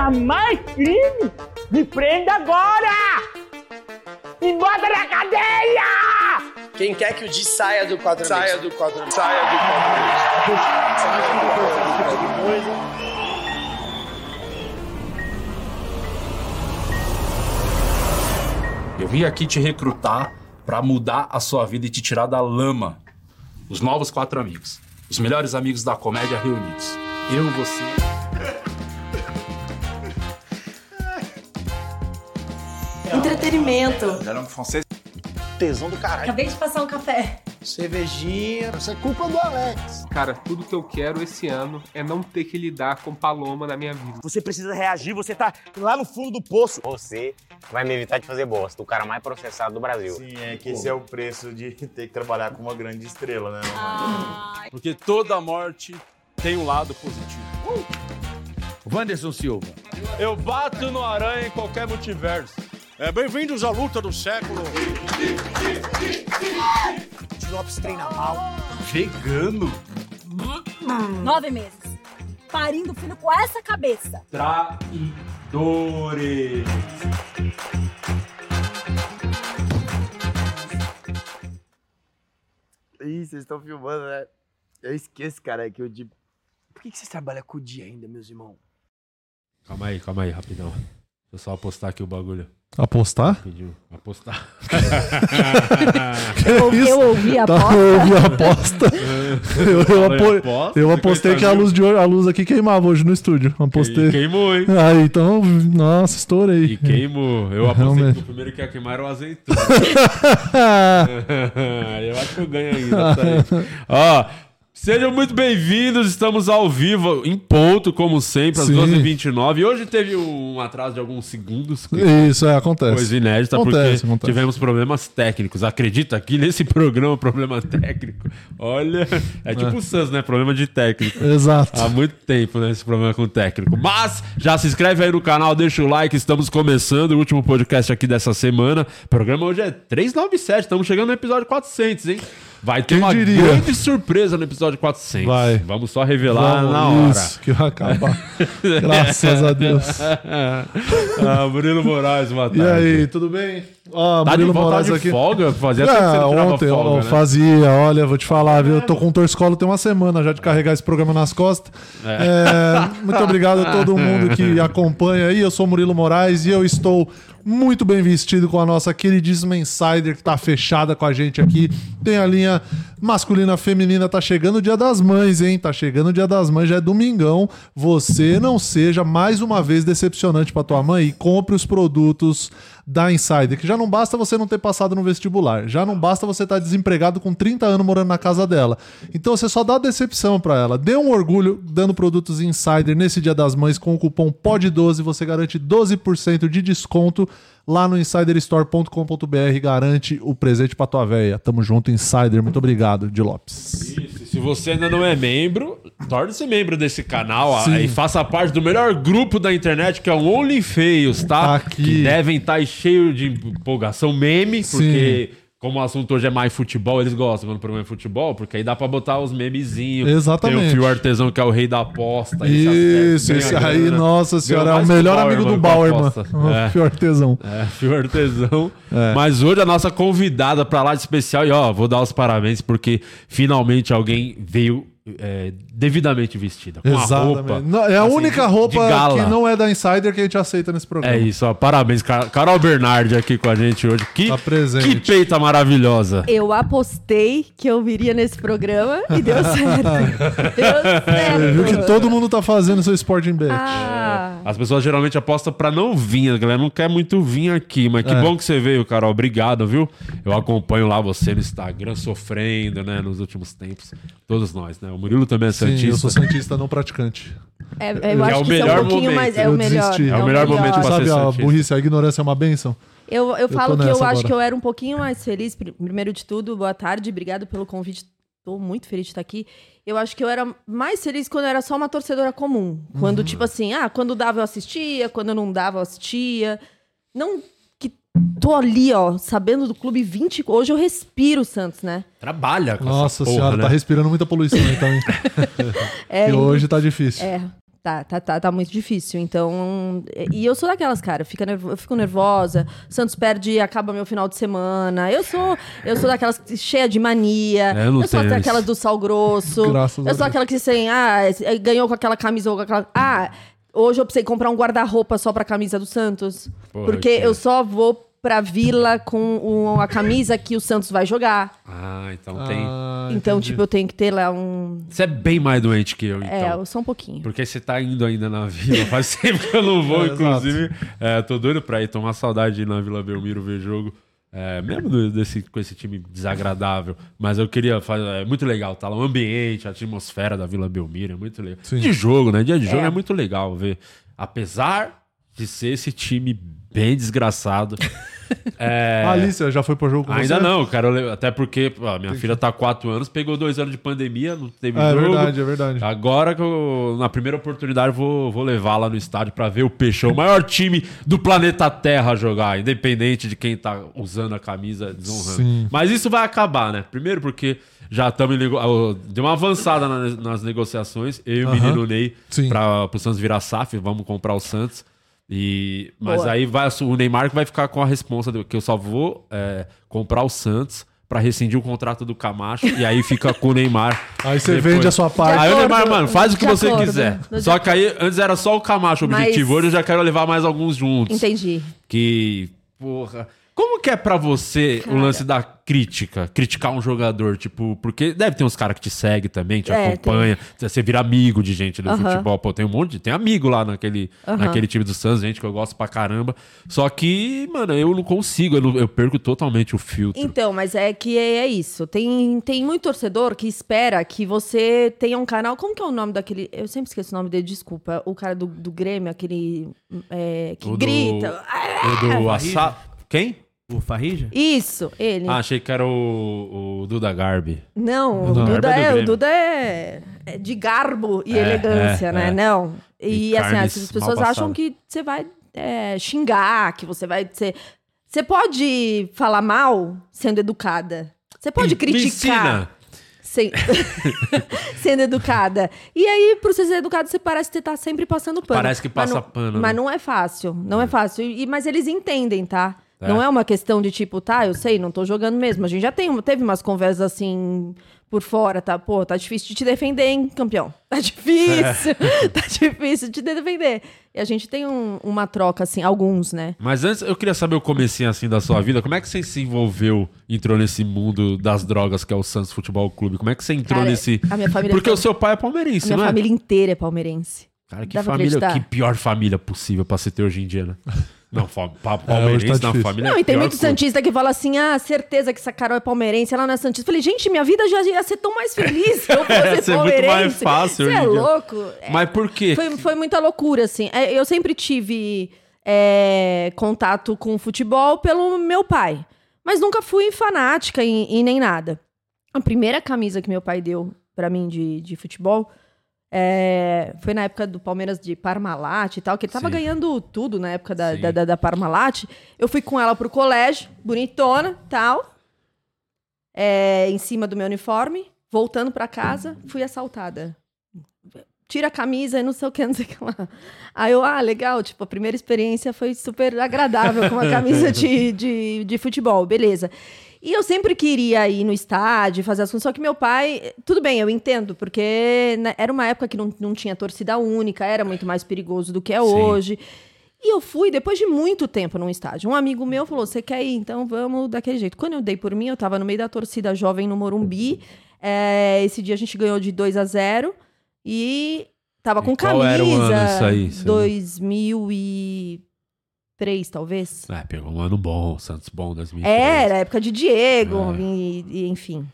mais crime, me prenda agora! Me bota na cadeia! Quem quer que o Di saia do quadro Saia do quadro. Saia do quadro. Eu vim aqui te recrutar pra mudar a sua vida e te tirar da lama. Os novos quatro amigos. Os melhores amigos da comédia reunidos. Eu, você. Entretenimento. Tesão do caralho. Acabei de passar um café. Cervejinha. Isso é culpa do Alex. Cara, tudo que eu quero esse ano é não ter que lidar com Paloma na minha vida. Você precisa reagir, você tá lá no fundo do poço. Você vai me evitar de fazer bosta. O cara mais processado do Brasil. Sim, é que esse é o preço de ter que trabalhar com uma grande estrela, né? Porque toda morte tem um lado positivo. Wanderson Silva. Eu bato no aranha em qualquer multiverso. É, Bem-vindos à luta do século. Lopes treina mal. Vegano? Nove meses. Parindo filho com essa cabeça. Traidores. Ih, vocês estão filmando, né? Eu esqueço, cara, que o Di. Por que, que vocês trabalham com o Di ainda, meus irmãos? Calma aí, calma aí, rapidão. Deixa eu só apostar aqui o bagulho. Apostar? Rapidinho. Apostar. Eu, isso? eu ouvi a Tá, porta. eu ouvi a aposta. Eu, eu, apo- aposta, eu apostei que a luz, de, hoje- a luz aqui queimava hoje no estúdio. Apostei. E queimou, hein? Aí, então, nossa, estourei. E queimou. Eu apostei Realmente. que o primeiro que ia queimar era o azeitona. eu acho que eu ganho ainda. Tá aí. Ó, sejam muito bem-vindos. Estamos ao vivo, em ponto, como sempre, às Sim. 12h29. E hoje teve um atraso de alguns segundos. Isso, é, acontece. Coisa inédita, Acontece, porque acontece. tivemos problemas técnicos. Acredita que nesse programa, problema técnico. Olha, é tipo o Sans, né? Problema de técnico. Exato. Há muito tempo, né? Esse problema com o técnico. Mas já se inscreve aí no canal, deixa o like. Estamos começando o último podcast aqui dessa semana. O programa hoje é 397. Estamos chegando no episódio 400, hein? Vai ter Quem uma diria? grande surpresa no episódio 400. Vai. Vamos só revelar Vamos, na hora. Isso, que vai acabar. Graças a Deus. ah, Murilo Moraes, boa E tarde. aí, tudo bem? Ó, Tá de Murilo volta Moraes de aqui. folga? Fazia tirava ontem, folga, ó, né? fazia, olha, vou te falar, viu? Eu tô com um torcicolo tem uma semana já de carregar esse programa nas costas. É, muito obrigado a todo mundo que acompanha aí. Eu sou Murilo Moraes e eu estou muito bem vestido com a nossa queridíssima Insider que tá fechada com a gente aqui. Tem a linha masculina, feminina, tá chegando o Dia das Mães, hein? Tá chegando o Dia das Mães, já é domingão. Você não seja mais uma vez decepcionante pra tua mãe e compre os produtos da Insider, que já não basta você não ter passado no vestibular, já não basta você estar desempregado com 30 anos morando na casa dela. Então você só dá decepção pra ela. Dê um orgulho dando produtos Insider nesse Dia das Mães com o cupom POD12, você garante 12% de desconto lá no insiderstore.com.br, garante o presente pra tua véia. Tamo junto, Insider. Muito obrigado, de Lopes. Isso, se você ainda não é membro, torne-se membro desse canal Sim. e faça parte do melhor grupo da internet, que é o Only Feios, tá? Aqui. Que devem estar aí cheio de empolgação meme, Sim. porque como o assunto hoje é mais futebol, eles gostam quando o programa é futebol, porque aí dá pra botar os memezinhos. Exatamente. Tem o Fio Artesão, que é o rei da aposta. Isso, esse grana. aí, nossa senhora, é o melhor amigo do com a Bauerman. aposta. O É. Fio artesão. É, fio artesão. É. Mas hoje a nossa convidada pra lá de especial, e ó, vou dar os parabéns porque finalmente alguém veio é, devidamente vestida. Com a Exatamente. roupa. Não, é a assim, única roupa que não é da Insider que a gente aceita nesse programa. É isso, ó. Parabéns, Car- Carol Bernardi aqui com a gente hoje. Que, Tá presente. que peita maravilhosa. Eu apostei que eu viria nesse programa e deu certo. deu certo. Viu que todo mundo tá fazendo seu Sporting Bet. Ah, As pessoas geralmente apostam pra não vir, a galera não quer muito vir aqui, mas que É. bom que você veio, Carol. Obrigado, viu? Eu acompanho lá você no Instagram, sofrendo, né, nos últimos tempos. Todos nós, né? O Murilo também é santista. eu sou Santista não praticante. é, eu Já é acho o que isso é melhor um pouquinho momento. mais. É Eu o melhor. desisti. É o melhor momento pra Sabe ser a Santista. burrice, a ignorância é uma benção? Eu, eu falo que eu nessa acho agora. que eu era um pouquinho mais feliz. Pri- Primeiro de tudo, boa tarde, obrigado pelo convite. Tô muito feliz de estar aqui. Eu acho que eu era mais feliz quando eu era só uma torcedora comum. Quando, Uhum. tipo assim, ah, quando dava eu assistia, quando não dava eu assistia. Não tô ali, ó, sabendo do clube 20. Hoje eu respiro o Santos, né? Trabalha com Nossa essa porra, senhora, né? tá respirando muita poluição então, hein? É, que hoje tá difícil. É. Tá, tá, tá, tá muito difícil. Então. E eu sou daquelas, cara, fica nervo- eu fico nervosa. Santos perde e acaba meu final de semana. Eu sou, eu sou daquelas que- cheia de mania. É, eu não sou daquelas isso. do sal grosso. Graças a eu sou Deus. aquela que assim, ah, é, ganhou com aquela camisa ou com aquela. Ah, hoje eu precisei comprar um guarda-roupa só pra camisa do Santos. Porque que- eu só vou pra vila com o- a camisa que o Santos vai jogar. Ah, então tem. Ah, então, entendi. tipo, eu tenho que ter lá um. Você é bem mais doente que eu, então. É, eu sou um pouquinho. Porque você tá indo ainda na vila, faz tempo que eu não vou, É, inclusive. É, tô doido pra ir, tô uma saudade de ir na Vila Belmiro ver jogo. É, mesmo do- desse, com esse time desagradável. Mas eu queria fazer. É muito legal, tá lá. O ambiente, a atmosfera da Vila Belmiro é muito legal. Sim. De jogo, né? Dia de jogo é. É. muito legal ver. Apesar de ser esse time bem desgraçado. É, A Alicia já foi pro jogo com Ainda você? não, le- até porque a minha filha tá há quatro anos, pegou dois anos de pandemia, não teve É, é jogo. verdade, é verdade. Agora que eu, na primeira oportunidade, vou, vou levar lá no estádio pra ver o Peixão, o maior time do planeta Terra jogar, independente de quem tá usando a camisa desonrando. Sim. Mas isso vai acabar, né? Primeiro porque já estamos deu uma avançada na- nas negociações, eu e o Aham. menino Ney para o Santos virar SAF, vamos comprar o Santos. E, mas Boa. aí vai, o Neymar que vai ficar com a responsa do, que eu só vou é, comprar o Santos pra rescindir o contrato do Camacho e aí fica com o Neymar. Aí você depois. vende a sua parte. Aí o Neymar, mano, faz o que de você acordo, quiser. Só que aí antes era só o Camacho o Mas- objetivo, hoje eu já quero levar mais alguns juntos. Entendi. Que, porra. Como que é pra você o Cara. lance da crítica? Criticar um jogador, tipo, porque deve ter uns caras que te seguem também, te É, acompanha, você vira amigo de gente do Aham. futebol. Pô, tem um monte de. Tem amigo lá naquele, Aham. naquele time do Santos, gente que eu gosto pra caramba. Só que, mano, eu não consigo, eu, não- eu perco totalmente o filtro. Então, mas é que é, é isso. Tem, tem muito torcedor que espera que você tenha um canal. Como que é o nome daquele. Eu sempre esqueço o nome dele, desculpa. O cara do, do Grêmio, aquele. é, que O do- grita. O do Assa... Quem? O Farrija? Isso, ele. Ah, achei que era o, o Duda Garbi. Não, o Duda, Garbo é é, o. Duda é, é de garbo e É, elegância, é, né? é. Não. E, E assim, as pessoas acham que você vai é, xingar, que você vai ser. Você pode falar mal sendo educada. Você pode Me- me criticar. ensina. sem- sendo educada. E aí, por você ser educado, você parece que você tá sempre passando pano. Parece que Mas passa não- pano, Mas né? não é fácil. Não é fácil. E, mas eles entendem, tá? É. Não é uma questão de tipo, tá, eu sei, não tô jogando mesmo. A gente já tem, teve umas conversas assim por fora, tá? Pô, tá difícil de te defender, hein, campeão? Tá difícil. tá difícil de te defender. E a gente tem um- uma troca, assim, alguns, né? Mas antes, eu queria saber o comecinho assim da sua vida. Como é que você se envolveu, entrou nesse mundo das drogas que é o Santos Futebol Clube? Como é que você entrou Cara, nesse... a minha família Porque foi- o seu pai é palmeirense, minha não é? família inteira é palmeirense. Cara, que Dá família, que pior família possível pra se ter hoje em dia, né? Não, pa- hoje palmeirense tá na família Não, é e tem muito. Santista que fala assim: ah, certeza que essa Carol é palmeirense, ela não é Santista. Falei, gente, minha vida já ia ser tão mais feliz se eu fosse Ia ser muito palmeirense. mais fácil Você é louco? É, Mas por quê? foi, foi muita loucura, assim. É, Eu sempre tive é, contato com futebol pelo meu pai. Mas nunca fui fanática e, e nem nada. A primeira camisa que meu pai deu pra mim de, de futebol é, foi na época do Palmeiras de Parmalat e tal, que ele tava Sim. ganhando tudo na época da, da, da, da Parmalat. Eu fui com ela pro colégio, bonitona tal, é, em cima do meu uniforme. Voltando pra casa, fui assaltada. Tira a camisa e não sei o que, não sei o que lá. Aí eu, ah, legal, tipo, a primeira experiência foi super agradável com uma camisa de, de, de futebol, beleza. E eu sempre queria ir no estádio, fazer as coisas, só que meu pai, tudo bem, eu entendo, porque né, era uma época que não, não tinha torcida única, era muito mais perigoso do que é hoje. E eu fui depois de muito tempo num estádio. Um amigo meu falou: Você quer ir? Então vamos daquele jeito. Quando eu dei por mim, eu tava no meio da torcida jovem no Morumbi. É, esse dia a gente ganhou de 2 a 0 e tava E com camisa. era o ano isso aí, você 2003, talvez. É, pegou um ano bom, Santos bom, 2003. Era, época de Diego, É. e, e, enfim.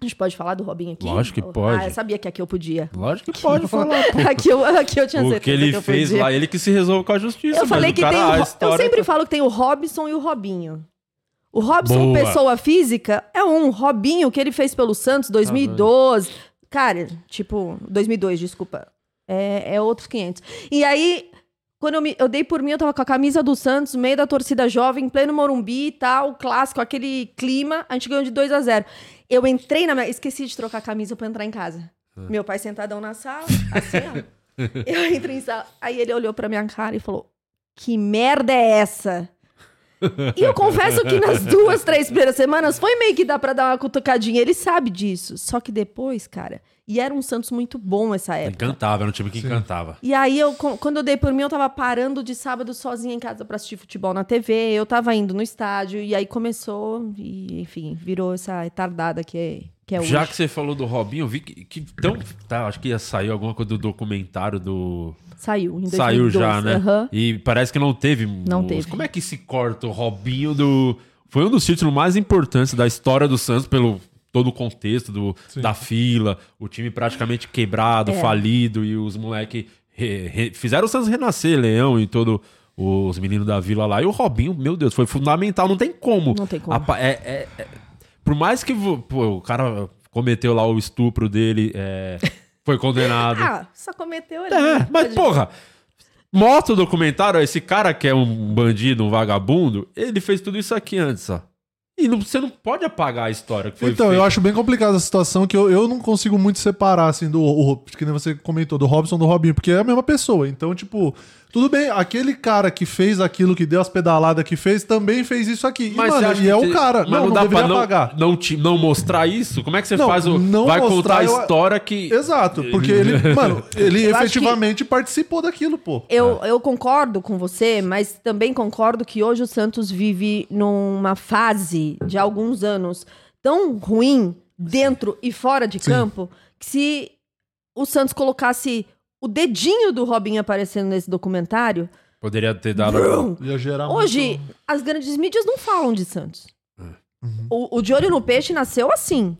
A gente pode falar do Robinho aqui? Lógico que pode. Ah, eu sabia que aqui eu podia. Lógico que pode falar, aqui, eu, aqui eu tinha O certeza que ele eu fez podia. lá, ele que se resolve com a justiça. Eu falei o que cara, tem o. a Eu sempre tá- falo que tem o Robson e o Robinho. O Robson, Boa. pessoa física, é um. Robinho, que ele fez pelo Santos 2012. Cara, tipo, 2002, desculpa. É, é outros 500. E aí, quando eu, me- eu dei por mim, eu tava com a camisa do Santos, no meio da torcida jovem, em pleno Morumbi e tal, clássico, aquele clima. A gente ganhou de 2 a 0 Eu entrei na minha. Esqueci de trocar a camisa pra entrar em casa. Ah. Meu pai sentadão na sala, assim, ó. Eu entrei em sala. Aí ele olhou pra minha cara e falou: Que merda é essa? E eu confesso que nas duas, três primeiras semanas foi meio que dá pra dar uma cutucadinha. Ele sabe disso. Só que depois, cara. E era um Santos muito bom essa época. Encantava, era um time que encantava. E aí, eu, quando eu dei por mim, eu tava parando de sábado sozinha em casa pra assistir futebol na TV. Eu tava indo no estádio. E aí começou, e enfim, virou essa retardada que é, que é hoje. Já que você falou do Robinho, eu vi que, que tão, tá, acho que ia sair alguma coisa do documentário do. Saiu em 2012. Saiu já, né? aham. E parece que não teve. Não os- teve. Como é que se corta o Robinho do. Foi um dos títulos mais importantes da história do Santos pelo todo o contexto do, da fila, o time praticamente quebrado, É. falido e os moleques fizeram o Santos renascer, Leão e todo os meninos da vila lá. E o Robinho, meu Deus, foi fundamental, não tem como. Não tem como. Apa- é- é- é- por mais que pô, o cara cometeu lá o estupro dele, é, foi condenado. Ah, só cometeu ali. É, mas porra, mostra o documentário, esse cara que é um bandido, um vagabundo, ele fez tudo isso aqui antes, ó. E não- você não pode apagar a história que foi Então, feita. eu acho bem complicada a situação que eu, eu não consigo muito separar, assim, do. O, que nem você comentou, do Robson do Robinho, porque é a mesma pessoa. Então, tipo, tudo bem, aquele cara que fez aquilo, que deu as pedaladas que fez, também fez isso aqui. E, Mas mano, você acha e é que o cara. Mas não, não, dá deveria pra não, apagar. não, te- não mostrar isso? Como é que você Não, faz o. não vai mostrar, contar a eu- história que. Exato, porque ele, mano, ele Eu efetivamente participou daquilo, pô. Eu, eu concordo com você, mas também concordo que hoje o Santos vive numa fase de alguns anos tão ruim dentro e fora de Sim. campo que se o Santos colocasse o dedinho do Robinho aparecendo nesse documentário, Poderia ter dado. Ia gerar hoje muito- as grandes mídias não falam de Santos. Uhum. O, o De Olho no Peixe nasceu assim,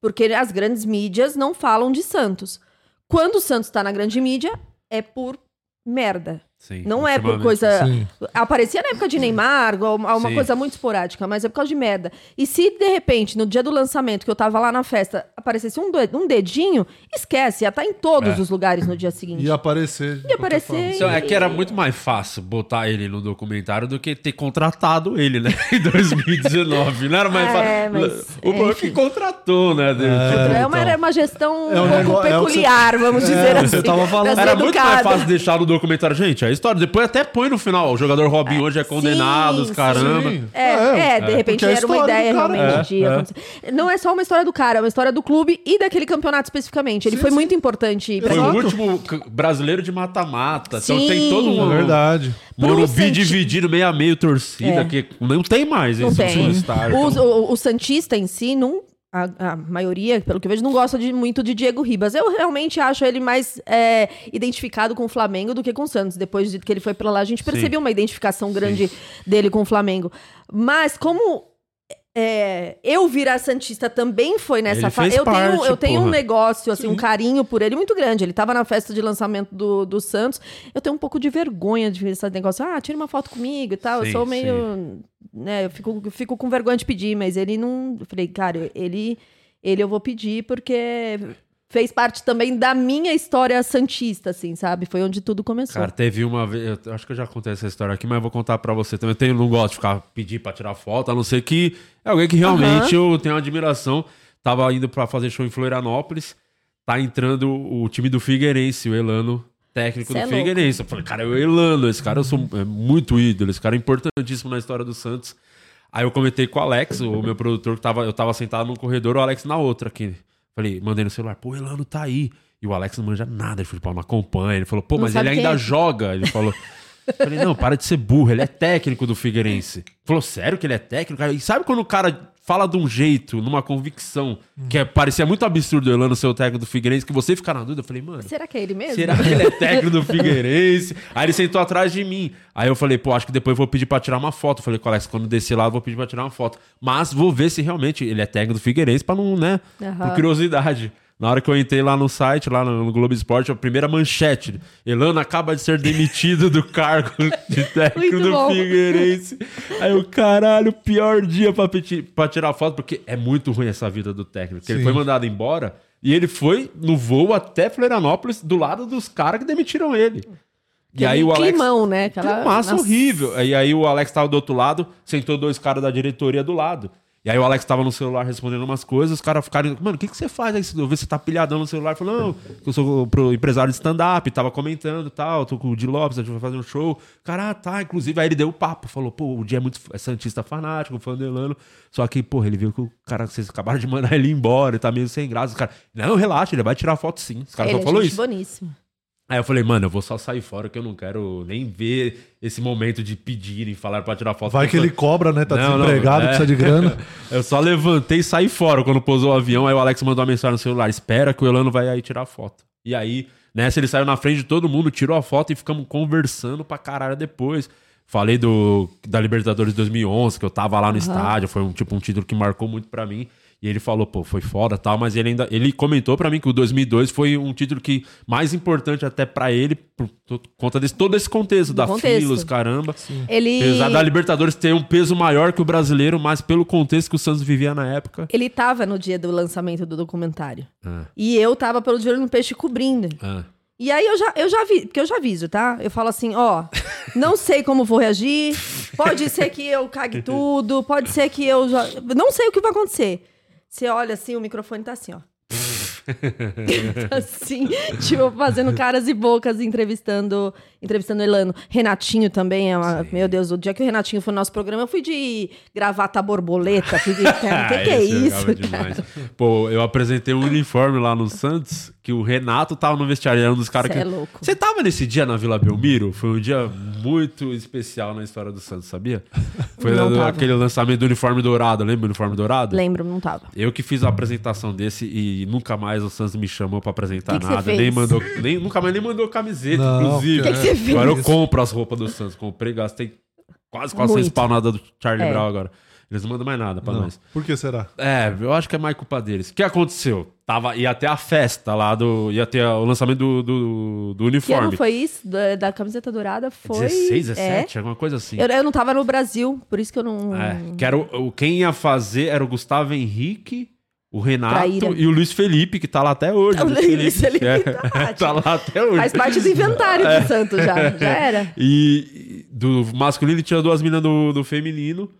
porque as grandes mídias não falam de Santos. Quando o Santos tá na grande mídia, é por merda. Sim, Não é por coisa. Sim. Aparecia na época de Neymar, ou uma Sim. coisa muito esporádica, mas é por causa de merda. E se, de repente, no dia do lançamento, que eu tava lá na festa, aparecesse um, de- um dedinho, esquece, ia estar em todos É. os lugares no dia seguinte. Ia aparecer. Ia aparecer. Então, é que era muito mais fácil botar ele no documentário do que ter contratado ele, né? Em 2019. Não era mais É, fácil. mas, o é, é, que contratou, né? Tipo, É uma, então. era uma gestão É um pouco é peculiar, vamos dizer É, assim. você tava falando. Era muito mais fácil deixar no documentário. Gente, a história. Depois até põe no final. O jogador Robinho hoje é condenado, os sim, caramba. Sim. É, é, de repente porque é a era uma história do ideia cara, realmente né? de É, acontecer. Não é só uma história do cara, é uma história do clube e daquele campeonato especificamente. Ele Sim, foi sim. muito importante pra Foi o último c- brasileiro de mata-mata. Então Sim. tem todo É um. verdade. Pro Morumbi Santi- dividido meio a meio torcida, É. que não tem mais Não esse tem. estádio. O, o, o Santista em si, não, a, a maioria, pelo que eu vejo, não gosta de, muito de Diego Ribas. Eu realmente acho ele mais é, identificado com o Flamengo do que com o Santos. Depois de que ele foi pra lá, a gente percebeu uma identificação grande dele com o Flamengo. Mas como é, eu virar Santista também foi nessa fase. Eu tenho, eu tenho um negócio, assim, um carinho por ele muito grande. Ele tava na festa de lançamento do, do Santos. Eu tenho um pouco de vergonha de ver esse negócio. Ah, tira uma foto comigo e tal. Sim, eu sou meio. Né, eu fico, eu fico com vergonha de pedir, mas ele não. Eu falei, cara, ele, ele eu vou pedir porque fez parte também da minha história santista, assim, sabe? Foi onde tudo começou. Cara, teve uma vez. Eu acho que eu já contei essa história aqui, mas eu vou contar pra você também. Eu tenho, não gosto de ficar pedir pra tirar foto, a não ser que é alguém que realmente eu tenho admiração. Tava indo pra fazer show em Florianópolis. Tá entrando o time do Figueirense, o Elano, técnico Cê do é. Figueirense. Eu falei, cara, o Elano, esse cara eu sou é muito ídolo, esse cara é importantíssimo na história do Santos. Aí eu comentei com o Alex, o meu produtor, que tava, eu tava sentado num corredor, o Alex na outra aqui. Falei, mandei no celular, pô, o Elano tá aí. E o Alex não manja nada. Ele falou, pô, não acompanha. Ele falou, pô, mas ele ainda é. joga. Ele falou. Falei, não, para de ser burro, ele é técnico do Figueirense. Falou, sério que ele é técnico? E sabe quando o cara fala de um jeito, numa convicção, que é, parecia muito absurdo Elano ser o técnico do Figueirense, que você ficar na dúvida? Eu falei, mano, Será que é ele mesmo? Será que ele é técnico do Figueirense? Aí ele sentou atrás de mim. Aí eu falei, pô, acho que depois eu vou pedir pra tirar uma foto. Eu falei, Alex, quando descer lá, eu vou pedir pra tirar uma foto. Mas vou ver se realmente ele é técnico do Figueirense pra não, né? Aham. Por curiosidade. Na hora que eu entrei lá no site, lá no, no Globo Esporte, a primeira manchete. Elano acaba de ser demitido do cargo de técnico Muito do bom. Figueirense. Aí o caralho, pior dia pra, tirar foto, porque é muito ruim essa vida do técnico. Porque Ele foi mandado embora e ele foi no voo até Florianópolis, do lado dos caras que demitiram ele. E aí o Alex. Climão, né? Aquela... Massa Nossa. horrível. E aí o Alex tava do outro lado, sentou dois caras da diretoria do lado. E aí o Alex tava no celular respondendo umas coisas, os caras ficaram, mano, o que, que você faz aí? Eu vi você tá pilhadão no celular. Falou, não, eu sou pro empresário de stand-up, tava comentando e tal, tô com o Di Lopes, a gente vai fazer um show. Cara, ah, tá, inclusive, aí ele deu o papo, falou, pô, o Di é muito é santista fanático, fã do Elano. Só que, porra, ele viu que o cara, vocês acabaram de mandar ele embora, ele tá meio sem graça. Os caras, não, relaxa, ele vai tirar foto sim. Os caras só é falou isso. boníssimo. Aí eu falei, mano, eu vou só sair fora que eu não quero nem ver esse momento de pedirem, falar pra tirar foto. Vai que ele cobra, né? Tá Não, não, desempregado, é. precisa de grana. eu só levantei e saí fora quando pousou o avião. Aí o Alex mandou uma mensagem no celular: espera que o Elano vai aí tirar foto. E aí, nessa, ele saiu na frente de todo mundo, tirou a foto e ficamos conversando pra caralho depois. Falei do, da Libertadores 2011, que eu tava lá no Aham. estádio, foi um tipo um título que marcou muito pra mim. E ele falou, pô, foi foda tal, mas ele ainda ele comentou pra mim que o 2002 foi um título que mais importante até pra ele por to- conta desse todo esse contexto Do da contexto. filas, caramba. Ele- Apesar da Libertadores ter um peso maior que o brasileiro, mas pelo contexto que o Santos vivia na época. Ele tava no dia do lançamento do documentário. Ah, E eu tava pelo De Olho no Peixe cobrindo. ah. E aí eu já, eu já vi, porque eu já aviso, tá? Eu falo assim, ó, não sei como vou reagir, pode ser que eu cague tudo, pode ser que eu já. Não sei o que vai acontecer. Você olha assim, o microfone tá assim, ó. assim, tipo, fazendo caras e bocas, entrevistando, entrevistando Elano. Renatinho também é uma. Meu Deus, o dia que o Renatinho foi no nosso programa, eu fui de gravata borboleta. Fui de, cara, o que, que é Esse eu isso? cara? Pô, eu apresentei um uniforme lá no Santos, que o Renato tava no vestiário, era um dos caras que... é louco. Você tava nesse dia na Vila Belmiro? Foi um dia muito especial na história do Santos, sabia? Foi do- aquele lançamento do uniforme dourado, lembra o uniforme dourado? Lembro, não tava. Eu que fiz a apresentação desse e nunca mais o Santos me chamou pra apresentar Que que nada. Nem mandou, nem, nunca mais nem mandou camiseta, Não, inclusive. que que você fez? Agora eu compro as roupas do Santos. Comprei, gastei quase 400 Muito. pau nada do Charlie É. Brown agora. Eles não mandam mais nada pra Não. nós. Por que será? É, eu acho que é mais culpa deles. O que aconteceu? Tava, ia ter a festa lá do. ia ter o lançamento do, do, do Que uniforme. ano foi isso? Da, da camiseta dourada foi. 16, é. 17, alguma coisa assim. Eu, eu não tava no Brasil, por isso que eu não. É, que era o, o- quem ia fazer era o Gustavo Henrique, o Renato e o Luiz Felipe, que tá lá até hoje. O Luiz Felipe é, tá tá lá até hoje. Faz parte do inventário É. do Santos já. Já era. E do masculino tinha duas meninas do, do feminino.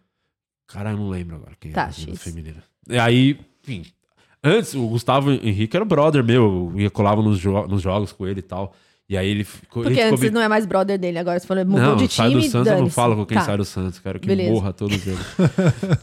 Cara, eu não lembro agora quem Tá, era X. femininas. E aí, enfim. Antes, o Gustavo Henrique era brother meu. Eu ia colava nos, jo- nos jogos com ele e tal. E aí ele ficou. Porque ele ficou antes bem- não é mais brother dele, agora você falou, mudou não, de sai time. do Santos, eu não falo com quem Tá. sai do Santos. Quero que Beleza. morra todos eles.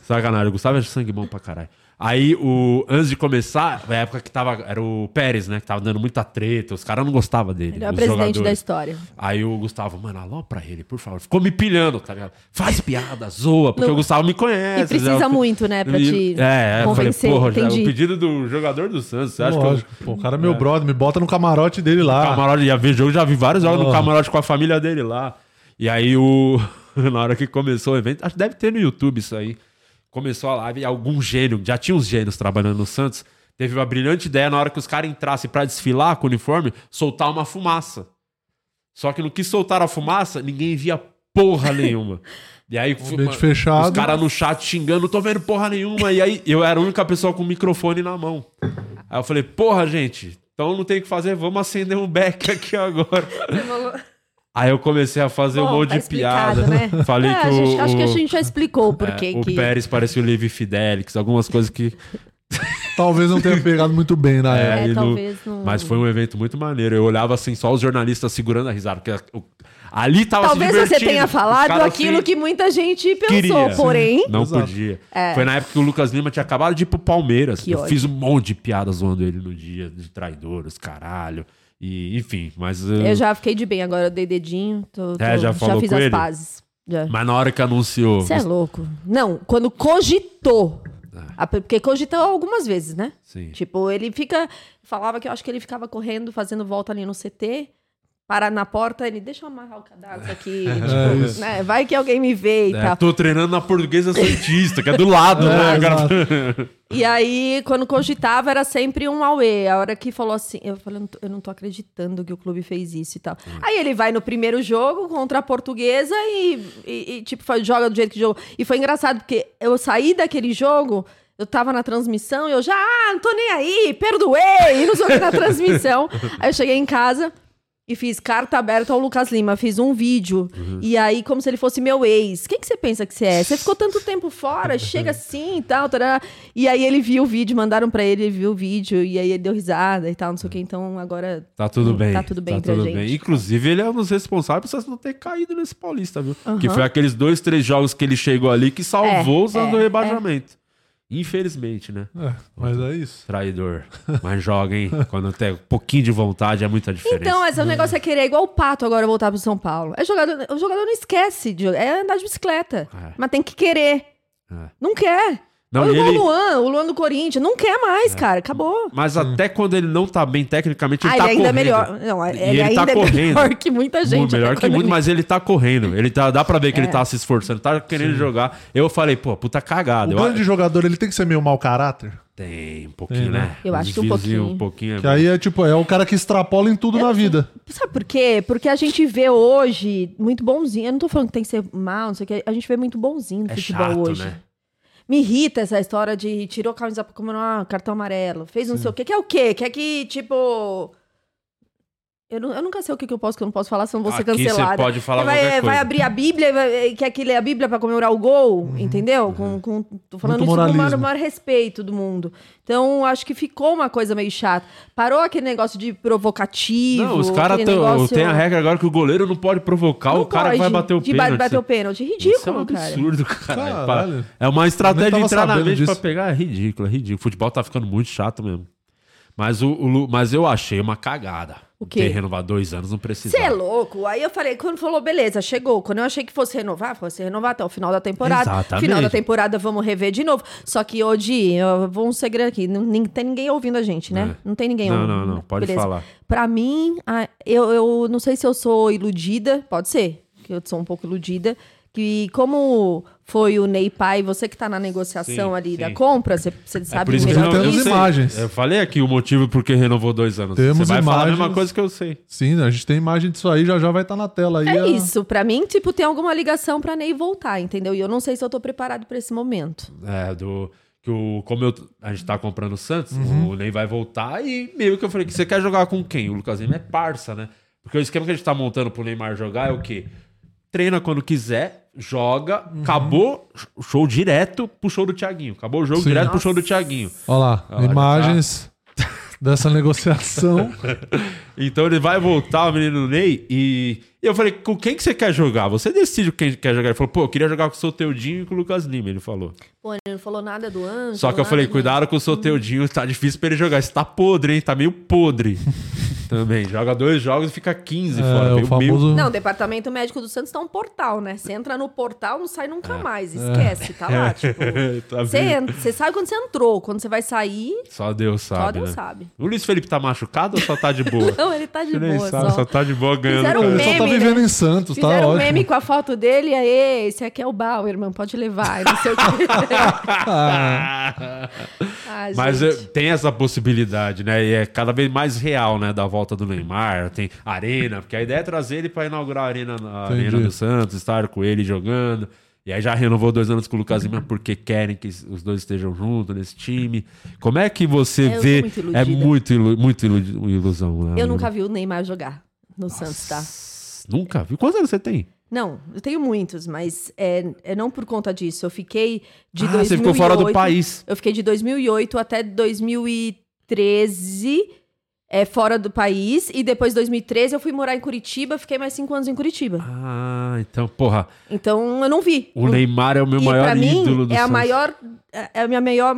Sacanagem. O Gustavo é sangue bom pra caralho. Aí, o, antes de começar, na época que tava. Era o Pérez, né? Que tava dando muita treta. Os caras não gostavam dele. Ele é o presidente da jogadores. história. Aí o Gustavo, mano, alô pra ele, por favor. Ficou me pilhando, tá ligado? Faz piada, zoa, porque Não- o Gustavo me conhece. E precisa já- muito, né, pra E- te É, falei, convencer, porra, já, entendi. o pedido do jogador do Santos. Você acha Lógico. que eu, Pô, o cara é meu brother, me bota no camarote dele lá. Camarote, já vi jogo, já vi vários jogos no Oh. camarote com a família dele lá. E aí o. Na hora que começou o evento, acho que deve ter no YouTube isso aí. Começou a live e algum gênio, já tinha uns gênios trabalhando no Santos, teve uma brilhante ideia na hora que os caras entrassem pra desfilar com o uniforme, soltar uma fumaça. Só que no que soltaram a fumaça, ninguém via porra nenhuma. E aí, Ambiente fechado. os caras no chat xingando, não tô vendo porra nenhuma. E aí, eu era a única pessoa com o microfone na mão. Aí eu falei, porra, gente, então não tem o que fazer, vamos acender um beck aqui agora. Aí eu comecei a fazer um monte tá de piada. né? Falei É, que a o, gente- acho que a gente já explicou por é, que O Pérez parecia o Levi Fidelix, algumas coisas que. Talvez não tenha pegado muito bem na É, época. e no- talvez não- Mas foi um evento muito maneiro. Eu olhava assim, só os jornalistas segurando a risada. Porque o- ali tava Talvez se você tenha falado aquilo assim, que muita gente pensou, queria. porém. Não Exato. podia. É. Foi na época que o Lucas Lima tinha acabado de ir pro Palmeiras. Que eu ódio. fiz um monte de piadas zoando ele no dia, de traidores, caralho. E, enfim, mas. uh, Eu já fiquei de bem, agora eu dei dedinho. Tô, tô- É, já falou fiz com as ele? pazes. Já. Mas na hora que anunciou. Você é louco. Não, quando cogitou. A- Porque cogitou algumas vezes, né? Sim. Tipo, ele fica. Falava que eu acho que ele ficava correndo, fazendo volta ali no CT. Parar na porta, ele deixa eu amarrar o cadastro aqui. É tipo, isso. né? Vai que alguém me vê e É, tal. tô treinando na portuguesa Santista, que é do lado, É, né? Agora- E aí, quando cogitava, era sempre um auê. A hora que falou assim, eu falei, eu não tô, eu não tô acreditando que o clube fez isso e tal. Aí ele vai no primeiro jogo contra a portuguesa e, e- e, tipo, joga do jeito que jogou. E foi engraçado, porque eu saí daquele jogo, eu tava na transmissão e eu já, ah, não tô nem aí, perdoei, e não que na transmissão. Aí eu cheguei em casa. E fiz carta aberta ao Lucas Lima, fiz um vídeo. Uhum. E aí, como se ele fosse meu ex. Quem que você pensa que você é? Você ficou tanto tempo fora, chega assim e tal. tará. E aí ele viu o vídeo, mandaram pra ele, ele viu o vídeo, e aí ele deu risada e tal, não sei o que. Então agora. Tá tudo bem. Tá tudo bem tá tudo gente. bem. Inclusive, ele é um dos responsáveis por vocês não ter caído nesse Paulista, viu? Aham. Que foi aqueles dois, três jogos que ele chegou ali que salvou É, os anos é, do rebaixamento. Infelizmente, né? É, mas é isso. Traidor. Mas joga, hein? Quando tem um pouquinho de vontade, é muita diferença. Então, mas o negócio é querer igual o Pato agora voltar pro São Paulo. É jogador, o jogador não esquece de jogar, é andar de bicicleta. Mas tem que querer. É. Não quer. Não, Olha ele- É. o Luan, o Luan do Corinthians. Não quer mais, cara. Acabou. Mas até quando ele não tá bem tecnicamente, ele Ah, tá ele ainda é correndo. melhor. Não, E ele, ainda é melhor que muita gente. Muito melhor até que muito, ele- mas ele tá correndo. Ele tá, dá pra ver que ele É. tá se esforçando, tá querendo jogar. Eu falei, pô, puta cagada. O Eu- grande jogador, ele tem que ser meio mau caráter. Tem, um pouquinho, Tem, né? né? Eu acho que um pouquinho. Um pouquinho é Que aí é tipo, é o cara que extrapola em tudo na vida. Sabe por quê? Porque a gente vê hoje muito bonzinho. Eu não tô falando que tem que ser mal, não sei o que. A gente vê muito bonzinho no É futebol chato, hoje. né? Me irrita essa história de tirou camisa pra um cartão amarelo. Fez não sei o quê. Que é o quê? Que é que, tipo. Eu, não- eu nunca sei o que, que eu posso, que eu não posso falar, senão vou ser Aqui você cancelada. pode falar vai, qualquer vai coisa. abrir a Bíblia, e vai, quer que lê a Bíblia pra comemorar o gol, entendeu? Com, com, tô falando Muito isso com o maior, moralismo. maior respeito do mundo. Então, acho que ficou uma coisa meio chata. Parou aquele negócio de provocativo. Não, os caras negócio- tem a regra agora que o goleiro não pode provocar Não o cara que vai pode, bater o de pênalti. ba- bater o pênalti. Ridículo, Isso é um cara. absurdo, cara. Caralho. É uma estratégia de entrar na mente pra pegar. É ridículo, é ridículo. O futebol tá ficando muito chato mesmo. Mas, o, o mas eu achei uma cagada. O quê? Renovar dois anos não precisa. Você é louco? Aí eu falei, quando falou, beleza, chegou. Quando eu achei que fosse renovar, fosse renovar até o final da temporada. Exatamente. Final da temporada, vamos rever de novo. Só que hoje, eu vou um segredo aqui, não nem- tem ninguém ouvindo a gente, né? É. Não tem ninguém Não, ouvindo. não, não, pode falar. Pra mim, eu, eu não sei se eu sou iludida, pode ser, que eu sou um pouco iludida, que como foi o Ney Pai, você que tá na negociação Sim, ali sim. da compra, você, você É sabe por isso que melhor não, que eu temos sei. imagens. Eu falei aqui o motivo por que renovou dois anos. Temos Você vai falar a mesma imagens. coisa que eu sei. Sim, a gente tem imagem disso aí, já já vai estar na tela aí. É a- isso, pra mim, tipo, tem alguma ligação pra Ney voltar, entendeu? E eu não sei se eu tô preparado pra esse momento. É, do. Que o, como eu, a gente tá comprando o Santos, Uhum. o Ney vai voltar e meio que eu falei que você quer jogar com quem? O Lucas Lima é parça, né? Porque o esquema que a gente tá montando pro Neymar jogar é o quê? Treina quando quiser, joga, Uhum. acabou, show direto pro show do Thiaguinho. Acabou o jogo Sim. direto pro show do Thiaguinho. Olha lá, Olha, imagens dessa negociação. Então ele vai voltar, o menino Ney, e e eu falei, com quem que você quer jogar? Você decide com quem quer jogar. Ele falou, pô, eu queria jogar com o Soteudinho e com o Lucas Lima, ele falou. Pô, ele não falou nada do anjo. Só que eu falei, do- cuidado com o Soteudinho, tá difícil pra ele jogar. Isso tá podre, hein? Tá meio podre. Também. Joga dois jogos e fica 15 É, fora. o famoso-. Não, o departamento médico do Santos tá um portal, né? Você entra no portal, não sai nunca mais. É. Esquece, tá lá. Tipo, Tá você, entra- você sabe quando você entrou. Quando você vai sair, Só Deus sabe. só Deus né? sabe. O Luiz Felipe tá machucado ou só tá de boa? Não, ele tá de boa sabe, só. só tá de boa ganhando. Fizeram um Ele só tá meme, vivendo né? em Santos, tá Fizeram um ótimo. meme com a foto dele, e aí, esse aqui é o Bauer, irmão, pode levar, não sei o quê. Ah, Mas gente. eh, tem essa possibilidade, né? E é cada vez mais real, né? Da volta do Neymar. Tem arena, porque a ideia é trazer ele pra inaugurar a arena, a Entendi. arena do Santos, estar com ele jogando. E aí já renovou dois anos com o Lucas Lima porque querem que os dois estejam juntos nesse time. Como é que você eu vê? muito é muito, ilu- muito ilu- ilusão. Né? Eu nunca vi o Neymar jogar no Santos, tá? Nunca vi. Quantos anos você tem? Não, eu tenho muitos, mas é, é não por conta disso. Eu fiquei de Ah, 2008... você ficou fora do país. Eu fiquei de 2008 até 2013 é, fora do país. E depois, 2013, eu fui morar em Curitiba. Fiquei mais cinco anos em Curitiba. Ah, então, porra. Então, eu não vi. O Neymar é o meu e maior pra mim, ídolo do é a Santos. maior... É é a minha maior...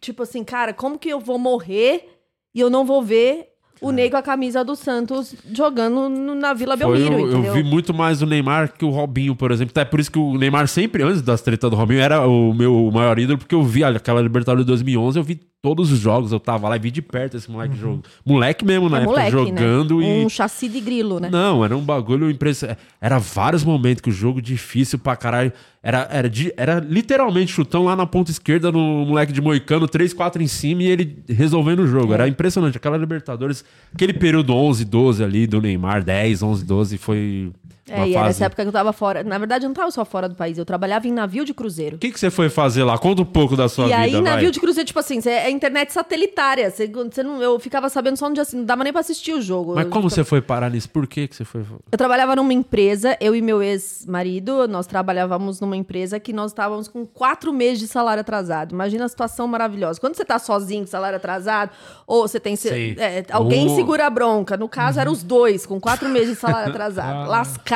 Tipo assim, cara, como que eu vou morrer e eu não vou ver o Ney com a camisa do Santos jogando no- na Vila É. Foi, Belmiro, eu, entendeu? eu vi muito mais o Neymar que o Robinho, por exemplo. Até por isso que o Neymar sempre, antes das tretas do Robinho, era o meu maior ídolo, porque eu vi aquela Libertadores de 2011, eu vi todos os jogos, eu tava lá e vi de perto esse moleque jogando. Moleque mesmo na É época, moleque, jogando né? e... Um chassi de grilo, né? Não, era um bagulho impressionante. Era vários momentos que o jogo difícil pra caralho. Era, era, de- era literalmente chutão lá na ponta esquerda, no moleque de Moicano, 3, 4 em cima e ele resolvendo o jogo. Era impressionante. Aquela Libertadores, aquele período 11, 12 ali do Neymar, 10, 11, 12, foi É, e era fase. essa época que eu tava fora. Na verdade, eu não tava só fora do país, eu trabalhava em navio de cruzeiro. O que, que você foi fazer lá? Conta um pouco da sua e vida, aí, vai. navio de cruzeiro, tipo assim, é internet satelitária. Cê- cê não, eu ficava sabendo só no dia assim, não dava nem pra assistir o jogo. Mas Eu- como você foi parar nisso? Por que, que você foi... Eu trabalhava numa empresa, eu e meu ex-marido, nós trabalhávamos numa empresa que nós estávamos com quatro meses de salário atrasado. Imagina a situação maravilhosa. Quando você tá sozinho com salário atrasado, ou você tem. É, alguém segura a bronca. No caso, eram os dois, com quatro meses de salário atrasado.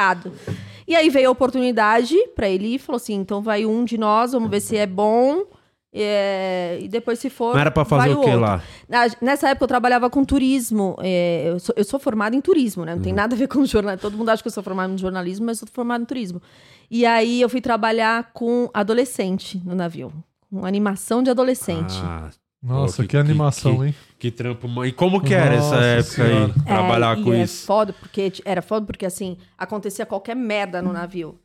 Lascado. E aí veio a oportunidade pra ele e falou assim: então vai um de nós, vamos ver se é bom. é, e depois, se for. Mas era pra fazer o outro. lá? Na- Nessa época eu trabalhava com turismo. é, eu, sou, eu sou formada em turismo, né? Não Uhum. tem nada a ver com jornalismo. Todo mundo acha que eu sou formada em jornalismo, mas eu sou formada em turismo. E aí eu fui trabalhar com adolescente no navio. Com animação de adolescente. Ah, Nossa, pô, que, animação, hein? Que trampo. E como que era essa Nossa época Senhora. aí? Trabalhar É, com e é isso? foda porque, era foda porque, assim, acontecia qualquer merda no navio.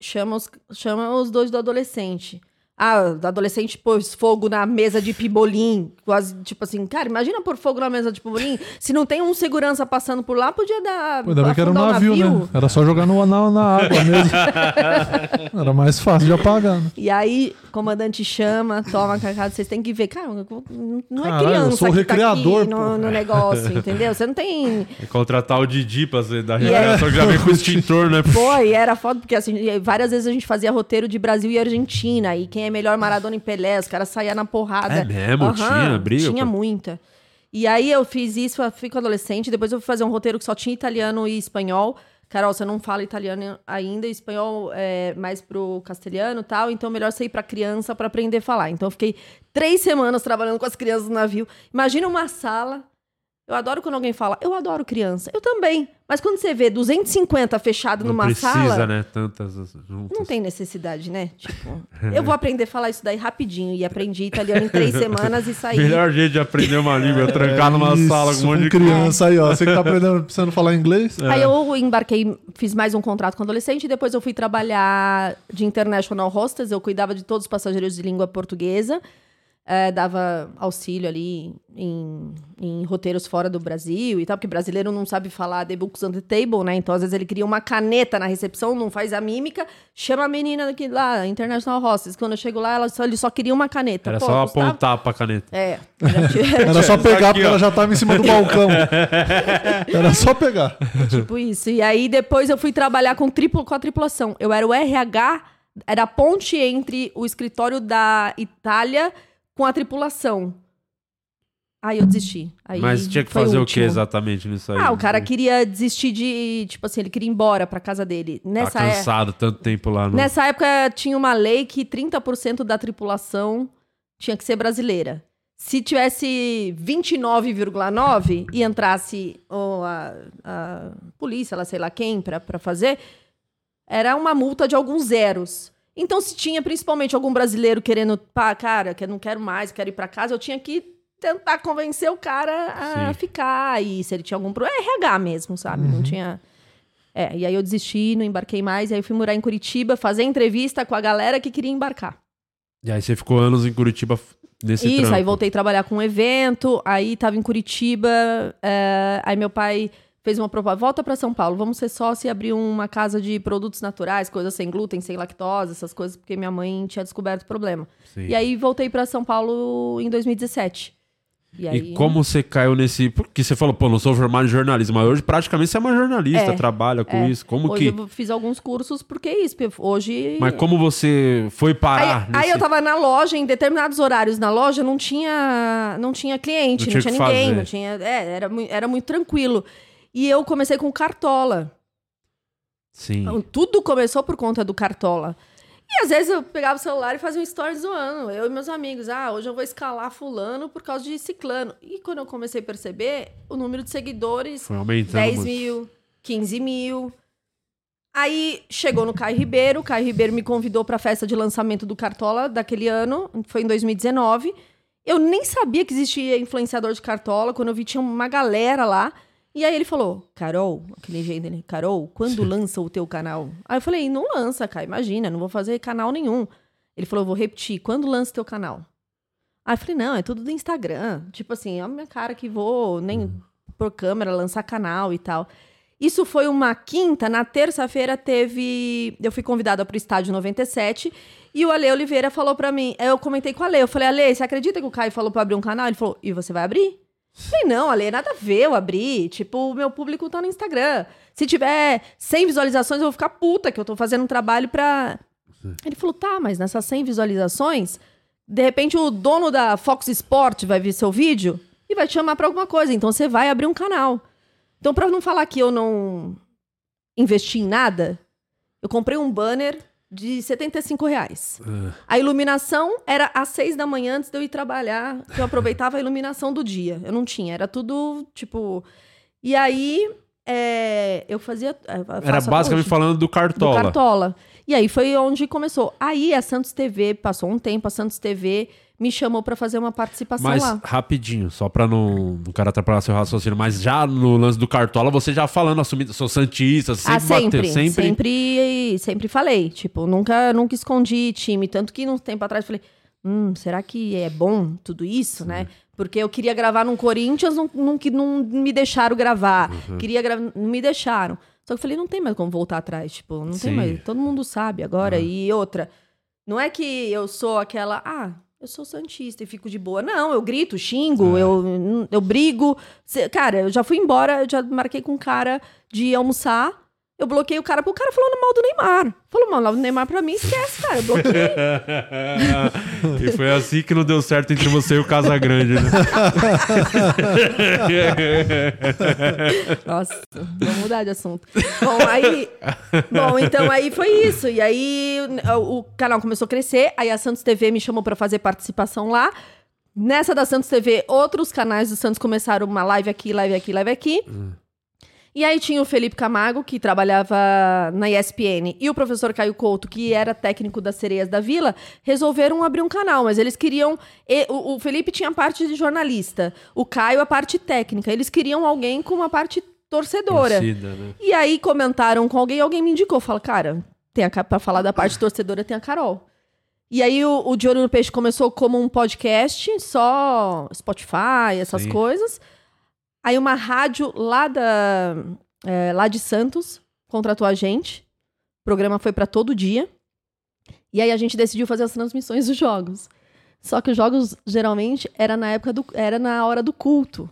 Chama os, chama os dois do adolescente. Ah, o adolescente pôs fogo na mesa de pibolim. Quase, tipo assim, cara, imagina pôr fogo na mesa de pibolim. Se não tem um segurança passando por lá, podia dar. Pô, ainda bem que era um afundar o navio, né? Era só jogar no, na, na água mesmo. era mais fácil de apagar, né? E aí, o comandante chama, toma cacada, vocês têm que ver. Cara, não é Caralho, eu criança sou o que tá recreador, aqui no, no negócio, entendeu? Você não tem... É contratar o Didi pra ser da recreação, é- que já vem com extintor, né? Pô, e era foda, porque assim, várias vezes a gente fazia roteiro de Brasil e Argentina, e quem é melhor Maradona em Pelé, os caras saíam na porrada. É mesmo? Tinha briga, Tinha pô? muita. E aí eu fiz isso, eu fui com adolescente, depois eu fui fazer um roteiro que só tinha italiano e espanhol. Carol, você não fala italiano ainda, espanhol é mais pro castelhano e tal, então melhor você ir pra criança pra aprender a falar. Então eu fiquei três semanas trabalhando com as crianças no navio. Imagina uma sala. Eu adoro quando alguém fala, eu adoro criança. Eu também. Mas quando você vê 250 fechado Não numa precisa, sala. né? Tantas juntas. Não tem necessidade, né? Tipo, eu vou aprender a falar isso daí rapidinho. E aprendi italiano em três semanas e saí. Melhor jeito de aprender uma língua, trancar numa Isso, sala com um monte de criança aí, ó. Você que tá aprendendo, precisando falar inglês. Aí eu embarquei, fiz mais um contrato com adolescente, e depois eu fui trabalhar de international hostess, eu cuidava de todos os passageiros de língua portuguesa, eh, dava auxílio ali em, em roteiros fora do Brasil e tal, porque brasileiro não sabe falar the books on the table, né? Então, às vezes, ele cria uma caneta na recepção, não faz a mímica, chama a menina daqui lá, international hostess. Quando eu chego lá, ela só, ele só queria uma caneta. Era Pô, só Gustavo- apontar pra caneta. É. tive- Era só pegar, porque ela já tava em cima do balcão. Era só pegar. Tipo isso. E aí depois eu fui trabalhar com, triplo, com a tripulação. Eu era o RH, era a ponte entre o escritório da Itália com a tripulação. Aí eu desisti. Aí Mas tinha que fazer o, último. que exatamente nisso aí? Ah, o cara queria desistir de. Tipo assim, ele queria ir embora pra casa dele. Tá Nessa, é- cansado tanto tempo lá. No... nessa época tinha uma lei que 30% da tripulação tinha que ser brasileira. Se tivesse 29,9 e entrasse ó, a, a polícia, ela sei lá quem, pra, pra fazer, era uma multa de alguns zeros. Então, se tinha principalmente algum brasileiro querendo, pá, cara, que eu não quero mais, quero ir pra casa, eu tinha que tentar convencer o cara a Sim. ficar. E se ele tinha algum problema, é RH mesmo, sabe? Não tinha. É, e aí eu desisti, não embarquei mais, e aí eu fui morar em Curitiba, fazer entrevista com a galera que queria embarcar. E aí você ficou anos em Curitiba nesse Isso, trampo. aí voltei a trabalhar com um evento, aí tava em Curitiba, é, aí meu pai fez uma proposta, volta para São Paulo, vamos ser sócio e abrir uma casa de produtos naturais, coisas sem glúten, sem lactose, essas coisas, porque minha mãe tinha descoberto o problema. Sim. E aí voltei para São Paulo em 2017. E, E aí, como você caiu nesse. Porque você falou, pô, não sou formado em jornalismo, mas hoje praticamente você é uma jornalista, É, trabalha com é. isso. Como hoje que. eu fiz alguns cursos, porque é isso, hoje... Mas como você foi parar? Aí, aí nesse- eu tava na loja, em determinados horários na loja, não tinha, não tinha cliente, Não não tinha ninguém, fazer. não tinha. É, era, era muito tranquilo. E eu comecei com cartola. Sim. Então, tudo começou por conta do cartola. E às vezes eu pegava o celular e fazia um story zoando. Eu e meus amigos. Ah, hoje eu vou escalar fulano por causa de ciclano. E quando eu comecei a perceber, o número de seguidores... Foi aumentando 10 muito. mil, 15 mil. Aí chegou no Caio Ribeiro. O Caio Ribeiro me convidou para a festa de lançamento do Cartola daquele ano. Foi em 2019. Eu nem sabia que existia influenciador de Cartola. Quando eu vi, tinha uma galera lá. E aí ele falou, Carol, aquele jeito dele, Carol, quando lança o teu canal? Aí eu falei, não lança, cara, imagina, não vou fazer canal nenhum. Ele falou, vou repetir, quando lança o teu canal? Aí eu falei, não, é tudo do Instagram. Tipo assim, é a minha cara que vou nem por câmera lançar canal e tal. Isso foi uma quinta, na terça-feira teve. Eu fui convidada para o estádio 97 e o Ale Oliveira falou para mim. Eu comentei com o Ale, eu falei, Ale, você acredita que o Caio falou para abrir um canal? Ele falou, e você vai abrir? Falei, não, Ale, nada a ver eu abrir. Tipo, o meu público tá no Instagram. Se tiver 100 visualizações, eu vou ficar puta que eu tô fazendo um trabalho pra. Ele falou, tá, mas nessas 100 visualizações, de repente o dono da Fox Sport vai ver seu vídeo e vai te chamar pra alguma coisa. Então você vai abrir um canal. Então, pra não falar que eu não investi em nada, eu comprei um banner de 75 reais. A iluminação era às seis da manhã antes de eu ir trabalhar, que eu aproveitava a iluminação do dia. Eu não tinha, era tudo tipo. E aí é, eu fazia. eu faço Era basicamente falando do Cartola. Do Cartola. E aí foi onde começou. Aí a Santos TV, passou um tempo, a Santos TV me chamou pra fazer uma participação Mas lá. rapidinho, só pra não o cara atrapalhar seu raciocínio, mas já no lance do Cartola, você já falando, assumindo, sou Santista, sempre ah, sempre, bateu, sempre, sempre. sempre, falei. Tipo, nunca, nunca escondi time. Tanto que um tempo atrás falei, hum, será que é bom tudo isso, né? Porque eu queria gravar num Corinthians, não, não, que não me deixaram gravar. Uhum. Queria gravar, não me deixaram. Só que eu falei, não tem mais como voltar atrás. Tipo, não Sim. tem mais. Todo mundo sabe agora. E outra, não é que eu sou aquela, ah, eu sou santista e fico de boa. Não, eu grito, xingo, eu, eu brigo. Cara, eu já fui embora, eu já marquei com um cara de almoçar. Eu bloqueei o cara, porque o cara falou mal do Neymar. Falou mal do Neymar pra mim, esquece, cara. Eu bloqueei. e foi assim que não deu certo entre você e o Casagrande, né? Nossa, vamos mudar de assunto. Bom, aí. Bom, então aí foi isso. E aí o, o canal começou a crescer. Aí a Santos TV me chamou pra fazer participação lá. Nessa da Santos TV, outros canais do Santos começaram uma live aqui, live aqui, live aqui. E aí tinha o Felipe Camargo, que trabalhava na ESPN, e o professor Caio Couto, que era técnico das Sereias da Vila, resolveram abrir um canal, mas eles queriam. e- o, Felipe tinha a parte de jornalista, o Caio a parte técnica. Eles queriam alguém com uma parte torcedora. Torcida, né? E aí comentaram com alguém, alguém me indicou. Fala, cara, tem a, pra falar da parte torcedora tem a Carol. E aí o, o De Olho no Peixe começou como um podcast, só Spotify, essas Sim. coisas. Aí uma rádio lá, da, é, lá de Santos contratou a gente. O programa foi pra todo dia. E aí a gente decidiu fazer as transmissões dos jogos. Só que os jogos, geralmente, era na época do. era na hora do culto.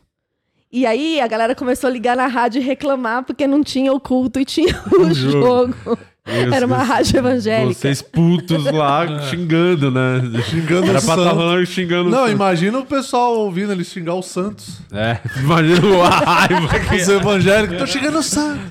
E aí a galera começou a ligar na rádio e reclamar porque não tinha o culto e tinha o jogo. jogo. Isso, Era uma rádio evangélica. Vocês putos lá xingando, né? Xingando Era o pra estar rolando xingando o Não, imagina o pessoal ouvindo ele xingar o Santos. É, imagina a raiva que... Os evangélicos, tô xingando o Santos.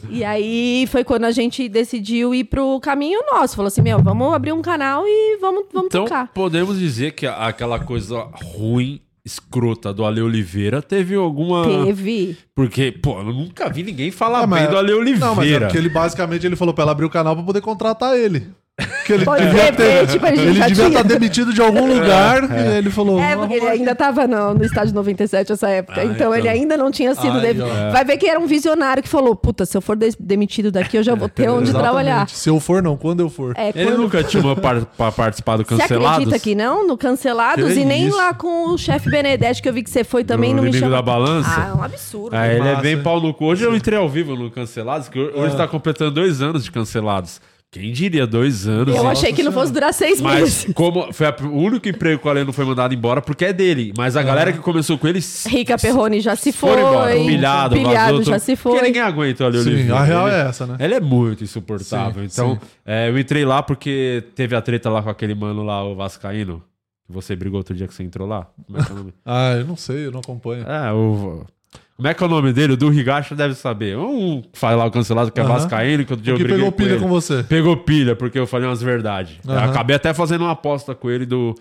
E aí foi quando a gente decidiu ir pro caminho nosso. Falou assim: meu, vamos abrir um canal e vamos, vamos Então, tocar. podemos dizer que aquela coisa ruim, escrota do Ale Oliveira teve alguma... Teve. Porque, pô, eu nunca vi ninguém falar Ah, mas- bem do Ale Oliveira. Não, mas é porque ele basicamente ele falou pra ela abrir o canal pra poder contratar ele. Que ele Pode devia ser, ter, tipo, a gente ele já devia tinha. estar demitido de algum lugar É. e ele falou. É, "Vamos porque ele ainda tava no, no estádio 97 essa época. Ah, então, ele então. ainda não tinha sido. De- ó. Vai ver que era um visionário que falou: puta, se eu for demitido daqui, eu já vou ter onde trabalhar. Se eu for, não, quando eu for. É, Ele quando- nunca tinha par pra participar do Você Cancelados? acredita que não? No Cancelados Que e nem isso? lá com o chefe Benedetti, que eu vi que você foi também, Do não me Inimigo chamou. da Balança? Ah, é um absurdo. Ah, ele é Massa, bem hein? pau no cu. Hoje eu entrei ao vivo no Cancelados, que hoje Ah. tá completando dois anos de Cancelados. Quem diria dois anos? Eu achei que não fosse durar seis Mas meses. como foi a- o único emprego que o Ale não foi mandado embora, porque é dele. Mas a galera que começou com ele Rica Perrone já se foi. foram embora. Pilhado vazou, já se foi. Porque ninguém aguenta o Ale Sim, Oliveira. a real Ele- é essa, né? Ele é muito insuportável. Sim, então, sim. é, eu entrei lá porque teve a treta lá com aquele mano lá, o Vascaíno. Que você brigou outro dia que você entrou lá. Como é que é o nome? Ah, eu não sei, eu não acompanho. É, o. Como é que é o nome dele? O do Rigacha deve saber. Um faz lá o cancelado que é Aham. Vascaíno, que outro dia O que eu briguei pegou pilha ele. com você. Pegou pilha, porque eu falei umas verdades. Eu Aham. acabei até fazendo uma aposta com ele do.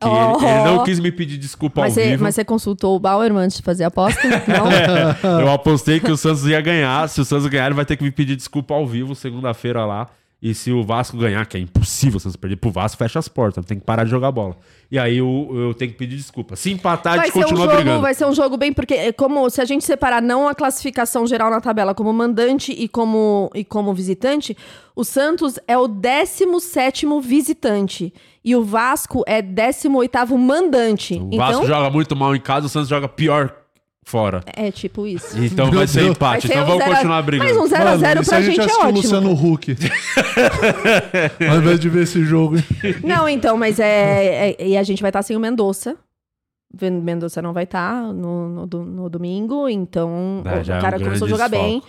Que Oh. ele, ele não quis me pedir desculpa Mas ao você, vivo. mas você consultou o Bauerman antes de fazer a aposta? Não? É, eu apostei que o Santos ia ganhar. Se o Santos ganhar, ele vai ter que me pedir desculpa ao vivo segunda-feira lá. E se o Vasco ganhar, que é impossível o Santos perder pro Vasco, fecha as portas. Tem que parar de jogar bola. E aí eu, eu tenho que pedir desculpa. Se empatar, a Vai gente ser, um continua jogo, brigando. vai ser um jogo bem, porque é como se a gente separar não a classificação geral na tabela como mandante e como, e como visitante, o Santos é o 17 visitante e o Vasco é 18 mandante. O então, Vasco joga muito mal em casa, o Santos joga pior fora. é tipo isso. Então vai ser empate. Vai ser então um vamos zero a- continuar brigando. Mas um 0 a 0 e se pra a gente gente é assistir o ótimo. Luciano Huck? Ao invés de ver esse jogo. hein? Não, então, mas é, é- E a gente vai estar sem o Mendonça. Ven- Mendonça não vai estar no, no, do- no domingo, então É, o já é um cara começou a jogar desfalque. bem.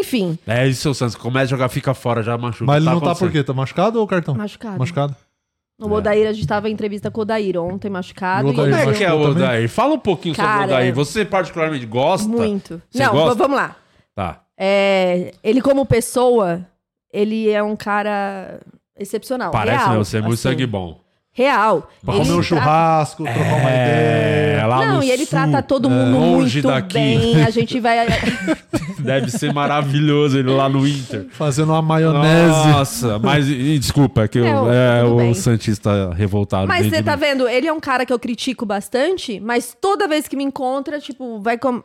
Enfim, É isso, o Santos começa a jogar, fica fora, já machuca. Mas ele não tá por acontecendo. quê? Tá machucado ou cartão? machucado. Machucado. O Odair, a gente tava em entrevista com o Odair ontem, machucado. O e Como Odair é que é o também? Odair? Fala um pouquinho sobre o Cara, Odair. Você particularmente gosta? Muito. Você não, gosta? vamos lá. Tá. É, ele, como pessoa, ele é um cara excepcional. Parece, real, né? Você é muito assim. sangue bom. Real. Pra comer um trata- churrasco, trocar uma É, ideia. lá Não, no e ele sul, trata todo é, mundo longe muito daqui. bem. A gente vai. Deve ser maravilhoso ele lá no Inter. Fazendo uma maionese. Nossa, mas e, desculpa, é que eu, é tudo o bem. Santista revoltado. Mas você tá vendo? Ele é um cara que eu critico bastante, mas toda vez que me encontra, tipo, vai com...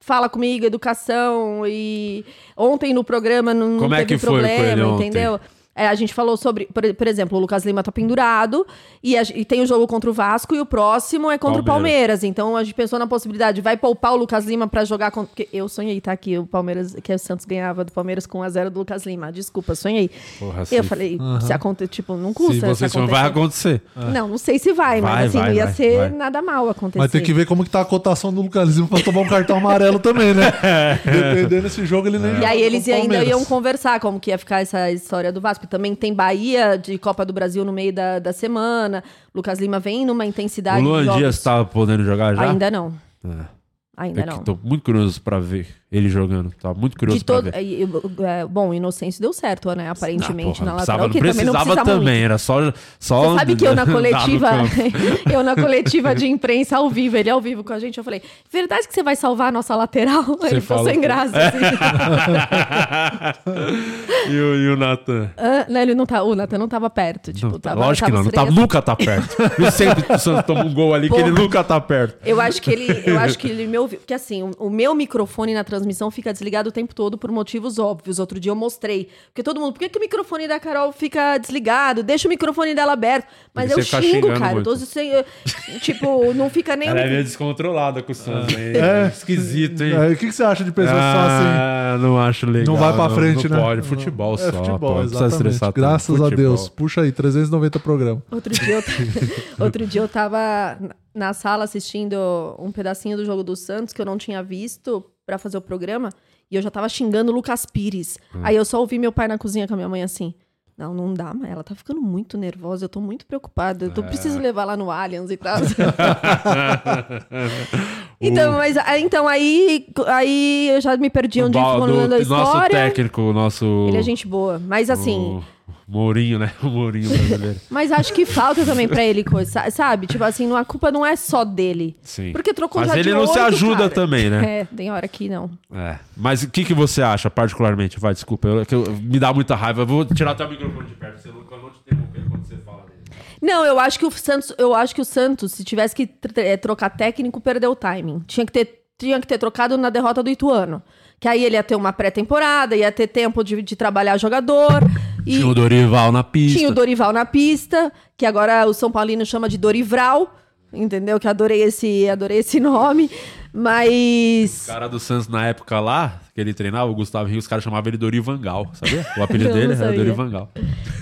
fala comigo, educação e ontem no programa não, Como é teve que foi com problema, ele ontem? É, a gente falou sobre, por, por exemplo, o Lucas Lima tá pendurado e, a- e tem o jogo contra o Vasco e o próximo é contra o Palmeiras. Palmeiras. Então a gente pensou na possibilidade, vai poupar o Lucas Lima pra jogar contra. Porque eu sonhei, tá? Que o Palmeiras, que o Santos ganhava do Palmeiras com 1x0 do Lucas Lima. Desculpa, sonhei. Porra, eu se- falei, Aham. se acontecer, tipo, não custa. se for, vai acontecer. não, não sei se vai, Vai, mas assim, vai, não ia vai, ser vai. nada mal acontecer. Mas tem que ver como que tá a cotação do Lucas Lima pra tomar um cartão amarelo também, né? Dependendo desse jogo, ele nem E joga aí eles ainda Palmeiras. iam conversar como que ia ficar essa história do Vasco. Também tem Bahia de Copa do Brasil no meio da, da semana. Lucas Lima vem numa O intensidade de Luan. Dias tá podendo jogar já? Ainda não. É. Ainda É não. tô muito curioso pra ver ele jogando. Tá muito curioso De todo, é, bom, Inocêncio deu certo, né? Aparentemente, Ah, porra, na não lateral. precisava, que não também não precisava precisa também, muito. era só, só Você sabe que eu na coletiva, eu na coletiva de imprensa ao vivo, ele ao vivo com a gente, eu falei, verdade que você vai salvar a nossa lateral? ele ficou falou sem que- graça, assim. e, o, e o Natan? Ah, não, ele não tá, o Nathan não tava perto, tipo, tava, Lógico que tava não, não tá, nunca tá perto. E sempre que o Santos toma um gol ali, que ele nunca tá perto. Eu acho que ele, eu acho que ele me ouviu, porque assim, o, o meu microfone na transmissão fica desligado o tempo todo por motivos óbvios. Outro dia eu mostrei, porque todo mundo, por que, que o microfone da Carol fica desligado? Deixa o microfone dela aberto. Mas eu xingo, cara. muito. Sem, eu- tipo, não fica nem Ela é meio descontrolada com o Santos. hein? É. Esquisito, hein? É, O que, que você acha de pessoas só assim? Ah, não acho legal. Não vai pra frente, não né? pode. Futebol É só. futebol, pô, não exatamente. estressar. Graças a Futebol. Deus. Puxa aí, 390 programas. Outro dia, eu, outro dia eu tava na sala assistindo um pedacinho do jogo do Santos que eu não tinha visto pra fazer o programa e eu já tava xingando o Lucas Pires. Hum. Aí eu só ouvi meu pai na cozinha com a minha mãe assim. Não, não dá, mas ela tá ficando muito nervosa, eu tô muito preocupada. Eu tô, É. preciso levar lá no Allianz e tal. então, mas ah, então aí, aí eu já me perdi O onde Bal- falando a nosso técnico, o nosso. Ele é gente boa. Mas assim, O Mourinho, né? O Mourinho brasileiro. Mas acho que falta também pra ele coisa, sa- sabe? Tipo assim, a culpa não é só dele. Sim. Porque trocou Mas já ele de não se oito, ajuda cara. também, né? É, tem hora que não. É. Mas o que, que você acha, particularmente? Vai, desculpa, eu, que eu- me dá muita raiva. Eu vou tirar até o microfone de perto, você não, pra não te interromper quando você fala dele. Não, eu acho que o Santos, eu acho que o Santos, se tivesse que eh, trocar técnico, perdeu o timing. Tinha que ter, tinha que ter trocado na derrota do Ituano. Que aí ele ia ter uma pré-temporada, ia ter tempo de, de trabalhar jogador. E Tinha o Dorival na pista. tinha o Dorival na pista, que agora o São Paulino chama de Dorivral. Entendeu? Que adorei esse, adorei esse nome. Mas. O cara do Santos na época lá, que ele treinava, o Gustavo Rio, os caras chamavam ele Dorivangal, sabia? O apelido dele era. Dorivangal.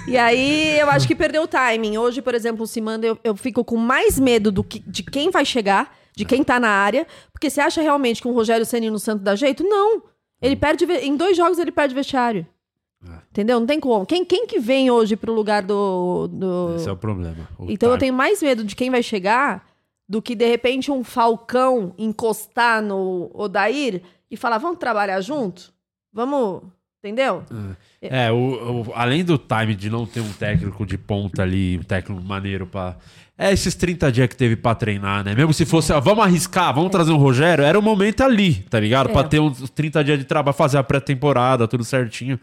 E aí, eu acho que perdeu o timing. Hoje, por exemplo, o Simanda, eu, eu fico com mais medo do que, de quem vai chegar, de quem tá na área. Porque você acha realmente que um Rogério Ceni no Santos dá jeito? Não. Ele perde. Em dois jogos ele perde vestiário. Entendeu? Não tem como. Quem, quem que vem hoje pro lugar do. do... Esse é o problema. O Então eu time. tenho mais medo de quem vai chegar do que de repente um Falcão encostar no Odair e falar: vamos trabalhar junto? Vamos. Entendeu? É, o, o- além do time de não ter um técnico de ponta ali, um técnico maneiro pra. É esses 30 dias que teve pra treinar, né? Mesmo se fosse, ó, vamos arriscar, vamos trazer um Rogério, era o momento ali, tá ligado? É. Pra ter uns 30 dias de trabalho, fazer a pré-temporada, tudo certinho.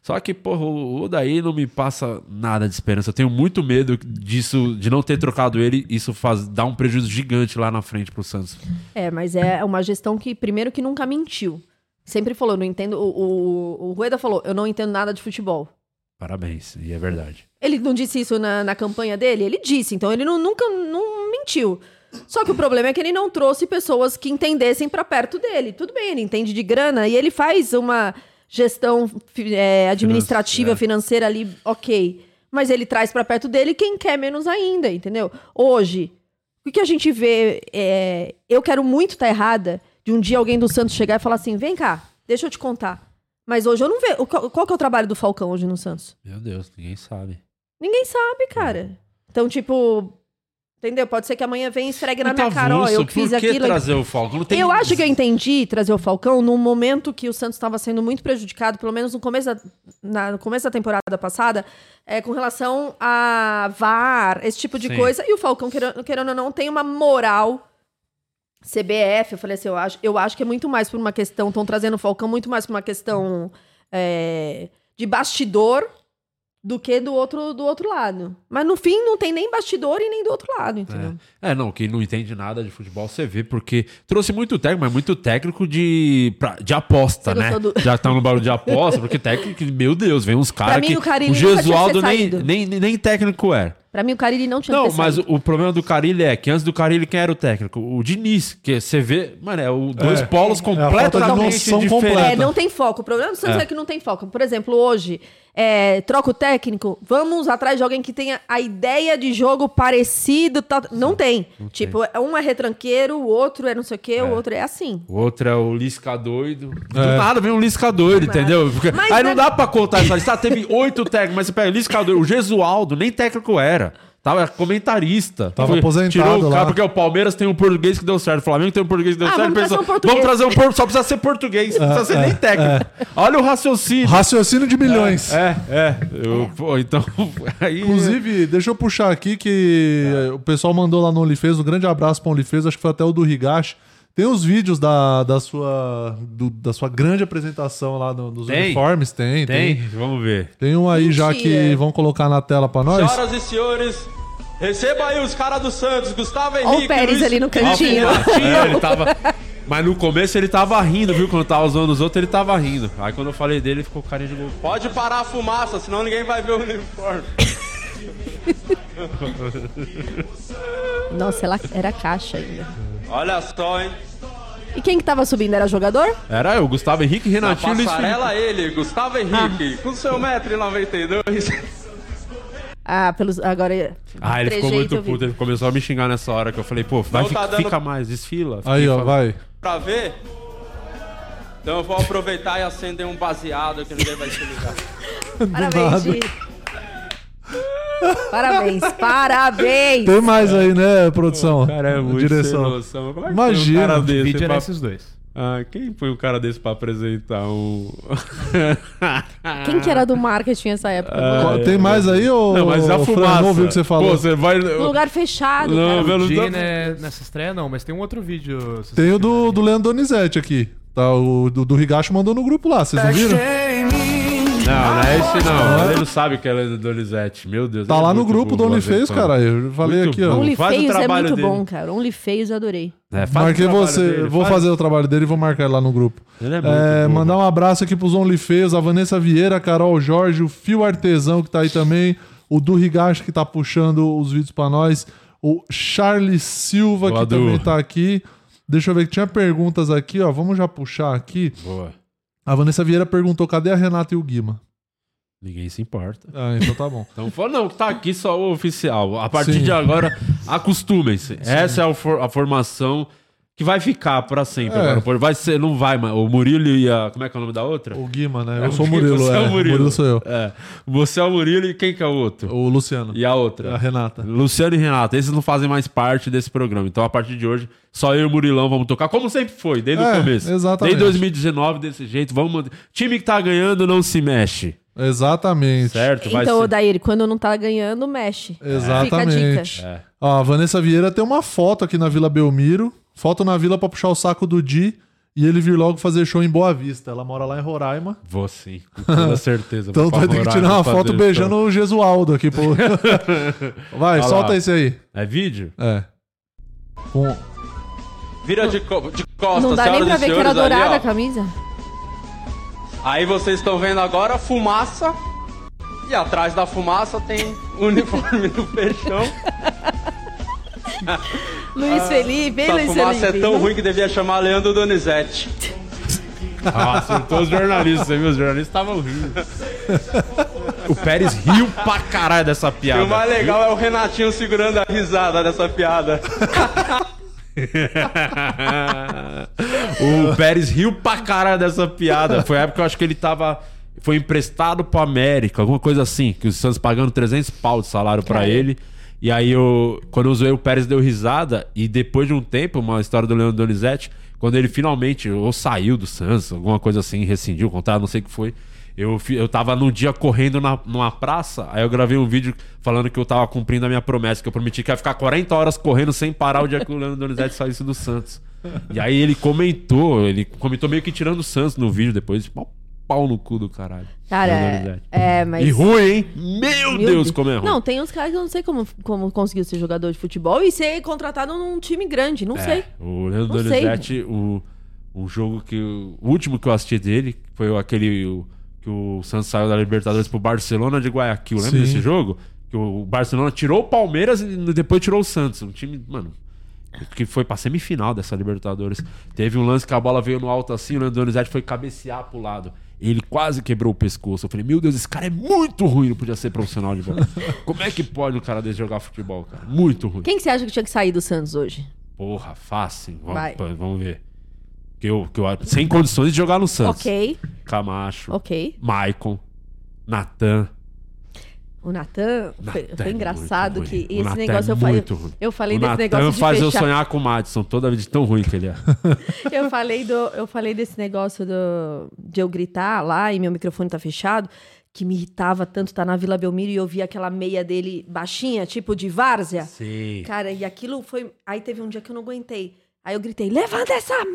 Só que, porra, o daí não me passa nada de esperança. Eu tenho muito medo disso, de não ter trocado ele, isso faz, dá um prejuízo gigante lá na frente pro Santos. É, mas é uma gestão que, primeiro, que nunca mentiu. Sempre falou, eu não entendo. O, o, o Rueda falou, eu não entendo nada de futebol. Parabéns, e é verdade. Ele não disse isso na, na campanha dele? Ele disse, então ele não- nunca não mentiu. Só que o problema é que ele não trouxe pessoas que entendessem pra perto dele. Tudo bem, ele entende de grana e ele faz uma gestão é, administrativa, Financeira. financeira ali, ok. Mas ele traz pra perto dele quem quer menos ainda, entendeu? Hoje, o que a gente vê é. Eu quero muito estar errada de um dia alguém do Santos chegar e falar assim: vem cá, deixa eu te contar. Mas hoje eu não vejo. Qual, que é o trabalho do Falcão hoje no Santos? Meu Deus, ninguém sabe. Ninguém sabe, cara. Então, tipo. Entendeu? Pode ser que amanhã venha e esfregue na minha cara, ó, eu fiz por que aquilo. trazer o Falcão? Tem- Eu acho que eu entendi trazer o Falcão num momento que o Santos estava sendo muito prejudicado, pelo menos no começo da, na- no começo da temporada passada, é, com relação a VAR, esse tipo de Sim. coisa. E o Falcão, querendo, querendo ou não, tem uma moral CBF. Eu falei assim, eu acho, eu acho que é muito mais por uma questão, estão trazendo o Falcão muito mais por uma questão é, de bastidor do que do outro, do outro lado. Mas no fim não tem nem bastidor e nem do outro lado, entendeu? É, não, quem não entende nada de futebol, você vê, porque trouxe muito técnico, mas muito técnico de, pra- de aposta, Você né? do- Já estão no barulho de aposta, porque técnico, meu Deus, vem uns caras mim, que. o Carille o tinha Gesualdo nem, nem, nem técnico era. Pra mim o Carille não tinha Não, mas saído. o, problema do Carilli é que antes do Carilli, quem era o técnico? O Diniz, que você vê, mano, é o dois É. polos É completamente noção diferentes. completa. É, não tem foco. O problema do Santos é. É. que não tem foco. Por exemplo, hoje, é, troca o técnico, vamos atrás de alguém que tenha a ideia de jogo parecido. tal. Não tem. tipo, um é retranqueiro, o outro é não sei o quê, o outro é assim. O outro é o Lisca doido. Do É. nada vem um Lisca doido, entendeu? Porque- Mas aí é- não dá pra contar essa lista. Ah, teve oito técnicos, mas você pega Lisca doido. O Gesualdo nem técnico era. Tava comentarista. Tava Foi- aposentado Tirou o cara, lá. porque o Palmeiras tem um português que deu certo. O Flamengo tem um português que deu Ah, certo. vamos trazer Pensou, um português. vamos trazer um português. Só precisa ser português. Não precisa ser nem técnico. Olha o raciocínio. Raciocínio de milhões. É, é. Eu- pô, então. Aí, Inclusive, deixa eu puxar aqui que o pessoal mandou lá no OnlyFans, um grande abraço para o OnlyFans, acho que foi até o do Higashi. Tem os vídeos da, da, sua, do- da sua grande apresentação lá no- nos Tem? uniformes? Tem, tem. Tem? Vamos ver. Tem um aí já que Mentira. vão colocar na tela para nós. Senhoras e senhores, receba aí os caras do Santos, Gustavo Olha o Henrique. Pérez Luiz- ali no cantinho. É, ele tava. Mas no começo ele tava rindo, viu? Quando tava usando os outros, ele tava rindo. Aí quando eu falei dele, ele ficou com carinha de gol. Pode parar a fumaça, senão ninguém vai ver o uniforme. Nossa, ela era caixa ainda. Olha só, hein? E quem que tava subindo? Era jogador? Era eu, Gustavo Henrique, Na Renatinho e Luiz Felipe. ele, Gustavo Henrique, com seu 1,92m. Ah, pelos. Agora. Ah, ele ficou muito puto. Ele começou a me xingar nessa hora que eu falei, pô, vai, Não tá fica, dando- fica mais, desfila. Aí, ó, vai. pra ver? Então eu vou aproveitar e acender um baseado que ninguém vai se ligar. Parabéns, Gi. Parabéns, parabéns! Tem mais aí, né, produção? Cara, é muito Direção. sem noção. Como é que Imagina. Foi um cara desse O vídeo era pra- esses dois. Ah, quem foi um cara desse pra apresentar um. Quem que era do marketing nessa época? Ah, Tem mais aí, ô? Não, mas a fumaça. não ouviu o que você falou? Pô, você vai. No lugar fechado, Não, cara. velho, O G, não- né, nessa estreia não, mas tem um outro vídeo. Tem o do, do Leandro Donizete aqui. Tá, o do, do Higashi mandou no grupo lá, vocês não viram? Não, não é esse não. Ele não sabe que ela é do Donizete. Meu Deus. Tá é lá no grupo do OnlyFans, cara. Eu falei Muito aqui, ó. burro. Only Faz o Feios é trabalho muito dele. bom, cara. Only Feios eu adorei. É, faz Marquei o trabalho você, dele, vou faz. fazer o trabalho dele e vou marcar ele lá no grupo. Ele é muito É, burro. mandar um abraço aqui pros OnlyFeios, a Vanessa Vieira, a Carol Jorge, o Fio Artesão que tá aí também, o Du Higashi que tá puxando os vídeos pra nós, o Charles Silva Boa, que Du. também tá aqui. Deixa eu ver que tinha perguntas aqui, ó. Vamos já puxar aqui. Boa. A Vanessa Vieira perguntou: cadê a Renata e o Guima? Ninguém se importa. Ah, então tá bom. Então, fala, não, tá aqui só o oficial. A partir Sim. de agora, acostumem-se. Essa é a, for- a formação que vai ficar pra sempre. É. agora, vai ser, não vai, mas o Murilo e a. Como é que é o nome da outra? O Guima, né? É, Eu sou o Murilo. Você é, o Murilo. Murilo sou eu. É. Você é o Murilo e quem que é o outro? O Luciano. E a outra? A Renata. Luciano e Renata. Esses não fazem mais parte desse programa. Então, a partir de hoje, só eu e o Murilão vamos tocar, como sempre foi, desde É, o começo. exatamente. Desde 2019, desse jeito. Vamos manter. Time que tá ganhando não se mexe. Exatamente. Certo? Vai Então, ser. Odair, quando não tá ganhando, mexe. Fica a Exatamente. dica. Ó, a Vanessa Vieira tem uma foto aqui na Vila Belmiro. Foto na vila pra puxar o saco do Di e ele vir logo fazer show em Boa Vista. Ela mora lá em Roraima. Vou sim, com toda certeza. então vai ter que tirar uma foto show. beijando o Gesualdo aqui, pô. Vai, Olha solta lá. esse aí. É vídeo? É. Com... Vira de, co- de costas, Não dá nem pra ver que era dourada a camisa. Aí vocês estão vendo agora fumaça. E atrás da fumaça tem o uniforme do fechão. Luiz Felipe, hein, Essa Luiz fumaça Felipe? é tão ruim que devia chamar Leandro Donizete. Ah, acertou os jornalistas, viu? Os jornalistas estavam rindo. O Pérez riu pra caralho dessa E piada. o mais legal é o Renatinho segurando a risada dessa piada. o Pérez riu pra caralho dessa piada. Foi a época que eu acho que ele tava. Foi emprestado pro América, alguma coisa assim. Que o Santos pagando 300 pau de salário pra Cara. ele. E aí, eu, quando eu zoei, o Pérez deu risada. E depois de um tempo, uma história do Leandro Donizete, quando ele finalmente ou saiu do Santos, alguma coisa assim, rescindiu o contrato, não sei o que foi. Eu, eu tava num dia correndo na, numa praça, aí eu gravei um vídeo falando que eu tava cumprindo a minha promessa, que eu prometi que ia ficar 40 horas correndo sem parar o dia que o Leandro Donizete saísse do Santos. E aí ele comentou, ele comentou meio que tirando o Santos no vídeo depois, pau, pau no cu do caralho. Cara, é, é, mas... E ruim, hein? Meu, Deus, como é ruim. Não, tem uns caras que eu não sei como, como conseguiu ser jogador de futebol e ser contratado num time grande, não É, sei. O Leandro. Donizete, o, o jogo que. O último que eu assisti dele foi aquele. O, que o Santos saiu da Libertadores pro Barcelona de Guayaquil. Lembra Sim. desse jogo? Que o Barcelona tirou o Palmeiras e depois tirou o Santos. Um time, mano. Que foi pra semifinal dessa Libertadores. Teve um lance que a bola veio no alto assim, o Leandro Donizete foi cabecear pro lado. Ele quase quebrou o pescoço. Eu falei, meu Deus, esse cara é muito ruim, não podia ser profissional de bola. Como é que pode um cara desse jogar futebol, cara? Muito ruim. Quem que você acha que tinha que sair do Santos hoje? Porra, fácil. Vamos, Vai. vamos ver. Que eu, que eu, sem condições de jogar no Santos. Ok, Camacho. ok. Maicon. Natan. O Natan, foi, foi é engraçado muito que esse negócio é eu falei. ruim. Eu falei o desse Natan negócio de faz eu fechar. sonhar com o Madison toda vez de tão ruim que ele é. Eu falei, do, eu falei desse negócio do, de eu gritar lá e meu microfone tá fechado, que me irritava tanto estar na Vila Belmiro e eu via aquela meia dele baixinha, tipo de várzea. Sim. Cara, e aquilo foi. Aí teve um dia que eu não aguentei. Aí eu gritei, levanta essa quê.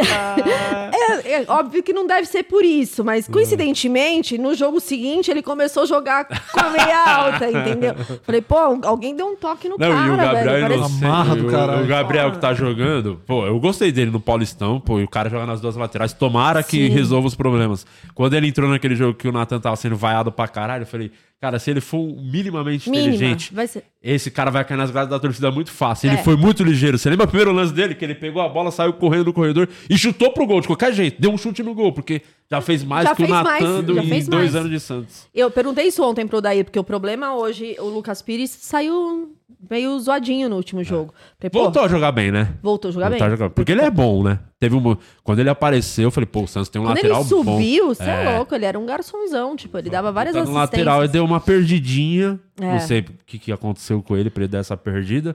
é, é óbvio que não deve ser por isso, mas coincidentemente, no jogo seguinte, ele começou a jogar com a meia alta, entendeu? Falei, pô, alguém deu um toque no Não, cara, e o Gabriel velho. Parece... Amarra do o- caralho. O, Gabriel que tá jogando, pô, eu gostei dele no Paulistão, pô, e o cara joga nas duas laterais. Tomara que Sim. resolva os problemas. Quando ele entrou naquele jogo que o Nathan tava sendo vaiado pra caralho, eu falei, cara, se ele for minimamente Mínima, inteligente, ser. esse cara vai cair nas gradas da torcida muito fácil. Ele É. foi muito ligeiro. Você lembra o primeiro lance dele? Que ele pegou a bola, saiu correndo no corredor e chutou pro gol de qualquer jeito. Deu um chute no gol, porque já fez mais Já que o fez mais, Natan em dois mais. anos de Santos. Eu perguntei isso ontem pro Daí, porque o problema hoje, o Lucas Pires saiu meio zoadinho no último jogo. Falei, pô, Voltou a jogar bem, né? Voltou a jogar Voltou bem. jogar- Porque ele é bom, né? Teve um... Quando ele apareceu, eu falei, pô, o Santos tem um Quando lateral ele subiu, bom. você é. louco, ele era um garçonzão, tipo, ele dava várias Tá no assistências. lateral, ele deu uma perdidinha. É. Não sei o que, que aconteceu com ele pra ele dar essa perdida.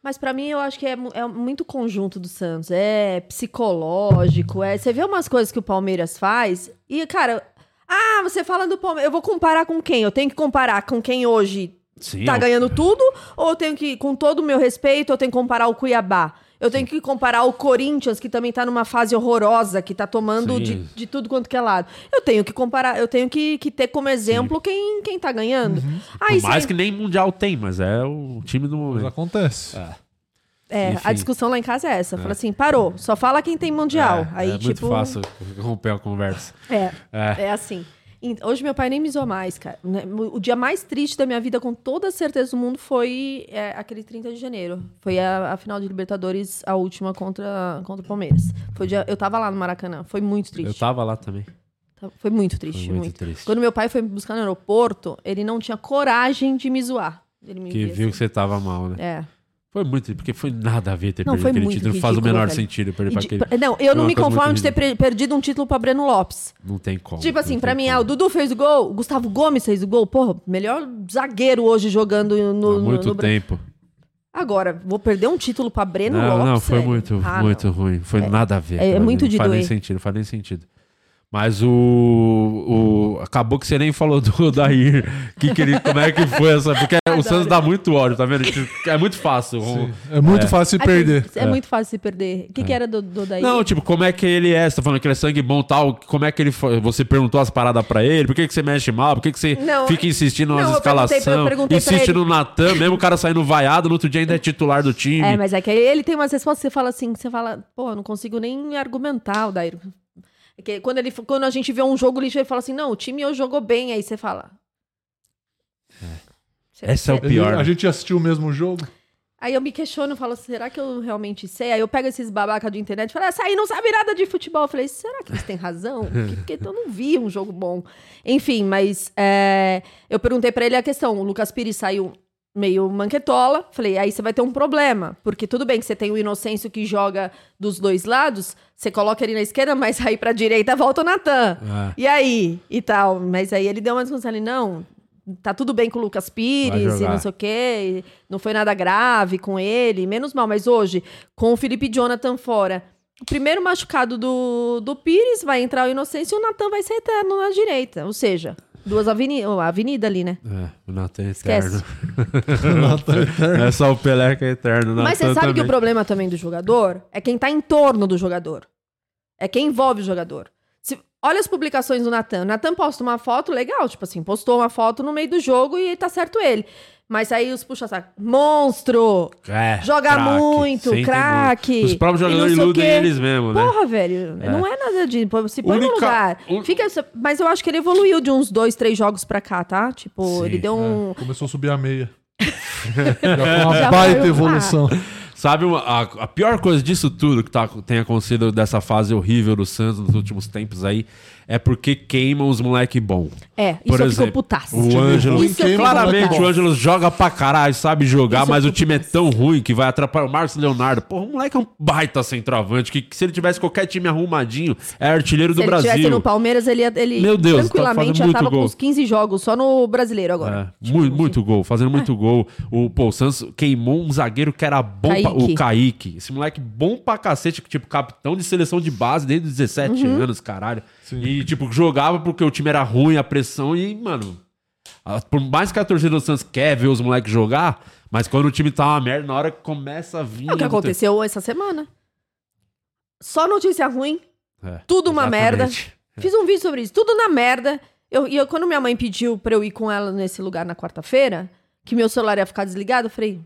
Mas pra mim eu acho que é, é muito conjunto do Santos. É psicológico, é. Você vê umas coisas que o Palmeiras faz e, cara, ah, você fala do Palmeiras. Eu vou comparar com quem? Eu tenho que comparar com quem hoje Sim, tá ó. ganhando tudo? Ou eu tenho que, com todo o meu respeito, eu tenho que comparar o Cuiabá? Eu tenho que comparar o Corinthians, que também tá numa fase horrorosa, que tá tomando de, de tudo quanto que é lado. Eu tenho que comparar, eu tenho que, que ter como exemplo quem, quem tá ganhando. Aí Por mais que nem Mundial tem, mas é o time do Mas momento. acontece. É, Enfim. a discussão lá em casa é essa. Fala assim, parou, só fala quem tem mundial. É, Aí, é tipo. muito fácil romper a conversa. É, É. é, assim. Hoje meu pai nem me zoou mais, cara. Né, O dia mais triste da minha vida, com toda certeza do mundo, foi é, aquele 30 de janeiro. Foi a, a final de Libertadores, a última contra, contra o Palmeiras. Foi dia, eu tava lá no Maracanã. Foi muito triste. Eu tava lá também. Tá- Foi muito triste, Foi muito muito. triste. Quando meu pai foi me buscar no aeroporto, ele não tinha coragem de me zoar. Ele me Que viu assim. que você tava mal, né? É. Foi muito, porque foi nada a ver ter Não, perdido aquele título. Não faz o ridículo, menor velho. sentido perder pra aquele. Não, eu não me conformo de ter perdido um título pra Breno Lopes. Não tem como. Tipo assim, pra mim, ah, o Dudu fez o gol, o Gustavo Gomes fez o gol. Porra, melhor zagueiro hoje jogando no. Há muito no tempo. Agora, vou perder um título pra Breno Não, Lopes. não, foi velho. muito, Ah, muito não. ruim. Foi É- nada a ver. é- é muito de Não faz nem sentido, não faz nem sentido. Mas o, o. Acabou que você nem falou do Dair. Que que ele, como é que foi essa. Porque o Santos dá muito ódio, tá vendo? É muito fácil. É muito fácil se perder. É, muito fácil se perder. O que, que era do, do? Não, tipo, como é que ele é? Você tá falando que ele é sangue bom e tal. Como é que ele foi? Você perguntou as paradas pra ele? Por que, que você mexe mal? Por que, que você Não, fica insistindo nas escalações? Insiste no Natan, mesmo o cara saindo vaiado, no outro dia ainda é titular do time. É, mas é que aí ele tem umas respostas que você fala assim, que você fala, pô, eu não consigo nem argumentar o Dairo. É que quando, ele, quando a gente vê um jogo lixo, ele fala assim, não, o time hoje jogou bem, aí você fala. Você- Esse é o pior. A gente assistiu o mesmo jogo? Aí eu me questiono, falo, será que eu realmente sei? Aí eu pego esses babaca de internet e falo, essa aí não sabe nada de futebol. Eu falei, será que eles têm razão? Porque, eu não vi um jogo bom. Enfim, mas é, eu perguntei pra ele a questão. O Lucas Pires saiu meio manquetola. Falei, aí você vai ter um problema. Porque tudo bem que você tem o Inocêncio que joga dos dois lados, você coloca ele na esquerda, mas aí pra direita volta o Natan. É. E aí? E tal. Mas aí ele deu uma discussão ali, não, tá tudo bem com o Lucas Pires e não sei o quê, não foi nada grave com ele, menos mal. Mas hoje, com o Felipe Jonathan fora, o primeiro machucado do, do Pires vai entrar o Inocêncio e o Natan vai ser eterno na direita. Ou seja, duas avenidas, a avenida ali, né? É, o Natan é Esquece. eterno. Natan é eterno. É só o Pelé que é eterno. Mas você sabe que também. o problema também do jogador é quem tá em torno do jogador. É quem envolve o jogador. Se- olha as publicações do Natan. O Natan posta uma foto legal, tipo assim, postou uma foto no meio do jogo e tá certo ele. Mas aí os puxa saco, monstro! É, joga craque, muito, craque! Os próprios jogadores iludem eles mesmo, né? Porra, velho, É. não é nada de. Se põe no Única- lugar. Fica, mas eu acho que ele evoluiu de uns dois, três jogos pra cá, tá? Tipo, Sim, ele deu um. Começou a subir a meia. Já foi uma Já baita foi- evolução. Sabe uma- a, a pior coisa disso tudo que tá, tem acontecido dessa fase horrível do Santos nos últimos tempos aí é porque queimam os moleque bom. É, isso Por fico exemplo, o Ângelo, Isso claramente o Ângelo joga pra caralho, sabe jogar, Isso mas o time é tão ruim que vai atrapalhar o Marcos Leonardo. Porra, o moleque é um baita centroavante que, que se ele tivesse qualquer time arrumadinho, é artilheiro Se do ele Brasil. estivesse no Palmeiras, ele, ele Meu Deus, tá tranquilamente fazendo já tava gol. com uns 15 jogos só no brasileiro agora. É, muito, muito gol, fazendo muito gol. O, pô, o Santos queimou um zagueiro que era bom, pra, Kaique. o Kaique. Esse moleque bom pra cacete, tipo, capitão de seleção de base desde os 17 Uhum. anos, caralho. E, tipo, jogava porque o time era ruim, a pressão, e, mano. a- Por mais que a torcida do Santos quer ver os moleques jogar, mas quando o time tá uma merda, na hora que começa a vir. É o que aconteceu essa semana. Só notícia ruim, É, tudo uma merda. exatamente. Fiz um vídeo sobre isso, tudo na merda. Eu, e eu, quando minha mãe pediu pra eu ir com ela nesse lugar na quarta-feira, que meu celular ia ficar desligado, eu falei,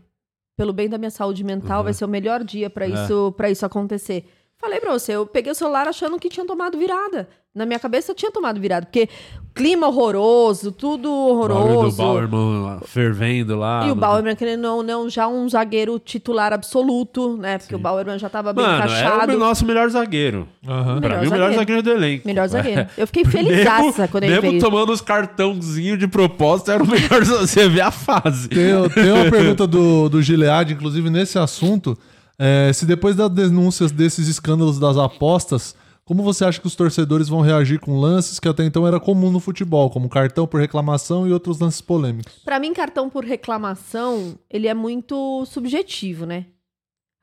pelo bem da minha saúde mental, vai ser o melhor dia pra É. isso, pra isso acontecer. Falei pra você, eu peguei o celular achando que tinha tomado virada. Na minha cabeça tinha tomado virada, porque clima horroroso, tudo horroroso. Bauerman lá, fervendo lá. E o Bauerman, querendo não, não, já um zagueiro titular absoluto, né? Porque o Bauerman já tava bem Mano, é encaixado. o nosso melhor zagueiro. Pra Melhor mim, o melhor zagueiro. do elenco. Melhor zagueiro. É. Eu fiquei felizaça quando ele mesmo fez. tomando os cartãozinhos de propósito, era o melhor você vê a fase. Tem, tem uma pergunta do, do Gilead, inclusive nesse assunto. É, se depois das denúncias desses escândalos das apostas, como você acha que os torcedores vão reagir com lances que até então era comum no futebol, como cartão por reclamação e outros lances polêmicos? Pra mim, cartão por reclamação, ele é muito subjetivo, né?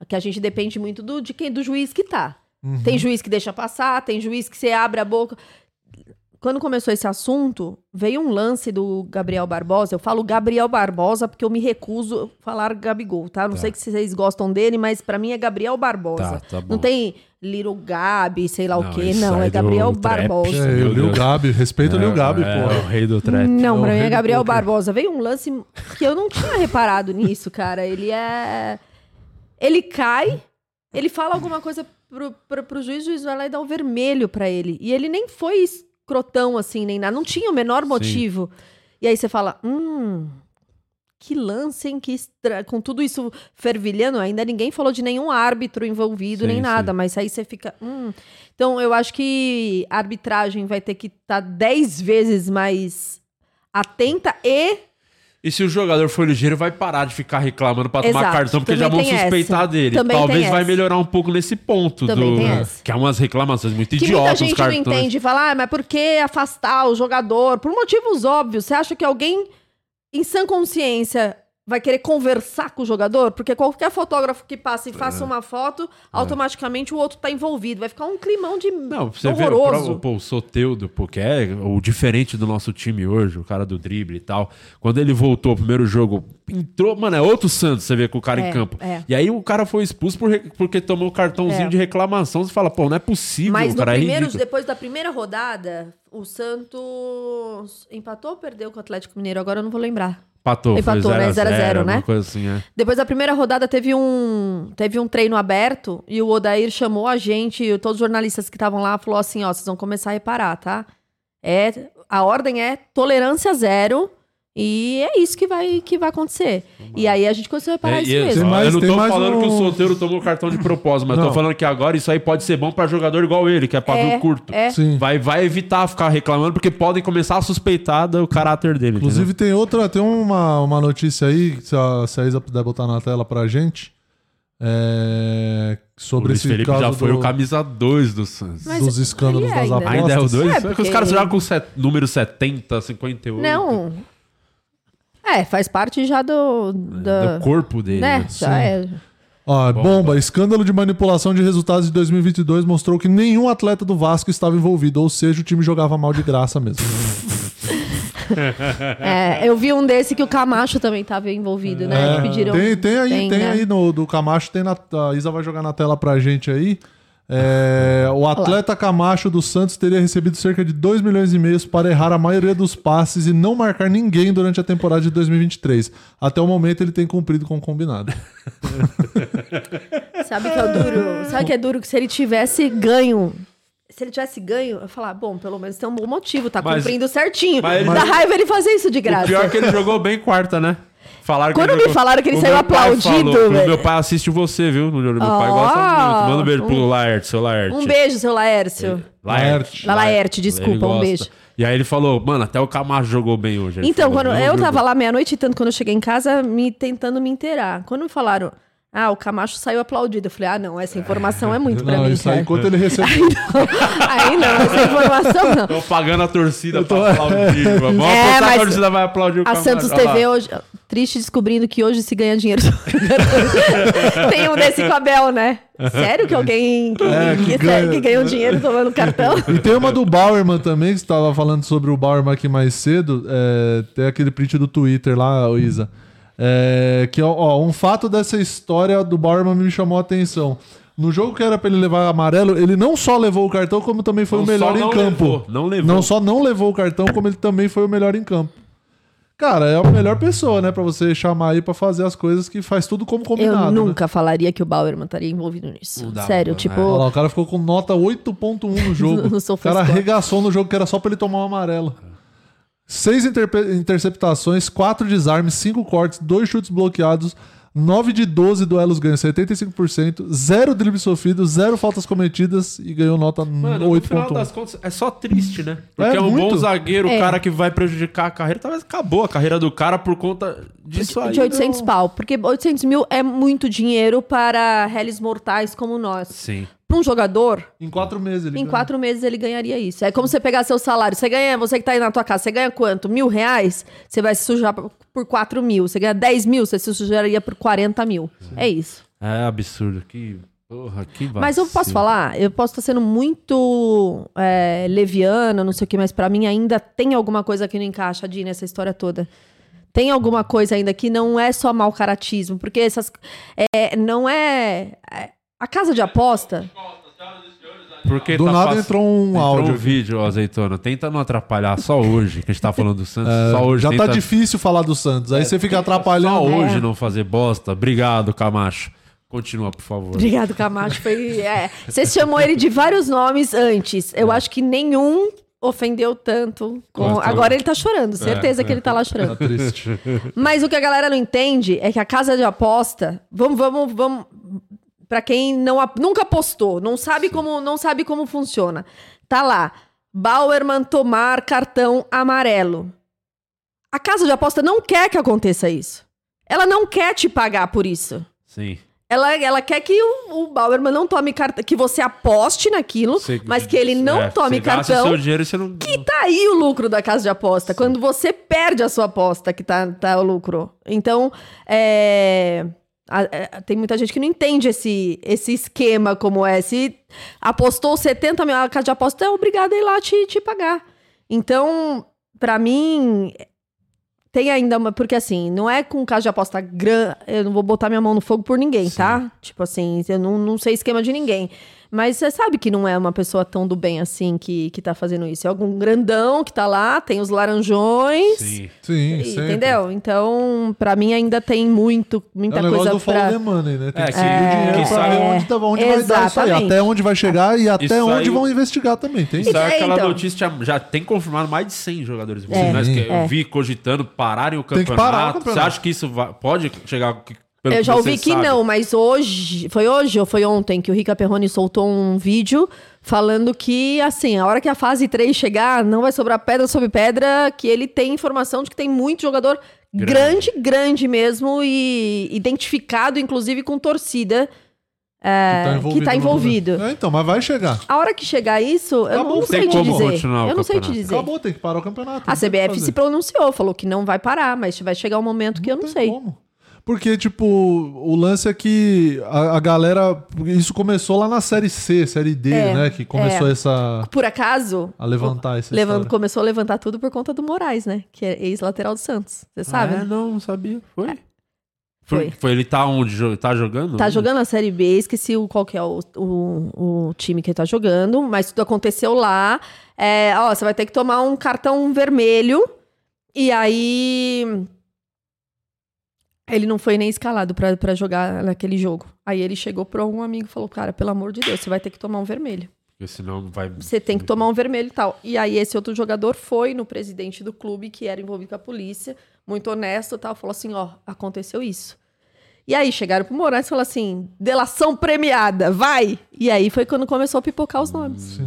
Que a gente depende muito do, de quem, do juiz que tá. Uhum. Tem juiz que deixa passar, tem juiz que você abre a boca. Quando começou esse assunto, veio um lance do Gabriel Barbosa. Eu falo Gabriel Barbosa porque eu me recuso a falar Gabigol, tá? Não sei se vocês gostam dele, mas pra mim é Gabriel Barbosa. Tá, tá bom. Não tem Little Gabi, sei lá Não, o quê. Não, é Gabriel. Barbosa. É, eu li o Gabi, respeita o Lil Gabi, é, pô. É o rei do trap. Não, É o pra mim é Gabriel. Barbosa. Veio um lance que eu não tinha reparado nisso, cara. Ele é. Ele cai, ele fala alguma coisa pro, pro, pro juiz, o juiz vai lá e dá o vermelho pra ele. E ele nem foi escrotão assim, nem nada. Não tinha o menor motivo. E aí você fala, hum. Que lance, hein? Que estra... Com tudo isso fervilhando, ainda ninguém falou de nenhum árbitro envolvido, Sim, nem nada. sim. Mas aí você fica. Hum. Então, eu acho que a arbitragem vai ter que estar dez vezes mais atenta e E se o jogador for ligeiro, vai parar de ficar reclamando pra tomar cartão, porque já também vão tem suspeitar essa. dele. Também Talvez vai melhorar um pouco nesse ponto. Também do. Que é umas reclamações muito Que idiotas, muita gente não entende e fala, ah, mas por que afastar o jogador? Por motivos óbvios. Você acha que alguém, em sã consciência, vai querer conversar com o jogador? Porque qualquer fotógrafo que passe e É. faça uma foto, automaticamente o outro tá envolvido. Vai ficar um climão de Não, você vê o, horroroso. pro- pô, o Soteudo, pô, que é o diferente do nosso time hoje, o cara do drible e tal. Quando ele voltou ao primeiro jogo, entrou, mano, é outro Santos, você vê com o cara É, em campo. é. E aí o cara foi expulso por porque tomou um cartãozinho É. de reclamação. Você fala, pô, não é possível, Mas cara, é primeiro, depois da primeira rodada, o Santos empatou ou perdeu com o Atlético Mineiro? Agora eu não vou lembrar. Empatou, Empatou, né? 0 a 0, 0 né? Assim, é. Depois da primeira rodada teve um, teve um treino aberto e o Odair chamou a gente, e todos os jornalistas que estavam lá, falou assim, ó, vocês vão começar a reparar, tá? É, a ordem é tolerância zero e é isso que vai, que vai acontecer. E aí a gente começou a reparar É, isso eu- mesmo. eu não tô falando que o um- solteiro tomou cartão de propósito, mas Não. tô falando que agora isso aí pode ser bom pra jogador igual ele, que é pavio É, curto. é. Sim. Vai, vai evitar ficar reclamando, porque podem começar a suspeitar do caráter dele. Inclusive tem outra, tem uma, uma notícia aí, se a, se a Isa puder botar na tela pra gente, é, o sobre Luiz esse Felipe caso já foi do- o camisa 2 do Santos. Mas dos escândalos das apostas. Ainda é o 2? É, É, que os porque- caras jogam com set, número 70, 58. Não. É, faz parte já do... da- Do corpo dele. Né? né? Já é. Ó, bomba, escândalo de manipulação de resultados de 2022 mostrou que nenhum atleta do Vasco estava envolvido, ou seja, o time jogava mal de graça mesmo. É, eu vi um desse que o Camacho também tava envolvido, né? É, pediram... tem, tem aí, tem, né? aí no do Camacho, tem na, a Isa vai jogar na tela pra gente aí. É, o atleta Camacho do Santos teria recebido cerca de 2 milhões e meio para errar a maioria dos passes e não marcar ninguém durante a temporada de 2023. Até o momento ele tem cumprido com o combinado. Sabe que é duro? Sabe que é duro que se ele tivesse ganho. Se ele tivesse ganho, eu ia falar, bom, pelo menos tem um bom motivo, tá Mas- cumprindo certinho. mas Dá raiva ele fazer isso de graça. O pior é que ele jogou bem quarta, né? Falaram Quando me jogou- falaram que ele o saiu aplaudido, velho. Meu pai assiste você, viu? Meu pai gosta muito. Manda um beijo pro um- Laerte, seu Laerte. Um beijo, seu Laércio. Laerte. La Laerte, desculpa, um beijo. E aí ele falou, mano, até o Camacho jogou bem hoje. Ele Então, falou, quando eu jogou. tava lá meia-noite e tanto, quando eu cheguei em casa, me tentando me inteirar. Quando me falaram, ah, o Camacho saiu aplaudido, eu falei, ah, não, essa informação é muito pra Não, mim, isso aí enquanto ele recebeu. Aí não, essa informação não. Tô pagando a torcida pra aplaudir. Vamos É, apostar que mas a torcida vai aplaudir o A Camacho. Santos. TV hoje, triste descobrindo que hoje se ganha dinheiro. Tem um desse com a Bel, né? Sério que alguém que, É, que que, ganha. que ganha um dinheiro tomando cartão? E tem uma do Bauerman também, que você tava falando sobre o Bauerman aqui mais cedo. É, tem aquele print do Twitter lá, Isa. É, que, ó, ó, um fato dessa história do Bauerman me chamou a atenção. No jogo que era pra ele levar amarelo, ele não só levou o cartão, como também foi Não o melhor em não campo. levou, não levou. Não só não levou o cartão, como ele também foi o melhor em campo. Cara, é a melhor pessoa, né, Pra você chamar aí pra fazer as coisas que faz tudo como combinado. Eu né? nunca falaria que o Bauerman estaria envolvido nisso. Dá, Sério, tipo. Olha lá, o cara ficou com nota 8.1 no jogo. No o cara arregaçou no jogo que era só pra ele tomar um amarelo. Seis interpe- interceptações, quatro desarmes, cinco cortes, dois chutes bloqueados, 9 de 12 duelos ganhos, 75%, zero dribles sofridos, zero faltas cometidas e ganhou nota Mano, no final 8.1. das contas, é só triste, né? Porque É é, um muito. bom zagueiro, o É. cara que vai prejudicar a carreira. Talvez acabou a carreira do cara por conta disso aí. de 800 pau. Porque 800 mil é muito dinheiro para réis mortais como nós. Sim. Para um jogador, Em quatro meses ele em ganhou. quatro meses ele ganharia isso. É como você pegar seu salário. Você ganha, você que tá aí na tua casa, você ganha quanto? Mil reais? Você vai se sujar por- 4 mil. Você ganha 10 mil, você se sujaria por 40 mil. É isso. É absurdo. Que. Porra, que Mas eu posso vacilo. falar, eu posso estar sendo muito é, leviana, não sei o que, mas pra mim ainda tem alguma coisa que não encaixa, Di, nessa história toda. Tem alguma coisa ainda que não é só mau caratismo, porque essas. É, não é. é- A casa de aposta. Porque Do tá nada pass- entrou um áudio um vídeo, ó, Azeitona. Tenta não atrapalhar só hoje, que a gente tá falando do Santos. É, só hoje. já tenta... tá difícil falar do Santos. Aí você fica Só atrapalhando. hoje É. não fazer bosta. Obrigado, Camacho. Continua, por favor. Obrigado, Camacho. Foi. É, você chamou ele de vários nomes antes. Eu acho que nenhum ofendeu tanto. com- Agora ele tá chorando, certeza É, que ele tá lá chorando. Tá triste. Mas o que a galera não entende é que a casa de aposta, vamos, vamos, vamos, para quem não nunca apostou, não sabe como, não sabe como funciona. Tá lá, Bauerman tomar cartão amarelo. A casa de aposta não quer que aconteça isso. Ela não quer te pagar por isso. Sim. Ela, ela quer que o, o Bauerman não tome cartão, que você aposte naquilo, Você- mas que ele não é, tome você cartão. seu dinheiro e você não. Que tá aí o lucro da casa de aposta. Quando você perde a sua aposta, que tá, tá o lucro. Então, é, a- é, tem muita gente que não entende esse, esse esquema como é. Se apostou 70 mil, a casa de aposta é obrigada a ir lá te, te pagar. Então, pra mim, tem ainda uma. Porque assim, não é com casa de aposta grande. Eu não vou botar minha mão no fogo por ninguém, tá? Tipo assim, eu não, não sei esquema de ninguém. Mas você sabe que não é uma pessoa tão do bem assim que, que tá fazendo isso. É algum grandão que tá lá, tem os laranjões. Sim. Sim, e-. Entendeu? Então, pra mim ainda tem muito, muita é coisa do follow pra. the money, né? Tem É, que seguir o dinheiro quem pra ver onde, tá, onde vai dar isso aí. Até onde vai chegar e até Isso onde aí- vão investigar também. Tem Isso é É, aquela então. notícia já, tem confirmado mais de 100 jogadores É, profissionais que eu é. vi cogitando pararem o Tem que campeonato. parar o campeonato. Você acha que isso vai- pode chegar. Pelo Eu já ouvi que sabe? não, mas hoje, foi hoje ou foi ontem que o Rica Perrone soltou um vídeo falando que, assim, a hora que a fase 3 chegar, não vai sobrar pedra sobre pedra, que ele tem informação de que tem muito jogador Grande. grande, grande, mesmo, e identificado, inclusive, com torcida é, que tá envolvido. É, então, mas vai chegar. A hora que chegar isso, eu Acabou, não não sei tem te como dizer. Eu não sei te dizer. Acabou, tem que parar o campeonato. A não CBF se pronunciou, falou que não vai parar, mas vai chegar um momento que eu não, sei. Porque, tipo, o lance é que a, a galera. Isso começou lá na série C, série D, É, né? Que começou é. essa. Por acaso, A levantar essa levan- história. começou a levantar tudo por conta do Moraes, né? Que é ex-lateral do Santos. Você sabe? Ah, é? né? não, não sabia. Foi? Foi. Foi ele tá onde? Tá jogando? Tá jogando a Série B, esqueci o, qual que é o, o, o time que ele tá jogando, mas tudo aconteceu lá. É, ó, você vai ter que tomar um cartão vermelho. E aí. Ele não foi nem escalado pra, pra jogar naquele jogo. Aí ele chegou pra um amigo e falou: Cara, pelo amor de Deus, você vai ter que tomar um vermelho. Porque senão vai. Você tem que tomar um vermelho e tal. E aí esse outro jogador foi no presidente do clube, que era envolvido com a polícia, muito honesto e tal, falou assim, ó, aconteceu isso. E aí chegaram pro Moraes e falaram assim, delação premiada, vai! E aí foi quando começou a pipocar os nomes.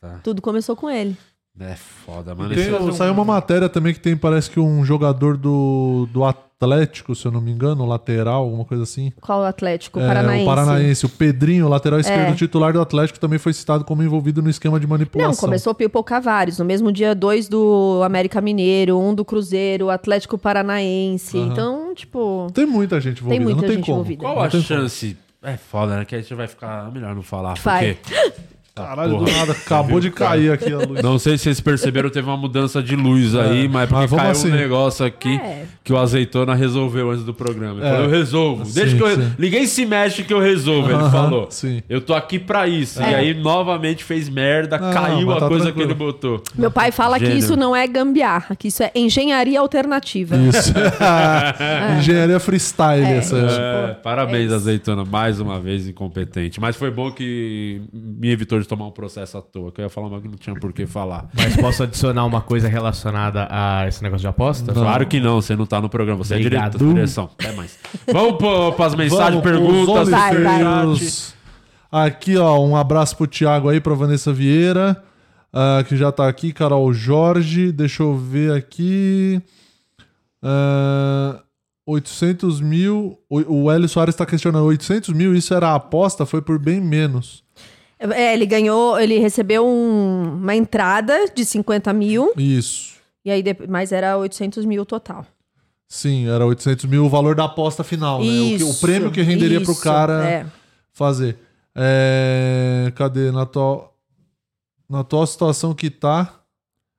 Tá. Tudo começou com ele. É foda, mano. Tem- é um- Saiu uma matéria também que tem, parece que um jogador do, do Atlético, se eu não me engano, lateral, alguma coisa assim. Qual o Atlético? O É, Paranaense. O Paranaense, o Pedrinho, lateral esquerdo É. titular do Atlético, também foi citado como envolvido no esquema de manipulação. Não, começou a pipocar vários. No mesmo dia, dois do América Mineiro, um do Cruzeiro, Atlético Paranaense. Aham. Então, tipo... Tem muita gente envolvida, muita não tem gente como. envolvida. Qual Não a tem como. chance? É foda, né? Que a gente vai ficar melhor não falar. Vai. Porque. Caralho, do nada, acabou de cair aqui a luz. Não sei se vocês perceberam, teve uma mudança de luz aí, É, mas porque mas vamos caiu assim. um negócio aqui É. que o azeitona resolveu antes do programa. Ele É. falou, eu resolvo. Deixa Sim, que eu. sim. Ninguém se mexe que eu resolvo. Ele Aham, falou. sim. Eu tô aqui pra isso. É. E aí, novamente, fez merda, Não, caiu mas a tá coisa tranquilo. que ele botou. Meu pai fala que Gênio. isso não é gambiarra, que isso é engenharia alternativa. Isso. Engenharia freestyle É. essa. É, parabéns, é azeitona, mais uma vez incompetente. Mas foi bom que me evitou de tomar um processo à toa, que eu ia falar que não tinha por que falar. Mas posso adicionar uma coisa relacionada a esse negócio de aposta? Claro que não, você não tá no programa, você Obrigado. é diretor, direção. Até mais. Vamos para as mensagens, Vamos perguntas, Vai. Aqui, ó, um abraço pro Thiago aí, pra Vanessa Vieira, ah, que já tá aqui, Carol Jorge, deixa eu ver aqui. Ah, 800 mil. O Hélio Soares tá questionando: 800 mil, isso era a aposta? Foi por bem menos. É, ele ganhou, ele recebeu um- uma entrada de 50 mil, Isso. e aí, mas era 800 mil total. Sim, era 800 mil o valor da aposta final, né? O, o Isso, prêmio que renderia pro isso, cara é. fazer. É, cadê? Na tua, na tua situação que tá.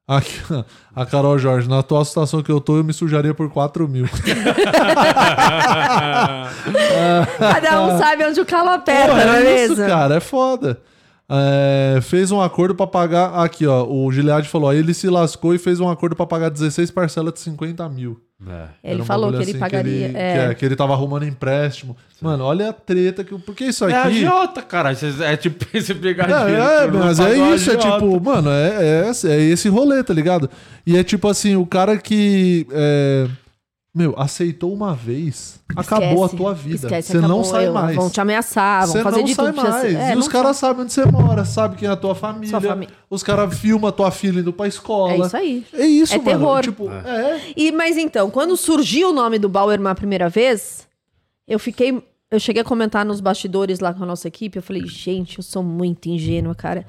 Aqui, a Carol Jorge, na atual situação que eu tô, eu me sujaria por 4 mil. Cada um sabe onde o calo aperta, não é é isso, mesmo? cara, é foda. É, fez um acordo pra pagar. Aqui, ó. O Gilead falou: ó, ele se lascou e fez um acordo pra pagar 16 parcelas de 50 mil. É. Ele Era um falou que ele assim pagaria. Que ele, é. que, é, que ele tava arrumando empréstimo. Mano, olha a treta. Que, porque isso É aqui. agiota, cara. É tipo esse pegar É, é, mas é isso, é tipo, mano, é, é, é esse rolê, tá ligado? E é tipo assim, o cara que. é, meu, aceitou uma vez, acabou a Esquece, tua vida. esquece, Você não acabou, sai eu- mais. vão te ameaçar, vão Você fazer não de sai tudo mais. é, e não os caras sabem onde você mora, sabem quem é a tua família. Sua família. Os caras filmam a tua filha indo pra escola. É isso aí. É isso, é mano. terror. Tipo, é. E, mas então, quando surgiu o nome do Bauerman a primeira vez, eu fiquei. Eu cheguei a comentar nos bastidores lá com a nossa equipe. Eu falei, gente, eu sou muito ingênua, cara.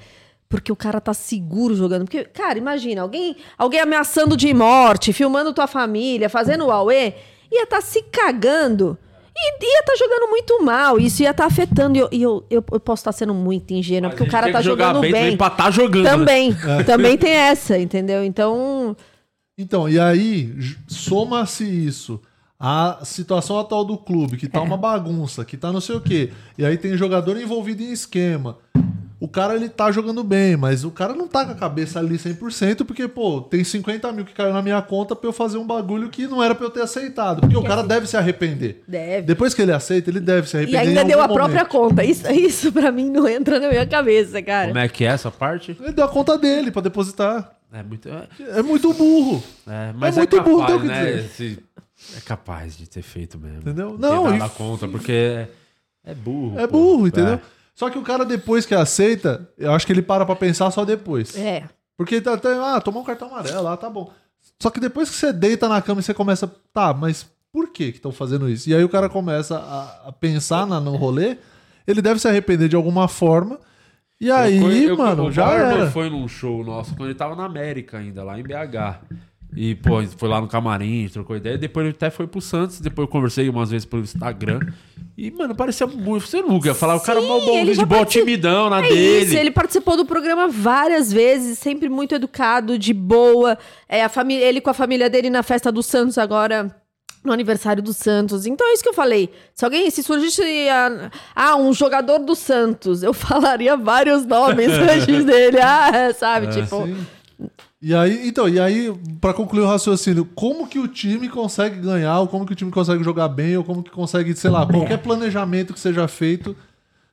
Porque o cara tá seguro jogando. Porque, cara, imagina, alguém, alguém ameaçando de morte, filmando tua família, fazendo o Aue, ia estar se cagando. E ia estar jogando muito mal. Isso ia estar afetando. E eu, eu, eu, eu posso estar sendo muito ingênua, porque o cara tem tá que jogar jogando bem bem. também pra tá jogando, né? Também. É. Também tem essa, entendeu? Então. Então, e aí, soma-se isso. A situação atual do clube, que tá uma bagunça, que tá não sei o quê. E aí tem jogador envolvido em esquema. O cara, ele tá jogando bem, mas o cara não tá com a cabeça ali 100%, porque, pô, tem 50 mil que caiu na minha conta pra eu fazer um bagulho que não era pra eu ter aceitado. Porque o cara deve se arrepender. Deve. Depois que ele aceita, ele deve se E arrepender. ainda em deu a algum própria momento. conta. Isso, isso pra mim não entra na minha cabeça, cara. Como é que é essa parte? Ele deu a conta dele pra depositar. É muito. É, É muito burro. é, mas é, muito burro, capaz, tem o que né? dizer. Esse- é capaz de ter feito mesmo. Entendeu? Ter Não, dado e- a conta, porque é, é burro. É pô. burro, entendeu? É. Só que o cara, depois que aceita, eu acho que ele para pra pensar só depois. É. Porque tá até, ah, tomou um cartão amarelo, ah, tá bom. Só que depois que você deita na cama e você começa, tá, mas por que que estão fazendo isso? E aí o cara começa a, a pensar na- no rolê, ele deve se arrepender de alguma forma. E aí, Eu eu- mano, o já era. foi num show nosso quando ele tava na América ainda, lá em BH. E, pô, foi lá no camarim, trocou ideia. Depois ele até foi pro Santos. Depois eu conversei umas vezes pelo Instagram. E, mano, parecia muito. Você nunca falar, o cara é mal já de boa partici- timidão na É dele. isso, ele participou do programa várias vezes, sempre muito educado, de boa. É, a família, ele com a família dele na festa do Santos agora. No aniversário do Santos. Então é isso que eu falei. Se alguém, se surgisse ah, ah, um jogador do Santos, eu falaria vários nomes antes dele. Ah, sabe? É, tipo. sim. E aí, então, e aí, pra concluir o raciocínio, como que o time consegue ganhar, ou como que o time consegue jogar bem, ou como que consegue, sei lá, qualquer planejamento que seja feito,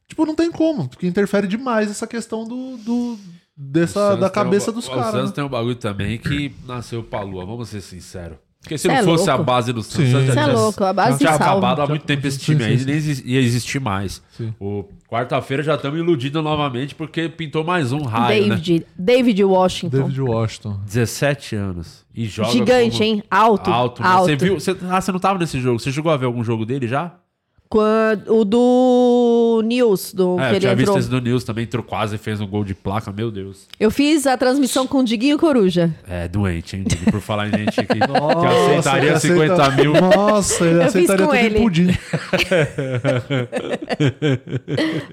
tipo, não tem como, porque interfere demais essa questão do, do dessa da um cabeça ba- dos O caras. Santos né? tem um bagulho também que nasceu pra lua, vamos ser sinceros. Porque se Cê não é fosse a louco. base do Santos, Sim. já Cê é tinha- louco, a base já tinha salva. acabado há muito tempo esse time aí, nem ia existir mais. Sim. O quarta-feira já estamos iludidos novamente porque pintou mais um raio, né? David, David Washington. David Washington. 17 anos. E joga Gigante, como- hein? Alto. Alto. Alto. né? Você viu? Você, ah, você não tava nesse jogo. Você chegou a ver algum jogo dele já? Quando, o do News, do é, que eu ele tinha visto entrou. esse do News também, entrou quase fez um gol de placa, meu Deus. Eu fiz a transmissão com o Diguinho Coruja. É, doente, hein? Digo, Por falar em gente aqui, que Nossa, aceitaria ele 50 aceita- mil. Nossa, ele Eu aceitaria tudo ele. em pudim.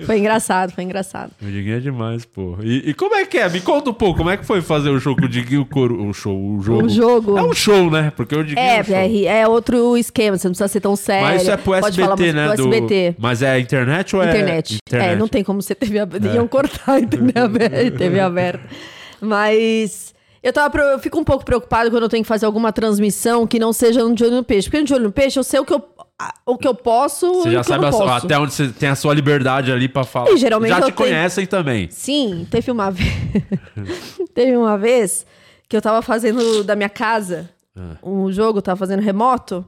Foi engraçado, foi engraçado. O Diguinho é demais, pô. E, e como é que é? Me conta um pouco, como é que foi fazer o show com o Diguinho Coru... O show, o jogo. O jogo. É um show, né? Porque o Diguinho é, É, um show. é, é outro esquema, você não precisa ser tão sério. Mas isso é pro Pode falar SBT, né? pro do- SBT. Mas é internet ou é... Internet. É, não tem como você TV aberta. É. Iam cortar a TV aberta. Mas eu, tava, eu fico um pouco preocupado quando eu tenho que fazer alguma transmissão que não seja no De Olho no Peixe. Porque no De Olho no Peixe eu sei o que eu, o que eu posso Você já sabe a até onde você tem a sua liberdade ali pra falar. E geralmente já eu te tenho- conhecem também. Sim, teve uma vez. teve uma vez que eu tava fazendo da minha casa Ah. um jogo, tava fazendo remoto,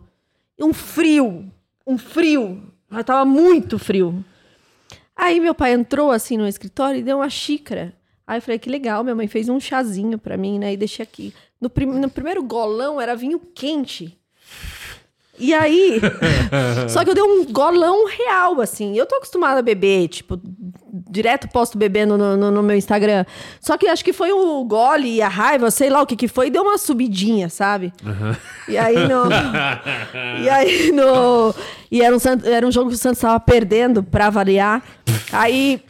um frio, um frio, mas tava muito frio. Aí meu pai entrou assim no escritório e deu uma xícara. Aí eu falei, que legal, minha mãe fez um chazinho pra mim, né? E deixei aqui. No, prim- no primeiro golão era vinho quente. E aí, só que eu dei um golão real, assim. Eu tô acostumada a beber, tipo, direto posto bebendo no, no, no meu Instagram. Só que acho que foi o gole e a raiva, sei lá o que que foi, e deu uma subidinha, sabe? E aí no. e aí no. E era um, era um jogo que o Santos tava perdendo pra variar. Aí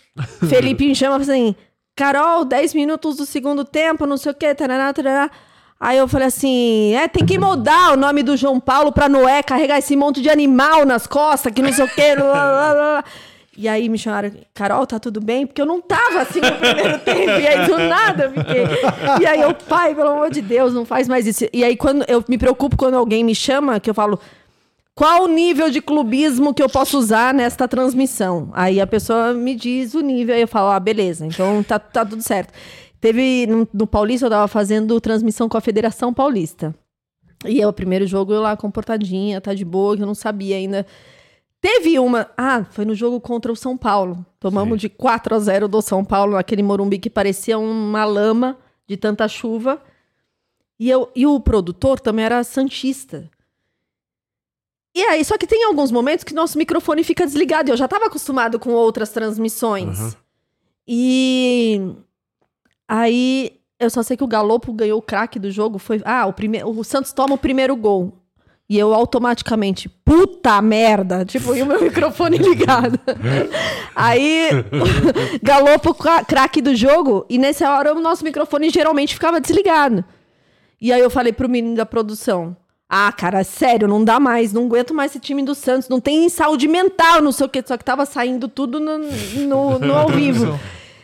Felipe me chama assim: Carol, 10 minutos do segundo tempo, não sei o quê, tarará, tarará. Aí eu falei assim: é, tem que mudar o nome do João Paulo pra Noé carregar esse monte de animal nas costas, que não sei o quê. lá, lá, lá, lá. E aí me chamaram, Carol, tá tudo bem? Porque eu não tava assim no primeiro tempo. E aí do nada eu fiquei. E aí eu, pai, pelo amor de Deus, não faz mais isso. E aí quando eu me preocupo quando alguém me chama, que eu falo, qual o nível de clubismo que eu posso usar nesta transmissão? Aí a pessoa me diz o nível, aí eu falo, ah, beleza, então tá, tá tudo certo. Teve, no, no Paulista, eu tava fazendo transmissão com a Federação Paulista. E eu, o primeiro jogo, eu lá comportadinha, tá de boa, que eu não sabia ainda. Teve uma. Ah, foi no jogo contra o São Paulo. Tomamos de 4 a 0 do São Paulo, naquele Morumbi que parecia uma lama de tanta chuva. E, eu, e o produtor também era Santista. E aí, só que tem alguns momentos que nosso microfone fica desligado. e Eu já estava acostumado com outras transmissões. Aham. E aí eu só sei que o Galopo ganhou o craque do jogo. Foi. Ah, o, prime... o Santos toma o primeiro gol. E eu automaticamente, puta merda! Tipo, e o meu microfone ligado. Aí, Galopo, cra- craque do jogo, e nessa hora o nosso microfone geralmente ficava desligado. E aí eu falei pro menino da produção: Ah, cara, sério, não dá mais, não aguento mais esse time do Santos, não tem saúde mental, não sei o que, só que tava saindo tudo no, no, no ao vivo.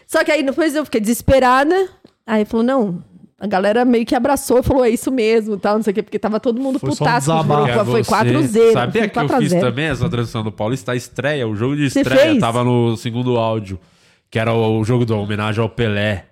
Só que aí depois eu fiquei desesperada. Aí falou: não. A galera meio que abraçou e falou: é isso mesmo, tal, não sei o quê, porque tava todo mundo Foi só um putaço. desabafo. Foi, foi Você 4-0. Sabia foi que eu 4 a fiz 0. também essa transmissão do Paulista? A estreia, o jogo de estreia. Tava no segundo áudio, que era o jogo da homenagem ao Pelé.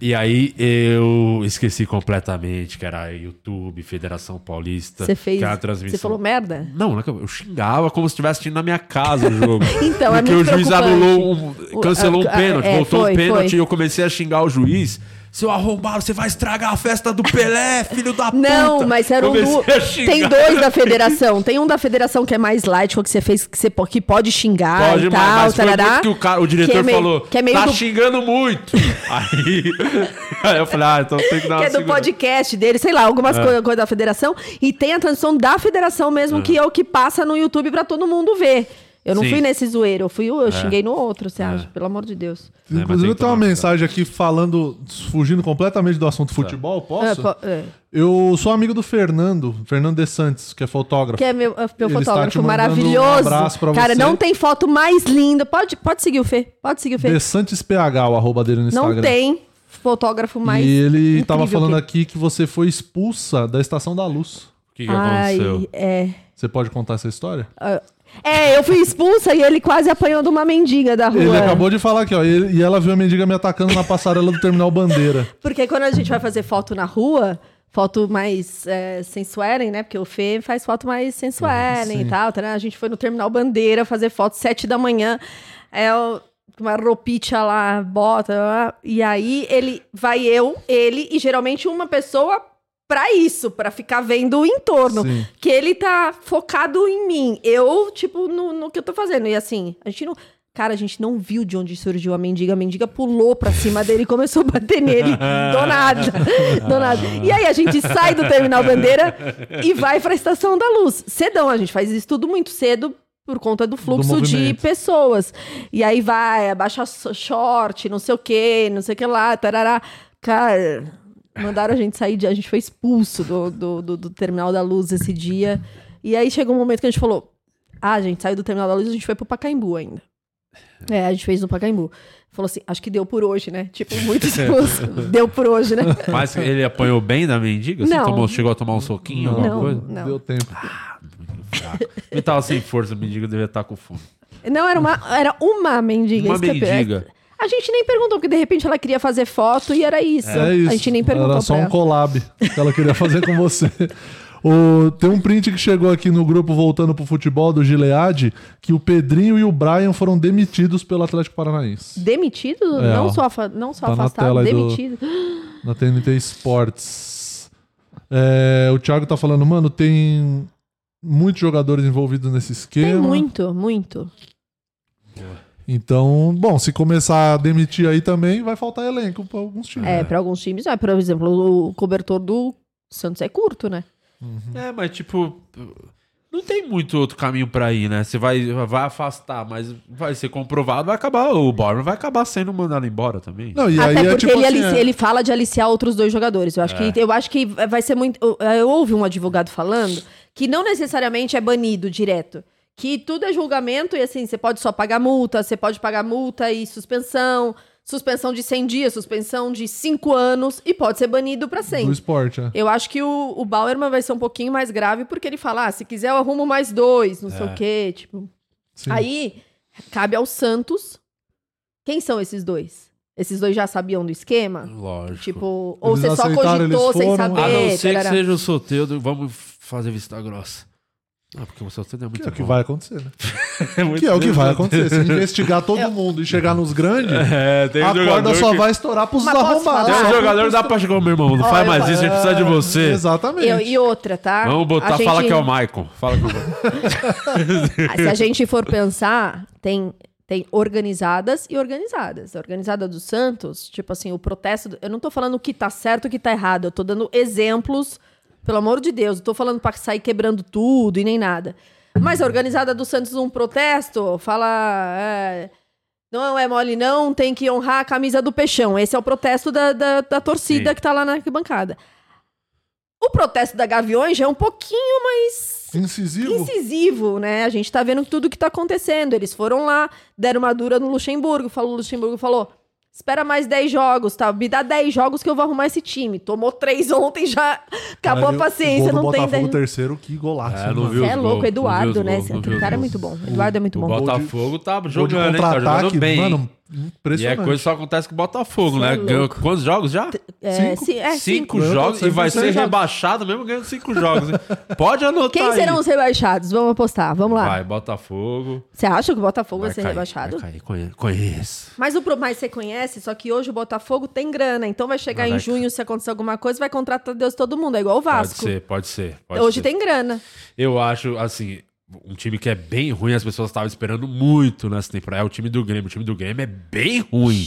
E aí eu esqueci completamente que era YouTube, Federação Paulista. Você fez. Que era a transmissão. Você falou merda? Não, é eu xingava como se estivesse assistindo na minha casa o jogo. Então, é Porque muito o juiz anulou um, cancelou um a- a- pênalti, é, voltou foi, um pênalti foi. e eu comecei a xingar o juiz. Seu arrombado, você vai estragar a festa do Pelé, filho da puta. Não, mas era um do... Tem dois da federação. Tem um da federação que é mais light, que você fez, que, você, que pode xingar Pode, e mas, tal, mas foi tarará, que o, cara, o diretor que é meio- falou, que é meio tá do- xingando muito. aí, aí eu falei, ah, então tem que dar que é do podcast dele, sei lá, algumas É. coisas coisa da federação. E tem a transmissão da federação mesmo, É. que é o que passa no YouTube pra todo mundo ver. Eu não Sim. fui nesse zoeiro, eu, fui, eu É. xinguei no outro, você acha? Pelo amor de Deus. Inclusive, eu tenho uma mensagem aqui falando, fugindo completamente do assunto futebol, posso? É, po- é. Eu sou amigo do Fernando, Fernando De Santos, que é fotógrafo. Que é meu, é meu fotógrafo maravilhoso. Um abraço pra Cara, você. não tem foto mais linda. Pode, pode seguir o Fê. Pode seguir o Fê. De Santos PH, o arroba dele no Instagram. Não tem fotógrafo mais. E ele incrível tava falando que- aqui que você foi expulsa da Estação da Luz. O que, Ai, é. Você pode contar essa história? Ah, É, eu fui expulsa e ele quase apanhou de uma mendiga da rua. Ele acabou de falar aqui, ó. ele- e ela viu a mendiga me atacando na passarela do Terminal Bandeira. Porque quando a gente vai fazer foto na rua, foto mais é, né? Porque o Fê faz foto mais sensuellen sim. e tal. tá, né? A gente foi no Terminal Bandeira fazer foto sete da manhã. É uma roupinha lá, bota. E aí ele vai eu, ele e geralmente uma pessoa pra isso, pra ficar vendo o entorno. Sim. Que ele tá focado em mim. Eu, tipo, no, no que eu tô fazendo. E assim, a gente não. Cara, a gente não viu de onde surgiu a mendiga. A mendiga pulou pra cima dele e começou a bater nele. Do nada. Do nada. E aí a gente sai do Terminal Bandeira e vai pra Estação da Luz. Cedão, a gente faz isso tudo muito cedo por conta do fluxo de movimento. pessoas. E aí vai, abaixa short, não sei o quê, não sei o que lá, tarará. Cara, mandaram a gente sair, de, a gente foi expulso do, do, do- do Terminal da Luz esse dia. E aí chegou um momento que a gente falou: ah, a gente saiu do Terminal da Luz e a gente foi pro Pacaembu ainda. É, a gente fez no Pacaembu. Falou assim, acho que deu por hoje, né? Tipo, muito expulso. deu por hoje, né? Mas ele apanhou bem da mendiga? Você Não. tomou- chegou a tomar um soquinho, alguma Não, coisa? não. Deu tempo. Ele tava sem força, a mendiga devia estar com fome. Não, era uma, era uma mendiga. Uma mendiga. A gente nem perguntou, porque de repente ela queria fazer foto e era isso. É isso. A gente nem perguntou Era só um collab que ela queria fazer com você. O, tem um print que chegou aqui no grupo Voltando pro Futebol do Gilead que o Pedrinho e o Brian foram demitidos pelo Atlético Paranaense. Demitido? É, não, ó. só não só Tá na afastado, tela aí do- demitido. Na TNT Sports. É, o Thiago tá falando, mano, tem muitos jogadores envolvidos nesse esquema. Tem muito, muito. Então, bom, se começar a demitir aí também, vai faltar elenco pra alguns times. É, pra alguns times, é, por exemplo, o cobertor do Santos é curto, né? É, mas tipo, não tem muito outro caminho pra ir, né? Você vai, vai afastar, mas vai ser comprovado, vai acabar, o Borman vai acabar sendo mandado embora também. Não, e Até aí é porque tipo ele, assim, alicia- é- ele fala de aliciar outros dois jogadores. Eu acho, É. que, eu acho que vai ser muito. Eu, eu ouvi um advogado falando que não necessariamente é banido direto. Que tudo é julgamento e assim, você pode só pagar multa, você pode pagar multa e suspensão, suspensão de 100 dias, suspensão de 5 anos e pode ser banido pra do sempre. esporte, é. Eu acho que o, o Bauerman vai ser um pouquinho mais grave porque ele fala: ah, se quiser eu arrumo mais dois, não sei É. o quê. Tipo. Sim. Aí cabe ao Santos. Quem são esses dois? Esses dois já sabiam do esquema? Lógico. Tipo, ou Eles você só cogitou sem saber? A não ser que seja o solteiro, vamos fazer vista grossa. Ah, porque o solteiro é muito Que é o que vai acontecer, né? É Que é o que vai acontecer. Se investigar todo mundo e chegar nos grandes, É, tem a corda só que- vai estourar pros Mas arrombados. Tem um jogador que dá pra chegar, meu irmão. Não faz eu mais falo- isso, a gente precisa de você. Exatamente. E, e outra, tá? Vamos botar, gente- fala que é o Maicon. Fala que é o Maicon. Ah, Se a gente for pensar, tem, tem organizadas e organizadas. A organizada do Santos, tipo assim, o protesto. do- Eu não tô falando o que tá certo e o que tá errado. Eu tô dando exemplos, pelo amor de Deus. Não tô falando pra sair quebrando tudo e nem nada. Mas a organizada do Santos, um protesto, fala. é, não é mole, não, tem que honrar a camisa do peixão. Esse é o protesto da, da, da torcida Sim. que tá lá na arquibancada. O protesto da Gaviões já é um pouquinho mais Incisivo. incisivo, né? A gente tá vendo tudo que tá acontecendo. Eles foram lá, deram uma dura no Luxemburgo. Falou, o Luxemburgo falou: espera mais 10 jogos, tá? Me dá 10 jogos que eu vou arrumar esse time. Tomou 3 ontem, já acabou Cara, a paciência, o não tem Botafogo 10. terceiro, que golaço. É, não viu Você é louco, Eduardo, não viu os né? gols, viu cara é muito bom. O Eduardo é muito O bom. Botafogo tá jogando, hein? Tá contra-ataque, jogando bem. mano, E é coisa que só acontece com o Botafogo, né? é Ganhou quantos jogos já? É, Cinco? ci- é, cinco cinco. Eu jogos e vai ser já- rebaixado mesmo ganhando cinco jogos. Pode anotar Quem aí. serão os rebaixados? Vamos apostar, vamos lá. Vai, Botafogo. Você acha que o Botafogo vai, Vai ser cair, rebaixado? Vai cair, conheço. Mas o pro- mas você conhece, só que hoje o Botafogo tem grana, então vai chegar Vai, em vai. junho, se acontecer alguma coisa, vai contratar Deus todo mundo, é igual o Pode Vasco. ser, pode ser. pode hoje ser. tem grana. Eu acho, assim, um time que é bem ruim, as pessoas estavam esperando muito nessa temporada. É o time do Grêmio. O time do Grêmio é bem ruim.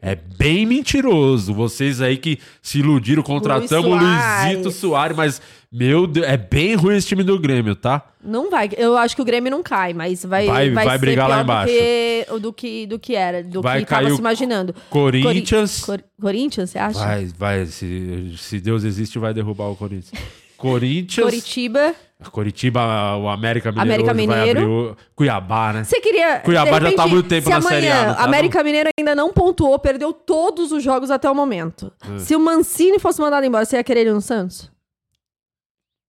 É bem mentiroso. Vocês aí que se iludiram, contratamos o Luiz Soares. Luizito Soares, mas, meu Deus, é bem ruim esse time do Grêmio, tá? Não vai. Eu acho que o Grêmio não cai, mas vai, Vai- vai, vai ser brigar lá embaixo. Do que, do que, do que era, do Vai que tava cair se o imaginando. Corinthians. Cori- Cor- Corinthians, você acha? Vai, vai. Se, se Deus existe, vai derrubar o Corinthians. Corinthians. Coritiba. Curitiba, o América Mineiro. América Mineiro. abrir Cuiabá, né? Você queria. Cuiabá de já tá há repente, muito tempo se na amanhã, Série A, tá, América Mineiro ainda não pontuou, perdeu todos os jogos até o momento. É. Se o Mancini fosse mandado embora, você ia querer ele no Santos?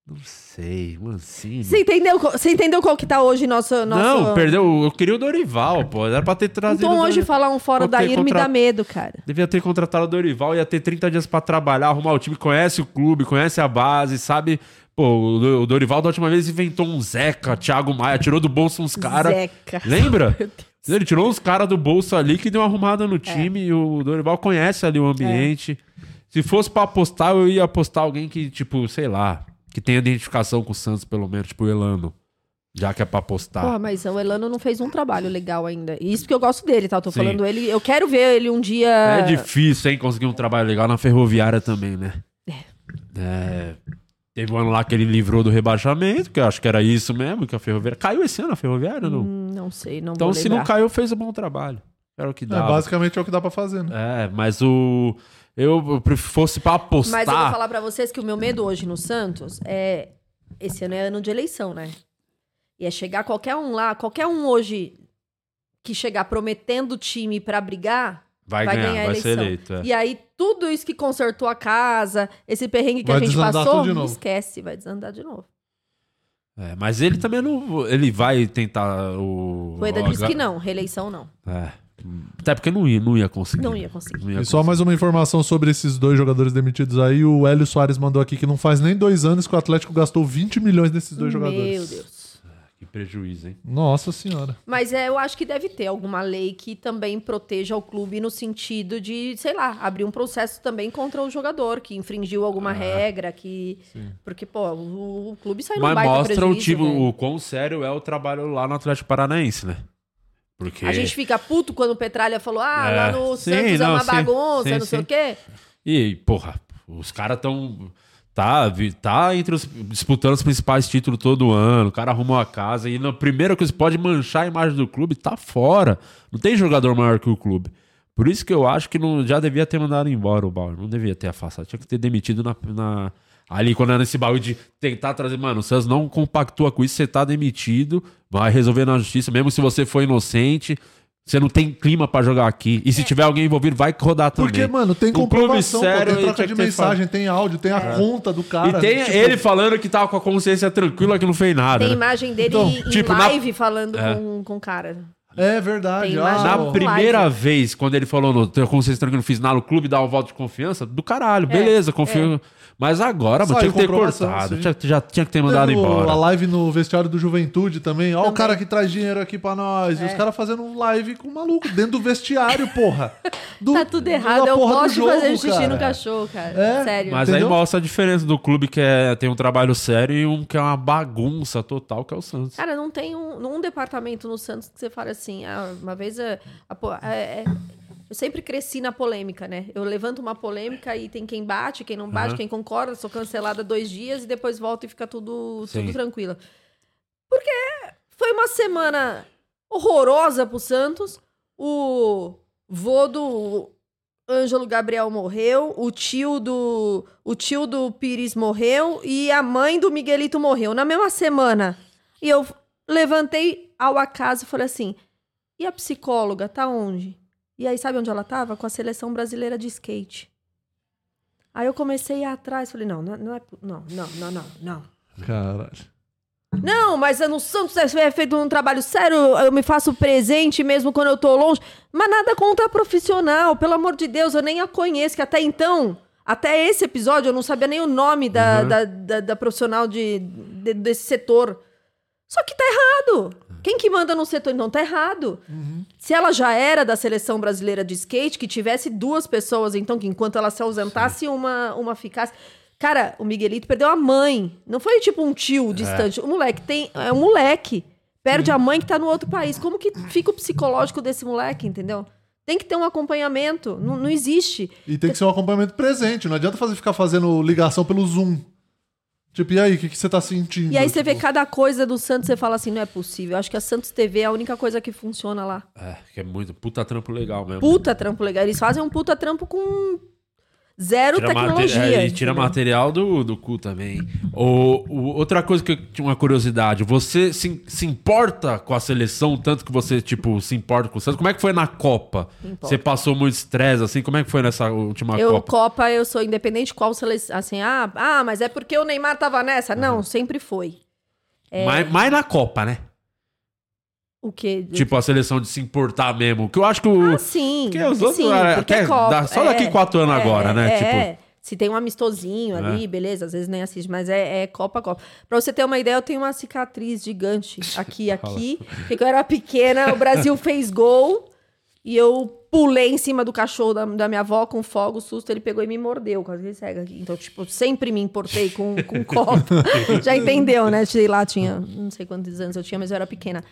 Não sei, Mancini. Você entendeu, qual- você entendeu qual que tá hoje nosso. nosso... Não, perdeu. Eu queria o Dorival, pô. Era pra ter trazido. Então hoje falar um fora da IR me contra- dá medo, cara. Devia ter contratado o Dorival, ia ter 30 dias pra trabalhar, arrumar o time, conhece o clube, conhece a base, sabe? Pô, o Do- o Dorival da última vez inventou um Zeca, Thiago Maia, tirou do bolso uns caras. Zeca. Lembra? Ele tirou uns caras do bolso ali que deu uma arrumada no time e o Dorival conhece ali o ambiente. Se fosse pra apostar, eu ia apostar alguém que, tipo, sei lá, que tenha identificação com o Santos, pelo menos, tipo o Elano. Já que é pra apostar. Porra, mas o Elano não fez um trabalho legal ainda. E Isso porque eu gosto dele, tá? Eu tô Sim. falando ele. Eu quero ver ele um dia. É difícil, hein, conseguir um trabalho legal na ferroviária também, né? É. Teve um ano lá que ele livrou do rebaixamento, que eu acho que era isso mesmo, que a ferroviária. Caiu esse ano a ferroviária, não? Hum, não sei, não então, vou se lembrar. não caiu, fez um bom trabalho. Era o que É, dava. basicamente é o que dá pra fazer, né? É, mas o. Eu, fosse pra apostar. Mas eu vou falar pra vocês que o meu medo hoje no Santos é. Esse ano é ano de eleição, né? E é chegar qualquer um lá, qualquer um hoje que chegar prometendo time pra brigar. Vai ganhar, vai ser eleito, é. E aí, tudo isso que consertou a casa, esse perrengue que Vai a gente passou, tudo de novo. esquece, vai desandar de novo. É, mas ele também não. Ele vai tentar o. O Eda o- disse que não, reeleição não. É. Até porque não ia, não ia conseguir. Não ia conseguir. Não ia E só mais uma informação sobre esses dois jogadores demitidos aí. O Hélio Soares mandou aqui que não faz nem dois anos que o Atlético gastou 20 milhões nesses dois Meu jogadores. Deus. Que prejuízo, hein? Nossa senhora. Mas é, eu acho que deve ter alguma lei que também proteja o clube no sentido de, sei lá, abrir um processo também contra o jogador que infringiu alguma regra, que. Porque, pô, o, o clube saiu no Mas baita mostra o tipo, velho. o quão sério é o trabalho lá no Atlético Paranaense, né? Porque. A gente fica puto quando o Petralha falou, ah, É. lá no Sim, Santos é não, uma sim, bagunça, sim, não sei sim. o quê. E, porra, os caras tão. Tá, tá entre os, disputando os principais títulos todo ano. O cara arrumou a casa e na primeira coisa pode manchar a imagem do clube, tá fora. Não tem jogador maior que o clube. Por isso que eu acho que não, já devia ter mandado embora o Bauer. Não devia ter afastado. Tinha que ter demitido na, na- ali quando era nesse baú de tentar trazer. Mano, o Santos não compactua com isso, você tá demitido, vai resolver na justiça, mesmo se você for inocente. Você não tem clima pra jogar aqui. E se tiver alguém envolvido, vai rodar também. Porque, mano, tem clube comprovação, pô, sério, tem ele troca de mensagem, tem áudio, tem a É. conta do cara. E tem tipo, ele falando que tava com a consciência tranquila que não fez nada. Tem né? imagem dele Então, em tipo, na- live falando É. com, com o cara. É verdade. Tem ah, Na ó. primeira live. vez, quando ele falou no Tenho Consciência Tranquilo, fiz nada no clube, dá um voto de confiança, do caralho, beleza, confio. Mas agora, mano, tinha que ter cortado, tinha, já tinha que ter mandado Teve embora. A live no vestiário do Juventude também. Ó, o cara que traz dinheiro aqui pra nós. E os caras fazendo live com o maluco dentro do vestiário, porra. Do- Tá tudo errado. Eu porra do gosto de fazer xixi cara. no cachorro, cara. É, Sério. Mas Entendeu? aí mostra a diferença do clube que é, tem um trabalho sério e um que é uma bagunça total, que é o Santos. Cara, não tem um, um departamento no Santos que você fala assim, ah, uma vez é, a po- é- é- eu sempre cresci na polêmica, né? Eu levanto uma polêmica e tem quem bate, quem não bate, Aham. quem concorda, sou cancelada dois dias e depois volto e fica tudo, Sim. tudo tranquilo. Porque foi uma semana horrorosa pro Santos. O vô do Ângelo Gabriel morreu, o tio do o tio do Pires morreu e a mãe do Miguelito morreu na mesma semana. E eu levantei ao acaso e falei assim: "E a psicóloga tá onde?" E aí sabe onde ela tava? Com a seleção brasileira de skate. Aí eu comecei a ir atrás, falei: "Não, não, não é, não, não, não, não, não. Caralho. Não, mas no Santos é feito um trabalho sério, eu me faço presente mesmo quando eu tô longe. Mas nada contra a profissional, pelo amor de Deus, eu nem a conheço, que até então, até esse episódio, eu não sabia nem o nome da, Uhum. da, da- da profissional de, de- desse setor. Só que tá errado. Quem que manda no setor? Não, tá errado. Se ela já era da seleção brasileira de skate, que tivesse duas pessoas, então, que enquanto ela se ausentasse, uma, uma ficasse. Cara, o Miguelito perdeu a mãe. Não foi tipo um tio distante. O moleque tem. É um moleque. Perde a mãe que tá no outro país. Como que fica o psicológico desse moleque, entendeu? Tem que ter um acompanhamento. Não, não existe. E tem que ser um acompanhamento presente. Não adianta fazer, ficar fazendo ligação pelo Zoom. Tipo, e aí, o que, que você tá sentindo? E aí você vê Tipo, cada coisa do Santos, você fala assim, não é possível. Eu acho que a Santos TV é a única coisa que funciona lá. É, que é muito puta trampo legal mesmo. Puta trampo legal. Eles fazem um puta trampo com zero Tira mate- tecnologia. é, e tira material do, do cu também. O, o- outra coisa que eu tinha uma curiosidade: você se, se importa com a seleção, tanto que você, tipo, se importa com o Santos? Como é que foi na Copa? Você passou muito estresse, assim? Como é que foi nessa última Eu, Copa? Copa, eu sou independente qual seleção. Assim, ah, ah, mas é porque o Neymar tava nessa? Uhum. Não, sempre foi. É, Mais, mais na Copa, né? O quê? Tipo, a seleção de se importar mesmo. Que eu acho que o. Ah, sim. Porque os outros, sim, porque até é Copa. só daqui é, quatro anos é, agora, né? É, Tipo- é. Se tem um amistosinho ali, É. beleza, às vezes nem assiste, mas é, é Copa, Copa. Pra você ter uma ideia, eu tenho uma cicatriz gigante aqui, aqui. Porque quando eu era pequena, o Brasil fez gol e eu pulei em cima do cachorro da, da minha avó com fogo, susto, ele pegou e me mordeu, quase que cega aqui. Então, tipo, sempre me importei com, com Copa. Já entendeu, né? Sei lá, tinha, não sei quantos anos eu tinha, mas eu era pequena.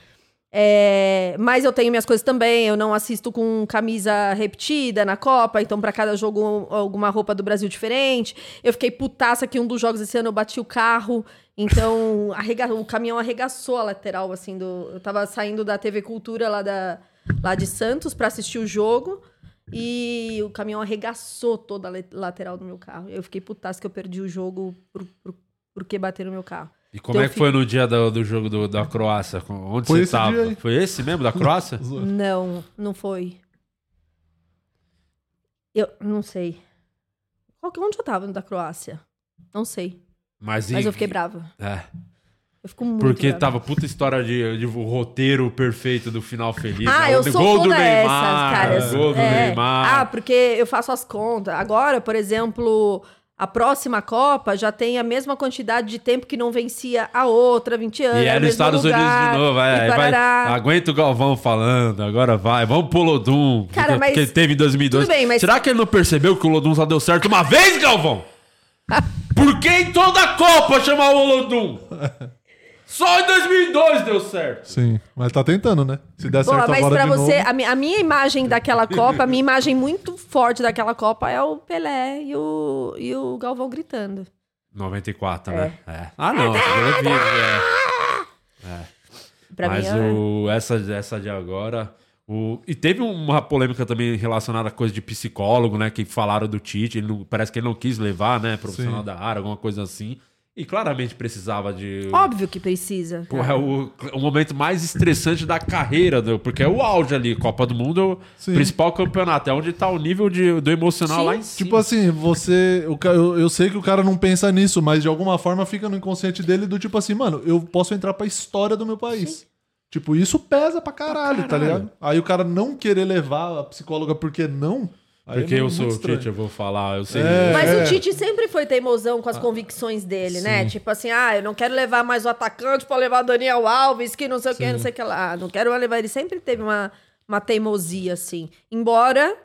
É, mas eu tenho minhas coisas também. Eu não assisto com camisa repetida na Copa, então pra cada jogo alguma roupa do Brasil diferente. Eu fiquei putaça que um dos jogos esse ano eu bati o carro, então arrega- o caminhão arregaçou a lateral assim do. Eu tava saindo da TV Cultura lá da lá de Santos pra assistir o jogo. E o caminhão arregaçou toda a lateral do meu carro. Eu fiquei putaça que eu perdi o jogo por, por, porque bateram no meu carro. E como Então é que foi no dia do, do jogo do- da Croácia? Onde Foi você esse tava? dia aí. Foi esse mesmo, da Croácia? Não, não foi. Eu não sei. Qual que- Onde eu tava no da Croácia? Não sei. Mas, Mas e- eu fiquei brava. É. Eu fico muito Porque brava. tava puta história de, de o roteiro perfeito do final feliz. Ah, né? eu O sou gol do toda Neymar, essas, cara. Gol do É. Neymar. Ah, porque eu faço as contas. Agora, por exemplo, a próxima Copa já tem a mesma quantidade de tempo que não vencia a outra, 20 anos. E é no nos Estados lugar, Unidos de novo. e É, vai, aguenta o Galvão falando, agora vai. Vamos pro Lodum. Cara, porque- mas- porque teve em 2002. Tudo bem, mas- Será que ele não percebeu que o Lodum só deu certo uma vez, Galvão? Por que em toda a Copa chamar o Lodum? Só em 2002 deu certo. Sim, mas tá tentando, né? Se der Pô, certo mas agora pra de você, novo. a, mi- a minha imagem daquela Copa, a minha imagem muito forte daquela Copa é o Pelé e o, e o Galvão gritando. 94, né? É. Ah, não. eu vi, é. É. Pra Mas mim é- o, essa, essa de agora. O, e teve uma polêmica também relacionada a coisa de psicólogo, né? Que falaram do Tite. Ele não- parece que ele não quis levar, né? Profissional Sim. da área, alguma coisa assim. E claramente precisava de. Óbvio que precisa. Porra, é o, o momento mais estressante da carreira, né? porque é o auge ali. Copa do Mundo é o Sim. principal campeonato. É onde tá o nível de, do emocional Sim. lá em cima. Tipo assim, você. o eu, eu sei que o cara não pensa nisso, mas de alguma forma fica no inconsciente dele do tipo assim, mano, eu posso entrar pra história do meu país. Tipo, isso pesa pra caralho, tá caralho. ligado? Aí o cara não querer levar a psicóloga porque não. Aí Porque é eu muito sou o estranho. Tite, eu vou falar, eu sei. É, Mas é. o Tite sempre foi teimosão com as convicções dele, né? Sim. Tipo assim, ah, eu não quero levar mais o atacante pra levar o Daniel Alves, que não sei o que, não sei o que lá. Não quero levar. Ele sempre teve uma, uma teimosia, assim. Embora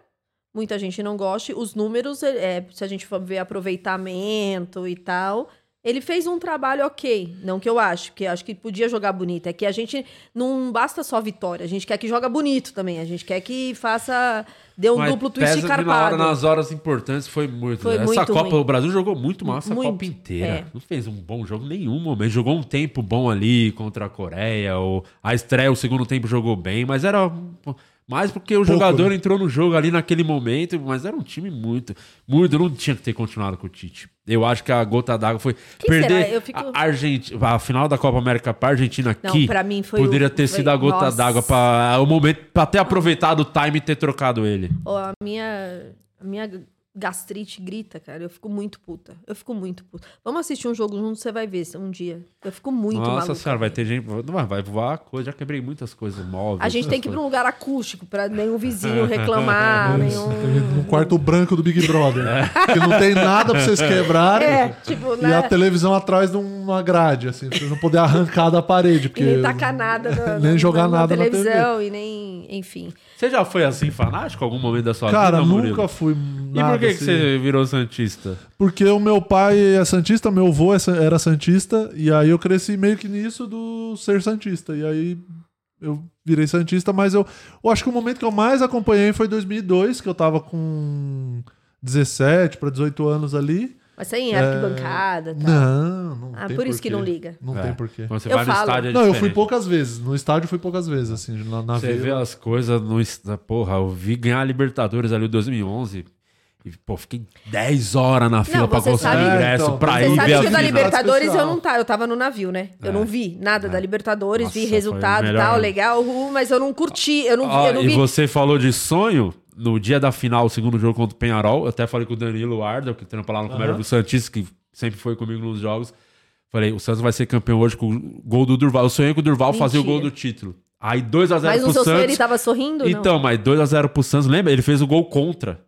muita gente não goste, os números, é, se a gente for ver aproveitamento e tal. Ele fez um trabalho ok, não que eu acho, porque acho que podia jogar bonito. É que a gente não basta só vitória, a gente quer que joga bonito também. A gente quer que faça. Dê um Mas duplo twist que na hora, nas horas importantes, foi muito. Foi né? Essa muito Copa, ruim. o Brasil jogou muito mal essa Muito, Copa inteira. é. Não fez um bom jogo nenhum momento. Jogou um tempo bom ali contra a Coreia. Ou a estreia, o segundo tempo jogou bem, mas era mais porque o Pouco, jogador né? entrou no jogo ali naquele momento, mas era um time muito, muito. Não tinha que ter continuado com o Tite. Eu acho que a gota d'água foi Quem perder será? Eu fico- a Argentina, a final da Copa América para Argentina Não, aqui. pra mim foi o- poderia ter foi- sido a gota Nossa. d'água para o momento para ter aproveitado o time e ter trocado ele. Ó, a minha, a minha gastrite grita, cara. Eu fico muito puta. Eu fico muito puta. Vamos assistir um jogo junto, você vai ver um dia. Eu fico muito Nossa maluca. senhora, vai ter gente. Não, vai voar coisa. Já quebrei muitas coisas móveis. A gente tem que ir pra um lugar acústico, pra nenhum vizinho reclamar, nenhum... No quarto branco do Big Brother. Que não tem nada pra vocês quebrarem. É, tipo, E né? a televisão atrás de uma grade, assim, pra vocês não poderem arrancar da parede. E Porque nem tacar nada na, nem na- jogar na, nada na televisão e nem... Enfim. Você já foi assim fanático em algum momento da sua Cara, vida? Murilo? nunca fui E nada por que, que assim. você virou Santista? Porque o meu pai é santista, meu avô é era santista, e aí eu cresci meio que nisso do ser santista. E aí eu virei santista, mas eu, eu acho que o momento que eu mais acompanhei foi 2002, que eu tava com 17 para 18 anos ali. Mas sem É, arquibancada, tá? Não, não Ah, tem por isso que porquê. não liga. Não É. tem porquê. Quando você Eu vai no falo. estádio é Não, eu fui diferente. poucas vezes. No estádio fui poucas vezes, assim, na, na Você vida. vê as coisas no. Porra, eu vi ganhar a Libertadores ali em 2011. E, pô, fiquei 10 horas na fila pra você conseguir sabe- ingresso É, então, pra Você ir sabe ver a que o da final. Libertadores eu não tá, eu tava no navio, né? Eu É. não vi nada da Libertadores, Nossa, vi foi resultado e melhor. tal, legal, uh, mas eu não curti, eu não, vi- Ó, eu não e vi. você falou de sonho no dia da final, o segundo jogo contra o Penharol. Eu até falei com o Danilo Arda, que trampa lá no Comédia do Santista, que sempre foi comigo nos jogos. Falei, o Santos vai ser campeão hoje com o gol do Durval. Eu sonhei com o Durval fazer o gol Mentira. do título. Aí 2x0 Mas pro no seu sonho ele Santos. tava sorrindo? Então, mas 2x0 pro Santos, lembra? Ele fez o gol contra.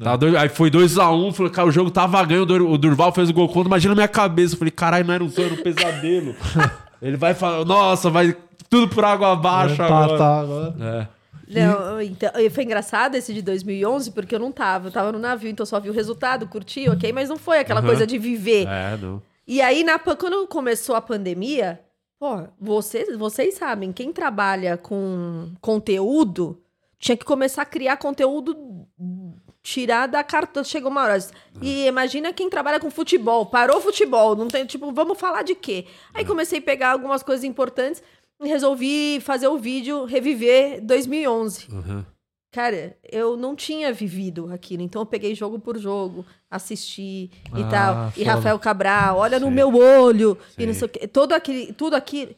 Tá dois- aí foi 2x1, falei, cara, o jogo tava ganho, o Dur- o Durval fez o gol contra, imagina a minha cabeça. Eu falei, caralho, não era um sonho, era um pesadelo. Ele vai falar, nossa, vai tudo por água abaixo agora. empatar agora. É. Não, então, foi engraçado esse de 2011, porque eu não tava. Eu tava no navio, então só vi o resultado, curti, ok, mas não foi aquela Aham. coisa de viver. É, não. E aí, na, quando começou a pandemia, pô, vocês, vocês sabem, quem trabalha com conteúdo tinha que começar a criar conteúdo tirar da carta. Chegou uma hora. E imagina quem trabalha com futebol. Parou o futebol, não tem, tipo, vamos falar de quê? Aí comecei a pegar algumas coisas importantes resolvi fazer o vídeo reviver 2011. Uhum. Cara, eu não tinha vivido aquilo, então eu peguei jogo por jogo, assisti e Ah, tal. E foda. Rafael Cabral, olha no meu olho, e não sei o quê. Todo aquele, tudo aquilo.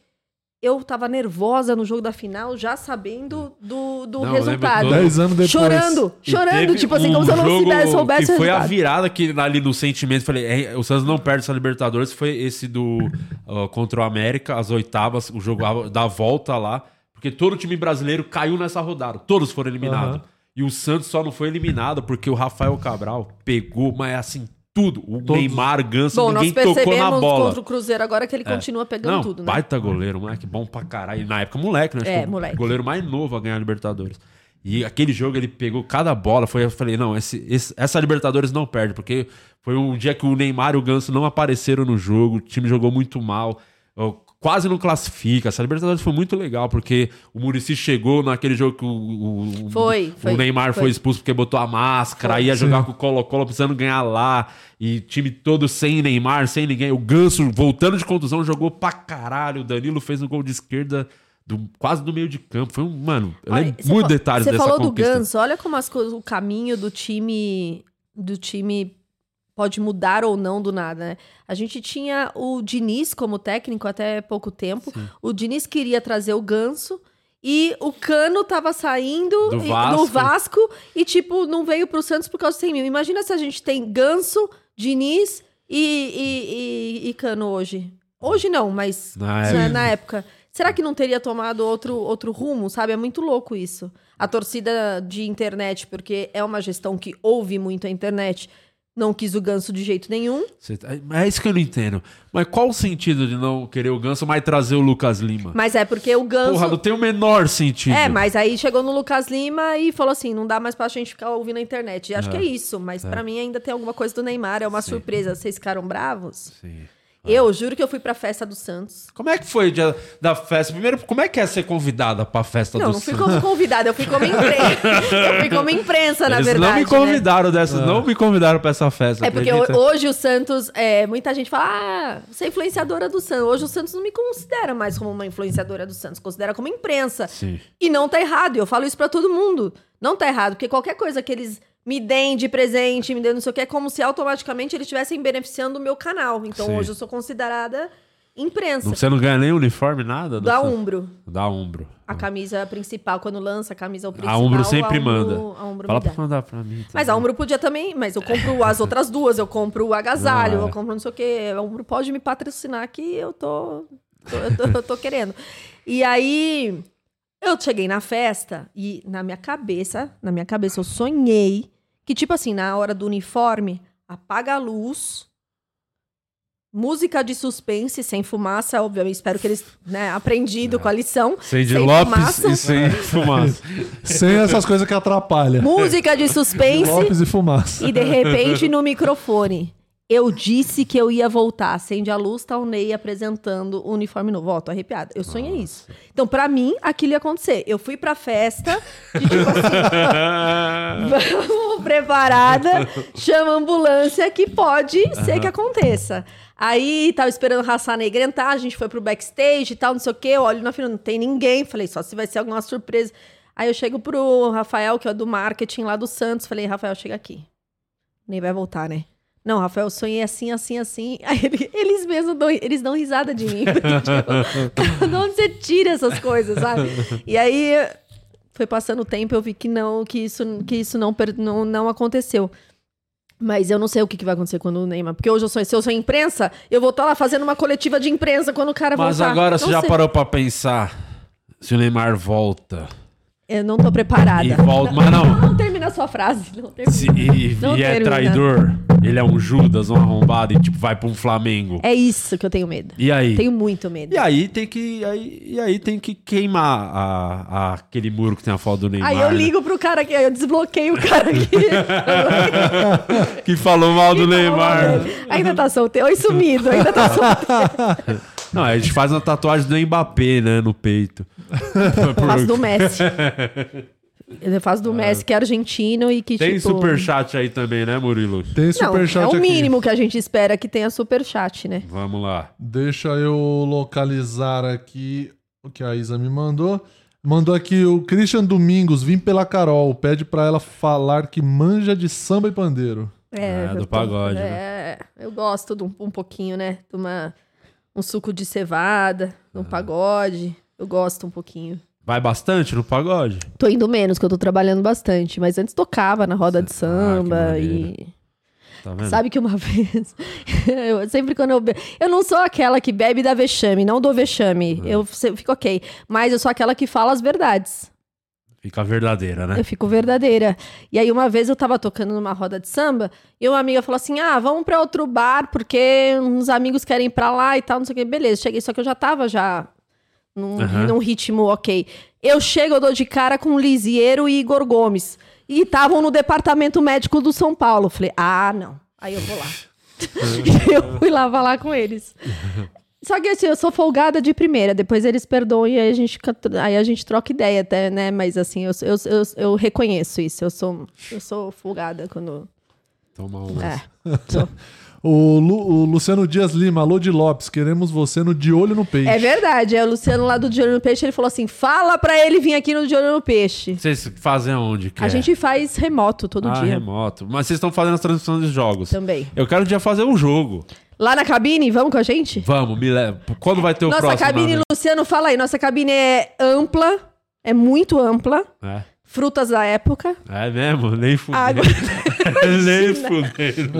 Eu tava nervosa no jogo da final, já sabendo do, do Não, resultado. lembro Dez anos depois. Chorando, E chorando, tipo assim, um como se eu não soubesse, soubesse que foi a virada que ali no sentimento, falei, "É, o Santos não perde essa Libertadores, foi esse do ó, contra o América, as oitavas, o jogo da volta lá, porque todo o time brasileiro caiu nessa rodada, todos foram eliminados. Aham. E o Santos só não foi eliminado porque o Rafael Cabral pegou, mas assim, tudo. O Todos. Neymar, Ganso, Bom, ninguém tocou na percebemos bola. contra o Cruzeiro agora que ele É. continua pegando Não, tudo, né? baita goleiro, moleque bom pra caralho. E Na época, moleque, né? Acho É, moleque. goleiro mais novo a ganhar a Libertadores. E aquele jogo ele pegou cada bola. Foi, eu falei, não, esse, esse- essa Libertadores não perde, porque foi um dia que o Neymar e o Ganso não apareceram no jogo, o time jogou muito mal. Quase não classifica. Essa Libertadores foi muito legal, porque o Murici chegou naquele jogo que o, o- o- Foi, foi, o Neymar foi. foi. expulso porque botou a máscara, ia jogar com o Colo-Colo precisando ganhar lá. E time todo sem Neymar, sem ninguém. O Ganso, voltando de contusão, jogou pra caralho. O Danilo fez um gol de esquerda do, quase do meio de campo. Foi um. Mano, eu Olha, lembro você muito detalhes Você dessa falou do. Ganso, olha como as coisas, o caminho do time do time pode mudar ou não do nada, né? A gente tinha o Diniz como técnico até pouco tempo. O Diniz queria trazer o Ganso e o Cano tava saindo Do e- Vasco. Vasco e tipo não veio pro Santos por causa do 100 mil. Imagina se a gente tem Ganso, Diniz e, e, e- e Cano hoje. Hoje não, mas Na na, época. na época. Será que não teria tomado outro, outro rumo, sabe? É muito louco isso. A torcida de internet, porque é uma gestão que ouve muito a internet, não quis o ganso de jeito nenhum. Você tá- É isso que eu não entendo. Mas qual o sentido de não querer o Ganso, mas trazer o Lucas Lima? Mas é porque o ganso. Porra, não tem o menor sentido. É, mas aí chegou no Lucas Lima e falou assim: não dá mais pra gente ficar ouvindo a internet. E acho É. que é isso, mas É. pra mim ainda tem alguma coisa do Neymar, é uma Sim. surpresa. Vocês ficaram bravos? Sim. Eu juro que eu fui pra festa do Santos. Como é que foi o dia da festa? Primeiro, como é que é ser convidada pra festa Não, do não fui Santos? como convidada, eu fui como imprensa. eu fui como imprensa, na Eles verdade. não me né? convidaram dessa, não me convidaram pra essa festa. É porque acredita? ho- hoje o Santos, é, muita gente fala, ah, você é influenciadora do Santos. Hoje o Santos não me considera mais como uma influenciadora do Santos, considera como imprensa. Sim. E não tá errado, e eu falo isso pra todo mundo. Não tá errado, porque qualquer coisa que eles me deem de presente, me deem não sei o que, é como se automaticamente eles estivessem beneficiando o meu canal. Então Sim. hoje eu sou considerada imprensa. Não- Você não ganha nem uniforme, nada? Da Santos? Umbro. Da Umbro. A camisa principal, quando lança a camisa o A principal. Umbro sempre a Umbro- manda. A Umbro Fala pra mandar pra mim. Mas a Umbro podia também, mas eu compro as outras duas, eu compro o agasalho, Ah, eu compro não sei o quê. A Umbro pode me patrocinar que eu tô, tô- eu tô, eu tô querendo. E aí, eu cheguei na festa e na minha cabeça, na minha cabeça eu sonhei que, tipo assim, na hora do uniforme, apaga a luz, música de suspense, sem fumaça, obviamente, espero que eles, né, aprendido com a lição. Sem de sem Lopes fumaça. e sem fumaça. Sem essas coisas que atrapalham. Música de suspense. Lopes e fumaça. E de repente no microfone. Eu disse que eu ia voltar. Acende a luz, tá o Ney apresentando o uniforme novo. Ó, tô arrepiada. Eu sonhei isso. Então, pra mim, aquilo ia acontecer. Eu fui pra festa, de tipo assim, vamos preparada, chama a ambulância que pode ser que aconteça. Aí, tava esperando o Hassan Negra entrar, a gente foi pro backstage e tal, não sei o quê. Eu olho na fila, não tem ninguém. Falei, só se vai ser alguma surpresa. Aí eu chego pro Rafael, que é do marketing lá do Santos. Falei, Rafael, chega aqui. Nem vai voltar, né? Não, Rafael, eu sonhei assim, assim, assim. Aí ele- eles mesmos dão, eles dão risada de mim. Tipo, de onde você tira essas coisas, sabe? E aí foi passando o tempo, eu vi que não, que isso, que isso não, não, não aconteceu. Mas eu não sei o que, que vai acontecer quando o Neymar. Porque hoje eu sou, se eu sou imprensa, eu vou estar lá fazendo uma coletiva de imprensa quando o cara Mas voltar. agora Não você já sei. parou pra pensar se o Neymar volta Eu não tô preparada. e volta, mas não. Não termina a sua frase. Não termina. Se- e, Não e é traidor, ele é um Judas, um arrombado e tipo vai pra um Flamengo. É isso que eu tenho medo. E aí? Tenho muito medo. E aí tem que aí, e aí tem que queimar a, a- aquele muro que tem a foto do Neymar. Aí eu né? ligo pro cara aqui, aí eu desbloqueio o cara aqui. que falou mal do Neymar. ainda tá solteiro. Oi, sumido, ainda tá solteiro. Não, a gente faz uma tatuagem do Mbappé, né, no peito. Faço do Messi. Faço do Messi, que é argentino e que, Tem tipo... superchat aí também, né, Murilo? Tem superchat é o aqui. mínimo que a gente espera que tenha superchat, né? Vamos lá. Deixa eu localizar aqui o que a Isa me mandou. Mandou aqui o Christian Domingos, vim pela Carol. Pede pra ela falar que manja de samba e pandeiro. É, É, do tô- pagode, né? É, eu gosto de um, um pouquinho, né? De uma, um suco de cevada, de um pagode. Eu gosto um pouquinho. Vai bastante no pagode? Tô indo menos, que eu tô trabalhando bastante. Mas antes tocava na roda de samba Ah, e... Tá? Sabe que uma vez, eu, sempre quando eu bebo, eu não sou aquela que bebe da vexame, não dou vexame, Uhum. eu fico ok, mas eu sou aquela que fala as verdades, Fica verdadeira, né? eu fico verdadeira. E aí uma vez eu tava tocando numa roda de samba e uma amiga falou assim, ah, vamos pra outro bar porque uns amigos querem ir pra lá e tal, não sei o que, beleza, cheguei, só que eu já tava já num, Aham. num ritmo ok. Eu chego, eu dou de cara com Lisieiro e Igor Gomes. E estavam no departamento médico do São Paulo. Falei, ah, não. Aí eu vou lá. Eu fui lá falar com eles. Só que assim, eu sou folgada de primeira, depois eles perdoam e aí a gente, aí a gente troca ideia até, né? Mas assim, eu, eu, eu, eu reconheço isso. Eu sou, eu sou folgada quando. Toma uma. É. O, Lu- o Luciano Dias Lima, alô de Lopes, queremos você no De Olho no Peixe. É verdade, é o Luciano lá do De Olho no Peixe, ele falou assim: fala pra ele vir aqui no De Olho no Peixe. Vocês fazem aonde? Que A é? gente faz remoto todo ah, dia. remoto. Mas vocês estão fazendo as transmissões dos jogos. Também. Eu quero um dia fazer um jogo. Lá na cabine, vamos com a gente? Vamos, me leva. Quando vai ter o Nossa próximo? cabine, né? Luciano, fala aí. Nossa cabine é ampla, é muito ampla. É. Frutas da época. É mesmo? Nem fudendo. Água. Nem fudendo.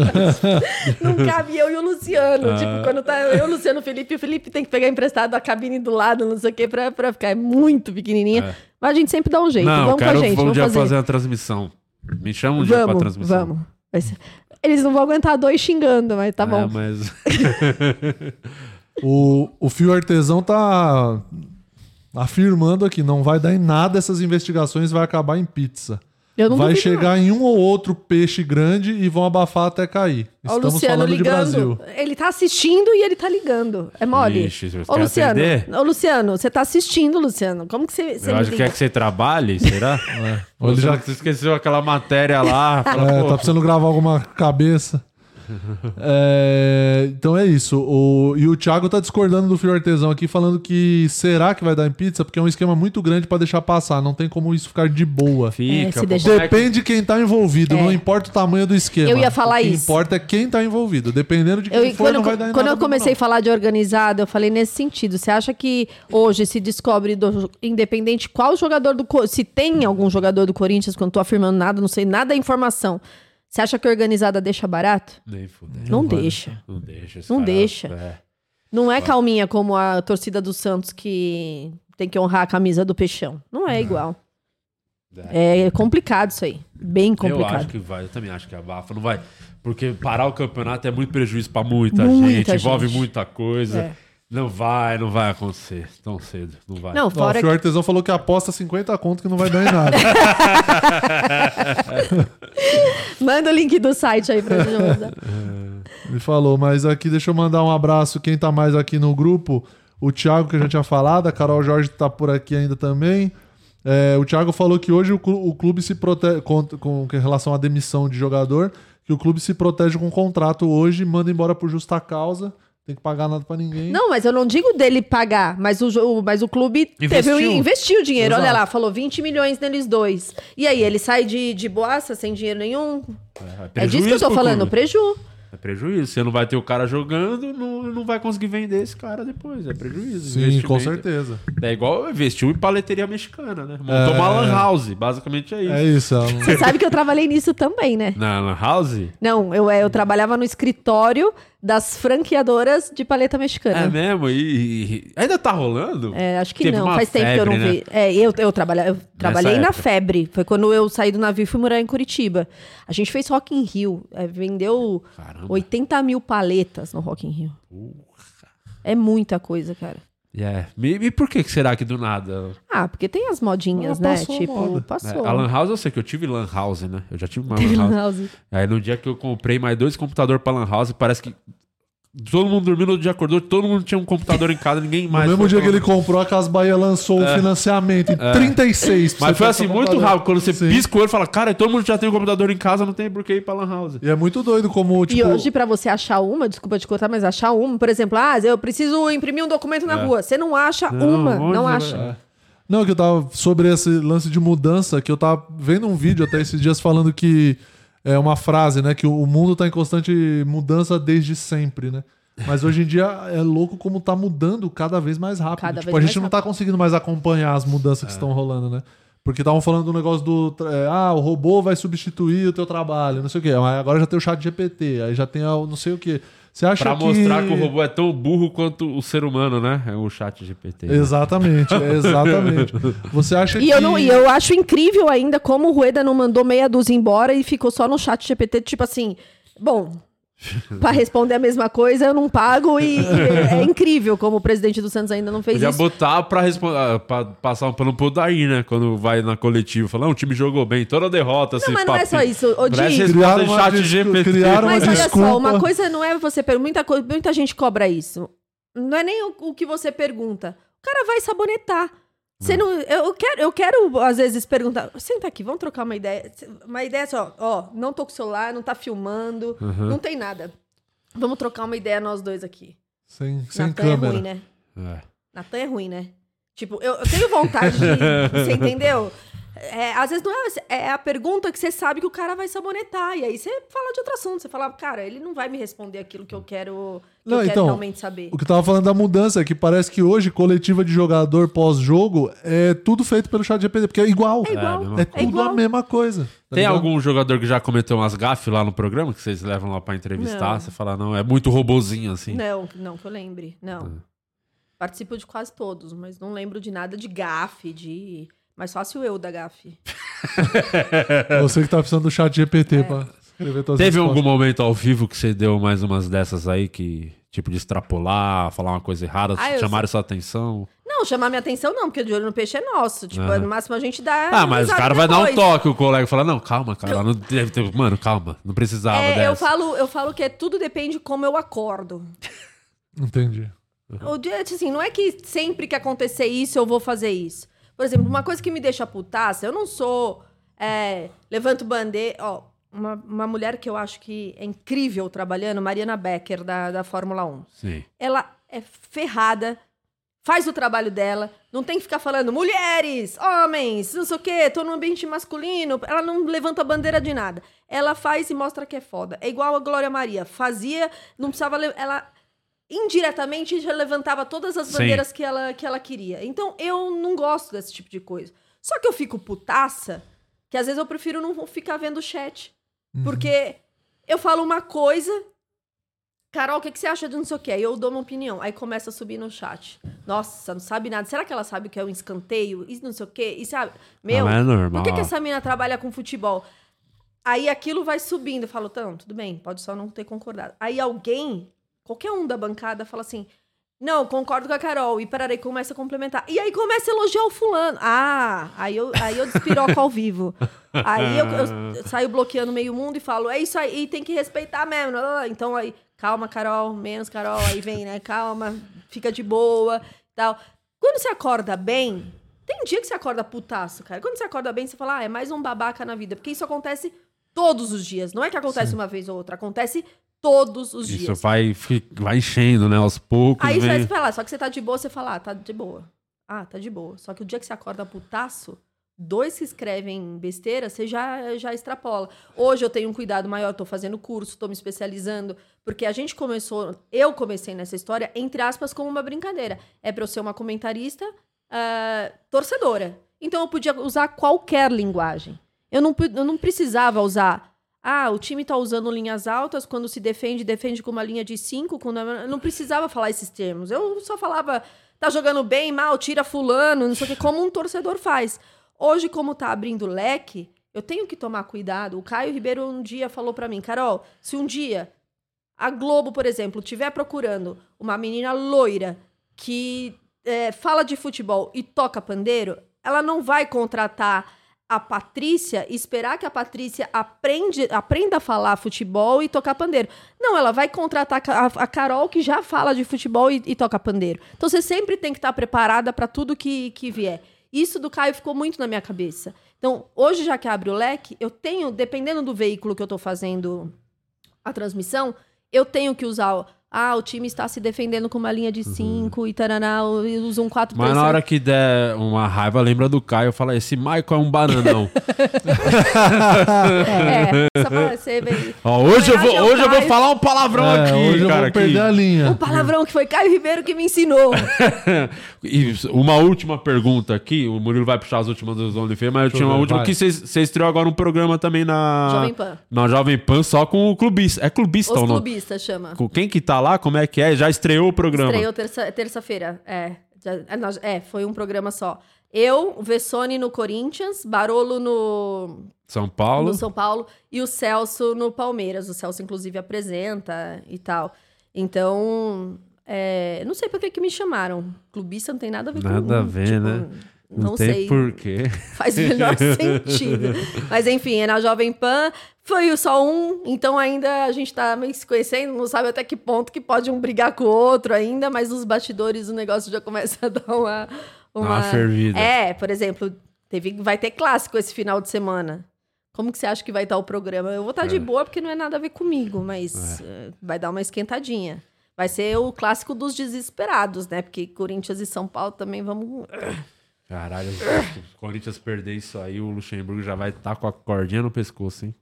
Não cabe eu e o Luciano. Ah. Tipo, quando tá eu, o Luciano e o Felipe, o Felipe tem que pegar emprestado a cabine do lado, não sei o quê, pra, pra ficar. É muito pequenininha. É. Mas a gente sempre dá um jeito. Não, vamos quero com a gente. um Vamos dia fazer. fazer uma transmissão. Me chama um dia pra Vamos, transmissão. vamos. Ser- Eles não vão aguentar dois xingando, mas tá É, bom. mas... O, o fio artesão tá afirmando aqui, não vai dar em nada essas investigações, vai acabar em pizza. Eu não vai chegar em um ou outro peixe grande e vão abafar até cair. Ó, o Estamos Luciano falando de ligando. Brasil. Ele tá assistindo e ele tá ligando. É mole. Ixi, você Ô, Luciano. Ô, Luciano, você tá assistindo, Luciano. Como que você, você Eu acho que quer que você trabalhe, será? Ou Ele você já- esqueceu aquela matéria lá. fala, É, tá precisando gravar alguma cabeça. É, então é isso. O, e o Thiago tá discordando do fio artesão aqui, falando que será que vai dar em pizza? Porque é um esquema muito grande pra deixar passar. Não tem como isso ficar de boa. Fica, É, se pô, deixar- Depende de quem tá envolvido. É. Não importa o tamanho do esquema. Eu ia falar o que isso. importa é quem tá envolvido. Dependendo de quem Eu, for, quando não vai dar em quando nada eu comecei a falar de organizado, eu falei nesse sentido. Você acha que hoje se descobre, do- independente qual jogador do. Se tem algum jogador do Corinthians, quando tô afirmando nada, não sei nada da informação. Você acha que organizada deixa barato? Nem fudeu. Não, vai deixa. Não deixa. Não cara- deixa. É. Não é calminha como a torcida do Santos que tem que honrar a camisa do peixão. Não é igual. É complicado isso aí. Bem Eu complicado. acho que vai, eu também acho que abafa. Não vai. Porque parar o campeonato é muito prejuízo pra muita, Muita gente, envolve gente. muita coisa. É. Não vai, não vai acontecer tão cedo. Não vai. Não, Ó, o fora Fio Artesão falou que aposta 50 conto que não vai dar em nada. Manda o link do site aí pra gente usar. Ele falou, mas aqui deixa eu mandar um abraço. Quem tá mais aqui no grupo, o Thiago, que eu já tinha falado, a Carol Jorge tá por aqui ainda também. É, o Thiago falou que hoje o, clu- o clube se protege com, com relação à demissão de jogador, que o clube se protege com um contrato hoje, manda embora por justa causa, tem que pagar nada pra ninguém. Não, mas eu não digo dele pagar, mas o, mas o clube teve Investiu. um, investiu dinheiro. Olha Exato. lá, falou 20 milhões neles dois. E aí, ele sai de, de boaça sem dinheiro nenhum? É, disso que eu tô falando, clube. preju. É prejuízo. Você não vai ter o cara jogando, não, não vai conseguir vender esse cara depois. É prejuízo. Sim, com certeza. É igual investiu em paleteria mexicana, né? Montou É. uma lan house. Basicamente é isso. É isso. é Você sabe que eu trabalhei nisso também, né? Na lan house? Não, eu, é, eu trabalhava no escritório das franqueadoras de paleta mexicana. É mesmo? E, e- ainda tá rolando? É, acho que Teve não. Faz tempo que eu não febre, né? vi. É, eu, eu, trabalha, eu trabalhei na época. febre. Foi quando eu saí do navio e fui morar em Curitiba. A gente fez Rock in Rio. é, vendeu 80 mil paletas no Rock in Rio. É muita coisa, cara. É. E, e por que será que do nada? Ah, porque tem as modinhas, Ah, né? Tipo, moda. passou. É, a Lan House eu sei que eu tive Lan House, né? Eu já tive uma Lan Lan House. House. Aí no dia que eu comprei mais dois computadores pra Lan House, parece que todo mundo dormiu, no outro dia acordou, todo mundo tinha um computador em casa, ninguém No mais. mesmo foi dia que ele comprou, a Casa Bahia lançou o É. financiamento em É. 36. pra Mas foi assim, muito computador. rápido. Quando você Sim. pisca o olho e fala, cara, todo mundo já tem um computador em casa, não tem por que ir pra Lan House. E é muito doido como, tipo... E hoje, pra você achar uma, desculpa te cortar, mas achar uma, por exemplo, ah, eu preciso imprimir um documento na É. rua. Você não acha Não, uma, onde não vai- acha. É. Não, que eu tava sobre esse lance de mudança, que eu tava vendo um vídeo até esses dias falando que é uma frase, né? Que o mundo tá em constante mudança desde sempre, né? Mas hoje em dia é louco como tá mudando cada vez mais rápido. Cada tipo, vez a gente não tá conseguindo mais acompanhar as mudanças que estão rolando, né? Porque estavam falando do negócio do. é, ah, o robô vai substituir o teu trabalho, não sei o quê. Mas agora já tem o chat GPT, aí já tem a, o não sei o quê. Você acha Pra que. mostrar que o robô é tão burro quanto o ser humano, né? É o chat GPT. né? Exatamente, é, exatamente. Você acha E que. eu, não, e eu acho incrível ainda como o Rueda não mandou meia dúzia embora e ficou só no chat GPT, tipo assim, bom, pra responder a mesma coisa eu não pago e, e é incrível como o presidente do Santos ainda não fez Podia isso. botar pra, respon- ah, pra passar um pano pro Daí, né? Quando vai na coletiva. Falar, não, o time jogou bem, toda derrota. Não, mas não é só isso. Ô, Di, Criaram uma desculpa- Mas olha só, uma coisa não é você perguntar, muita, co- muita gente cobra isso. Não é nem o, o que você pergunta. O cara vai sabonetar. Você não, eu, quero, eu quero, às vezes, perguntar. Senta aqui, vamos trocar uma ideia. Uma ideia só, ó, não tô com o celular, não tá filmando, Uhum. não tem nada. Vamos trocar uma ideia nós dois aqui. Sem, sem Natan é câmera. ruim, né? É. Natan é ruim, né? Tipo, eu, eu tenho vontade de. você entendeu? É, às vezes não é, é a pergunta que você sabe que o cara vai sabonetar. E aí você fala de outro assunto. Você fala, cara, ele não vai me responder aquilo que eu quero, que Não, eu quero então, realmente saber. O que eu tava falando da mudança é que parece que hoje coletiva de jogador pós-jogo é tudo feito pelo chat GPT, porque é igual. É igual. É, É tudo igual. a mesma coisa. tá Tem ligado? algum jogador que já cometeu umas gafes lá no programa que vocês levam lá pra entrevistar? Não. Você fala, não, é muito robozinho assim. Não, não que eu lembre. Não. Participo de quase todos, mas não lembro de nada de gafe, de. Mais fácil eu da gafe. Você que tá precisando do chat GPT É. pra escrever tuas Teve respostas. algum momento ao vivo que você deu mais umas dessas aí que, tipo, de extrapolar, falar uma coisa errada, Ah, chamaram sua atenção? Não, chamar minha atenção não, porque de olho no peixe é nosso. Tipo, no máximo a gente dá. Ah, mas o cara vai dar um depois. toque, o colega fala, não, calma, cara, não deve ter... mano, calma, não precisava É, dessa. eu falo, eu falo que é tudo depende de como eu acordo. Entendi. O dia, assim, não é que sempre que acontecer isso eu vou fazer isso. Por exemplo, uma coisa que me deixa putaça, eu não sou. É, levanto bandeira. Ó, uma, uma mulher que eu acho que é incrível trabalhando, Mariana Becker, da, da Fórmula 1. Sim. Ela é ferrada, faz o trabalho dela, não tem que ficar falando mulheres, homens, não sei o quê, tô no ambiente masculino. Ela não levanta bandeira de nada. Ela faz e mostra que é foda. É igual a Glória Maria. Fazia, não precisava. Ela indiretamente já levantava todas as Sim. bandeiras que ela, que ela queria. Então eu não gosto desse tipo de coisa. Só que eu fico putaça, que às vezes eu prefiro não ficar vendo o chat. Porque eu falo uma coisa, Carol, o que, que você acha de não sei o quê? Aí eu dou uma opinião. Aí começa a subir no chat. Nossa, não sabe nada. Será que ela sabe o que é um escanteio? Isso não sei o quê? E sabe? Meu, mas é normal. por que, que essa menina trabalha com futebol? Aí aquilo vai subindo. Eu falo, então, tudo bem, pode só não ter concordado. Aí alguém, qualquer um da bancada, fala assim: não, concordo com a Carol. E pararei, começa a complementar. E aí começa a elogiar o fulano. Ah, aí eu, aí eu despiroco ao vivo. Aí eu, eu saio bloqueando meio mundo e falo, é isso aí, tem que respeitar mesmo. Então aí, calma, Carol, menos Carol, aí vem, né? Calma, fica de boa tal. Quando você acorda bem, tem dia que você acorda putaço, cara. Quando você acorda bem, você fala, ah, é mais um babaca na vida. Porque isso acontece todos os dias. Não é que acontece uma vez ou outra, acontece todos os Isso dias. vai, fi- vai enchendo, né, aos poucos. Aí você vai vem... falar, só que você tá de boa, você fala, ah, tá de boa. Ah, tá de boa. Só que o dia que você acorda putaço, dois que escrevem besteira, você já, já extrapola. Hoje eu tenho um cuidado maior, tô fazendo curso, tô me especializando, porque a gente começou, eu comecei nessa história, entre aspas, como uma brincadeira. É pra eu ser uma comentarista ah, torcedora. Então eu podia usar qualquer linguagem. Eu não, eu não precisava usar. Ah, o time tá usando linhas altas, quando se defende, defende com uma linha de cinco. Eu não precisava falar esses termos. Eu só falava, tá jogando bem, mal, tira fulano, não sei o que, como um torcedor faz. Hoje, como tá abrindo leque, eu tenho que tomar cuidado. O Caio Ribeiro um dia falou pra mim, Carol, se um dia a Globo, por exemplo, estiver procurando uma menina loira que é, fala de futebol e toca pandeiro, ela não vai contratar a Patrícia esperar que a Patrícia aprende, aprenda a falar futebol e tocar pandeiro. Não, ela vai contratar a, a Carol que já fala de futebol e, e toca pandeiro. Então você sempre tem que estar preparada para tudo que, que vier. Isso do Caio ficou muito na minha cabeça. Então, hoje, já que abre o leque, eu tenho, dependendo do veículo que eu tô fazendo a transmissão, eu tenho que usar. Ah, o time está se defendendo com uma linha de 5 e taraná, e usa um 4 Mas na hora que der uma raiva, lembra do Caio, fala, esse Michael é um bananão. É, só pra você ver. Ó, hoje eu vou, hoje eu vou falar um palavrão É, aqui, hoje eu cara. vou perder que- a linha. O palavrão que foi Caio Ribeiro que me ensinou. e uma última pergunta aqui, o Murilo vai puxar as últimas dos OnlyFans, mas eu tinha eu uma ver, última vai. que você estreou agora um programa também na... Jovem Pan. Na Jovem Pan, só com o clubista. É clubista Os ou não? clubistas chama. Com Quem que tá lá? Como é que é? Já estreou o programa? Estreou terça- terça-feira. é. Já- é, é, foi um programa só. Eu, o Vessone no Corinthians, Barolo no, São Paulo. no São Paulo e o Celso no Palmeiras. O Celso, inclusive, apresenta e tal. Então, é, não sei por que, que me chamaram. Clubista não tem nada a ver com Nada a ver, tipo, né? Não, tem sei. porquê. Faz o menor sentido. Mas enfim, é na Jovem Pan. Foi só um, então ainda a gente tá meio se conhecendo, não sabe até que ponto que pode um brigar com o outro ainda, mas nos bastidores o negócio já começa a dar uma. uma fervida. É, por exemplo, teve, vai ter clássico esse final de semana. Como que você acha que vai estar o programa? Eu vou estar de É. boa porque não é nada a ver comigo, mas eh, vai dar uma esquentadinha. Vai ser o clássico dos desesperados, né? Porque Corinthians e São Paulo também vamos. Caralho, se o Corinthians perder isso aí, o Luxemburgo já vai estar com a cordinha no pescoço, hein?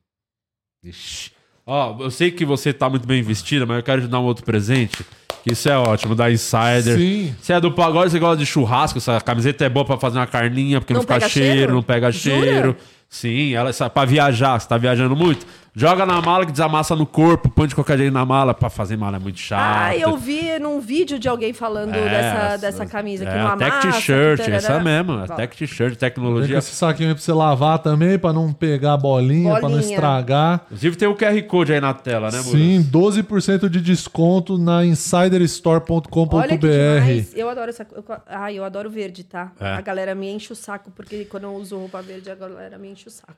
Ixi. Ó, eu sei que você tá muito bem vestida, mas eu quero te dar um outro presente. Que isso é ótimo, da Insider. Sim. Você é do pagode, você gosta de churrasco, essa camiseta é boa pra fazer uma carninha, porque não, Não fica cheiro, cheiro? não pega Jura? cheiro. Sim, ela é pra viajar, você tá viajando muito. Joga na mala que desamassa no corpo, põe de qualquer jeito na mala. Pra fazer mala é muito chato. Ah, eu vi num vídeo de alguém falando É, dessa, dessa camisa que É, não a Tech amassa. T-shirt, essa mesmo. Tech T-shirt, tecnologia. esse saquinho aí pra você lavar também, pra não pegar a bolinha, pra não Bolinha. estragar. Inclusive tem o QR Code aí na tela, né, Muro? Sim, 12% de desconto na insiderstore.com.br. Olha que demais. Eu adoro essa. Eu, ai, eu adoro verde, tá? É. A galera me enche o saco, porque quando eu uso roupa verde, a galera me enche o saco.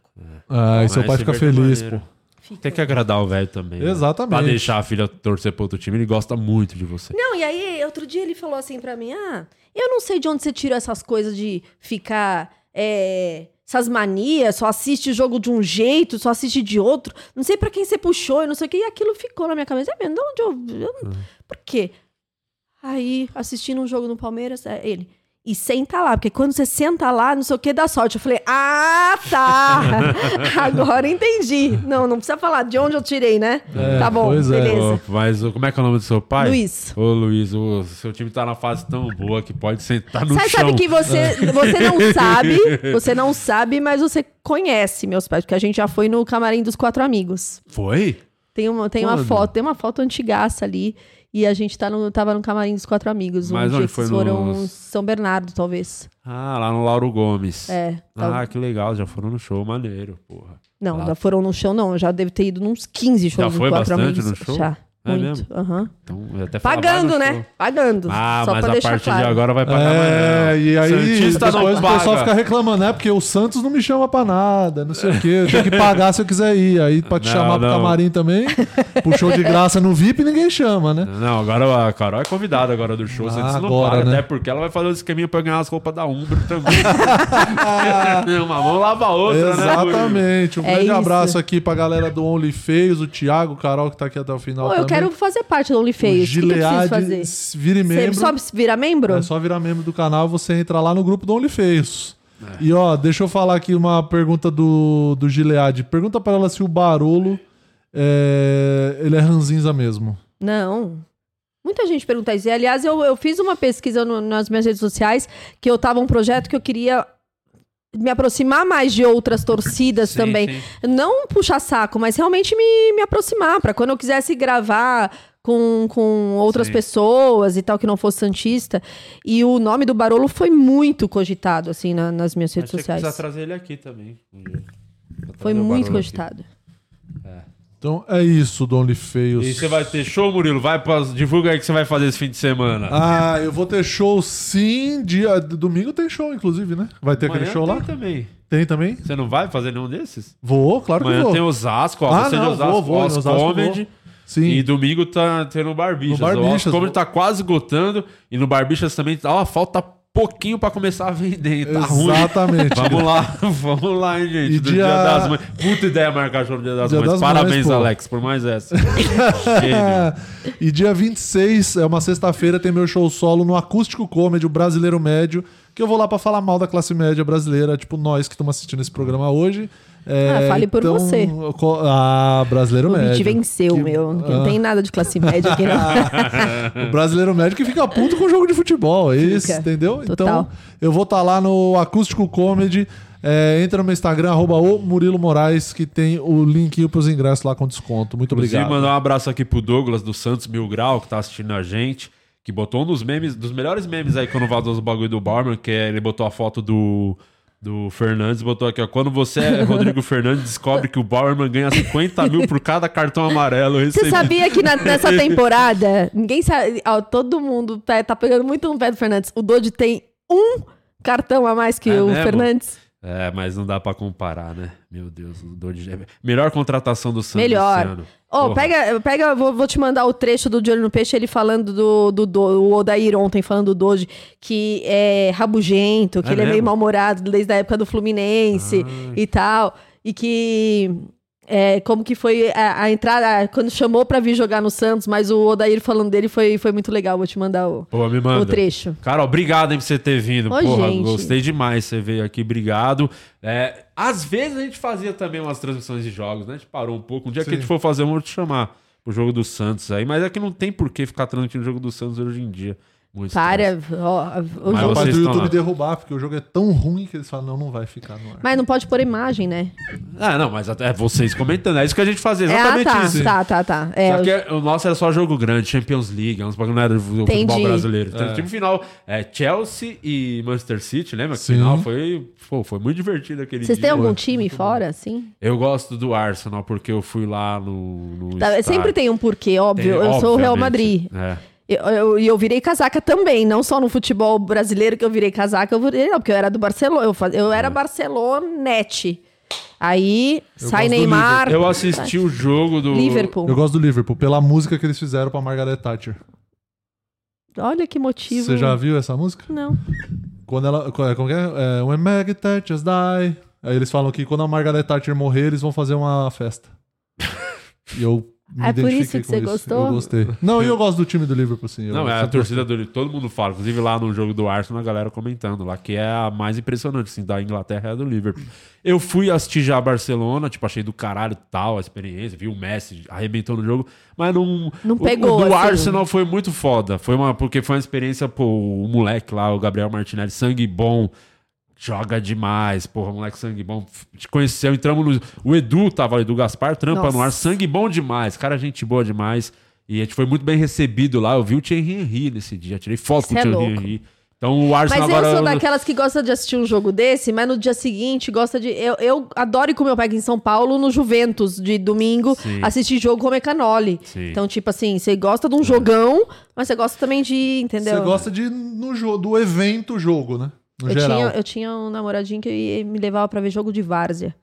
Ah, e seu pai fica é feliz, maneiro. pô. Tem que agradar o velho também. né? Exatamente. Pra deixar a filha torcer pro outro time, ele gosta muito de você. Não, e aí, outro dia ele falou assim pra mim: Ah, eu não sei de onde você tira essas coisas de ficar. é, essas manias, só assiste o jogo de um jeito, só assiste de outro. Não sei pra quem você puxou, e não sei o que. E aquilo ficou na minha cabeça. É mesmo, de onde eu. eu Uhum. Por quê? Aí, assistindo um jogo no Palmeiras, é, ele. E senta lá, porque quando você senta lá, não sei o que dá sorte. Eu falei, ah, tá! Agora entendi. Não, não precisa falar de onde eu tirei, né? É, tá bom, beleza. Ô, mas como é que é o nome do seu pai? Luiz. Ô, Luiz, o seu time tá na fase tão boa que pode sentar no Você chão. sabe que você, você não sabe, você não sabe, mas você conhece meus pais, porque a gente já foi no camarim dos quatro amigos. Foi? Tem uma, tem uma foto, tem uma foto antigaça ali. E a gente tá no, tava no camarim dos quatro amigos. Mas um onde dia que foi foram nos- São Bernardo, talvez. Ah, lá no Lauro Gomes. É, Ah, tá- que legal, já foram no show, maneiro, porra. Não, Ah, já foram no show, não. Eu já devo ter ido nos 15 shows Já foi quatro bastante amigos. no show? Já. É muito. mesmo? aham. Então, eu até Pagando, né? show. Pagando. Ah, Só mas pra a deixar partir claro. de agora vai pagar mais. É, não. e aí Santista depois o pessoal fica reclamando, né? Porque o Santos não me chama pra nada, não sei o quê. Eu tenho que pagar se eu quiser ir. Aí pra te Não, chamar pro não. camarim também, pro show de graça no VIP, ninguém chama, né? Não, agora a Carol é convidada agora do show. Ah, você disse não agora, paga, né? até porque ela vai fazer um esqueminha pra ganhar as roupas da Umbro também. Uma mão lava a outra, né? Exatamente. Um É grande isso. abraço aqui pra galera do Only Feios, o Thiago, o Carol que tá aqui até o final Pô, eu também. Quero fazer parte do OnlyFans. O que, que eu preciso Gilead, fazer? vire membro. Você só vira membro? É só virar membro do canal, você entra lá no grupo do OnlyFeios. É. E ó, deixa eu falar aqui uma pergunta do, do Gilead. Pergunta pra ela se o Barolo é, ele é ranzinza mesmo. Não. Muita gente pergunta isso. E, aliás, eu, eu fiz uma pesquisa no- nas minhas redes sociais que eu tava um projeto que eu queria me aproximar mais de outras torcidas Sim, também. sim. Não puxar saco, mas realmente me, me aproximar, pra quando eu quisesse gravar com, com outras Sim. pessoas e tal, que não fosse Santista. E o nome do Barolo foi muito cogitado, assim, na- nas minhas redes que sociais. precisa trazer ele aqui também. um Foi muito Barolo aqui. Então é isso do OnlyFeios. E você vai ter show, Murilo? Vai pra... Divulga aí o que você vai fazer esse fim de semana. Ah, eu vou ter show sim. Dia... Domingo tem show, inclusive, né? Vai ter aquele Amanhã show tem lá? também. Tem também? Você não vai fazer nenhum desses? Vou, claro que Amanhã vou. tem Osasco, ó. Ah, você não, de Osasco, vou, vou, Os em Osasco Comedy. vou. Sim. E domingo tá tendo Barbixas. No Barbixas, O Comedy tá quase esgotando. E no Barbixas também, ó, falta pouquinho pra começar a vender. Tá ruim. Exatamente. Vamos lá, vamos lá, hein, gente. E do dia- dia... das Mães. Puta ideia marcar show no Dia das Dia Mães. das Parabéns, Mães. Alex, por mais essa. Gênio. e dia 26, é uma sexta-feira, tem meu show solo no Acústico Comedy, o Brasileiro Médio, que eu vou lá pra falar mal da classe média brasileira, tipo nós que estamos assistindo esse programa hoje. É, Ah, fale por você. co- Ah, Brasileiro O Médio. Beat venceu, meu. Não Ah. tem nada de classe média aqui, não. o brasileiro médio que fica puto com o jogo de futebol, é isso, Fica. entendeu? Total. Então, eu vou estar lá no Acústico Comedy. é, entra no meu Instagram, arroba o Murilo Moraes, que tem o link pros ingressos lá com desconto. Muito Inclusive, obrigado. mandar um abraço aqui pro Douglas do Santos Mil Grau, que tá assistindo a gente, que botou um dos memes, dos melhores memes aí quando vazou os bagulho do Bauerman, que é, ele botou a foto do, do Fernandes, botou aqui, ó. Quando você é Rodrigo Fernandes, descobre que o Bauerman ganha 50 mil por cada cartão amarelo Você recebido. sabia que na- nessa temporada, ninguém sabe. ó, todo mundo tá, tá pegando muito no pé do Fernandes. O Dodge tem um cartão a mais que É o mesmo? Fernandes. É, mas não dá pra comparar, né? Meu Deus, o Dodge é... Melhor contratação do Santos Melhor. Porra. pega, pega vou, vou te mandar o trecho do De Olho no Peixe, ele falando do, do, do o Odair ontem, falando do Doge, que é rabugento, que É ele é meio mesmo? mal-humorado desde a época do Fluminense Ah. e tal. E que é, como que foi a, a entrada, quando chamou pra vir jogar no Santos, mas o Odair falando dele foi, foi muito legal. Vou te mandar o, Pô, me manda. o trecho. Carol, obrigado hein, por você ter vindo. Ô, Porra, gente. gostei demais. Você veio aqui, obrigado. É, às vezes a gente fazia também umas transmissões de jogos, né? A gente parou um pouco. Um dia que a gente Sim. for fazer, eu vou te chamar pro jogo do Santos aí. Mas é que não tem por que ficar transmitindo o jogo do Santos hoje em dia. Muito Para, ó, o Mas jogo- vocês do YouTube lá. derrubar, porque o jogo é tão ruim que eles falam, não, não vai ficar no ar. Mas não pode pôr imagem, né? Ah, não, mas até vocês comentando. É isso que a gente fazia, É, ah, exatamente tá, isso. tá, tá, tá. É, Só que o nosso era só jogo grande, Champions League, uns bagulho não era do futebol brasileiro. Então, É. time final é Chelsea e Manchester City, lembra? Que Sim. final foi, pô, foi muito divertido aquele Vocês dia. têm algum time fora, assim? Eu gosto do Arsenal porque eu fui lá no. no Tá, sempre tem um porquê, óbvio. Tem, eu sou o Real. Madrid. É. E eu, eu, eu virei casaca também, não só no futebol brasileiro que eu virei casaca, eu virei, não, porque eu era do Barcelona, eu, faz, eu era Barcelonete. Aí Eu sai Neymar. Eu assisti o jogo do. Liverpool. Eu gosto do Liverpool, pela música que eles fizeram pra Margaret Thatcher. Olha que motivo. Você já viu essa música? Não. Quando ela. Como é que é? é When Maggie Thatcher die. Aí eles falam que quando a Margaret Thatcher morrer, eles vão fazer uma festa. E eu me É por isso que você gostou? Eu gostei. Não, e eu gosto do time do Liverpool, sim. Eu Não, é a torcida do todo mundo fala. Inclusive lá no jogo do Arsenal, a galera comentando lá, que é a mais impressionante, assim, da Inglaterra é a do Liverpool. Eu fui assistir já a Barcelona, tipo, achei do caralho tal a experiência, vi o Messi arrebentou no jogo, mas não. Não o- pegou, O, do assim. Arsenal foi muito foda. Foi uma, porque foi uma experiência, pô, o moleque lá, o Gabriel Martinelli, sangue bom. Joga demais, porra, moleque sangue bom. Te conheceu, entramos no. O Edu tava ali, do Gaspar, trampa Nossa. no ar, sangue bom demais, cara, gente boa demais. E a gente foi muito bem recebido lá. Eu vi o Thierry Henry nesse dia, tirei foto com o é Thierry louco. Henry. Então o Mas Arsenal eu agora. sou daquelas que gosta de assistir um jogo desse, mas no dia seguinte gosta de. Eu, eu adoro ir com meu pai aqui em São Paulo, no Juventus, de domingo, Sim. assistir jogo com Mecanoli. Sim. Então, tipo assim, você gosta de um jogão, mas você gosta também de. Entendeu? Você gosta de no jogo, do evento jogo, né? No eu, geral. tinha, eu tinha um namoradinho que ia- me levava pra ver jogo de várzea.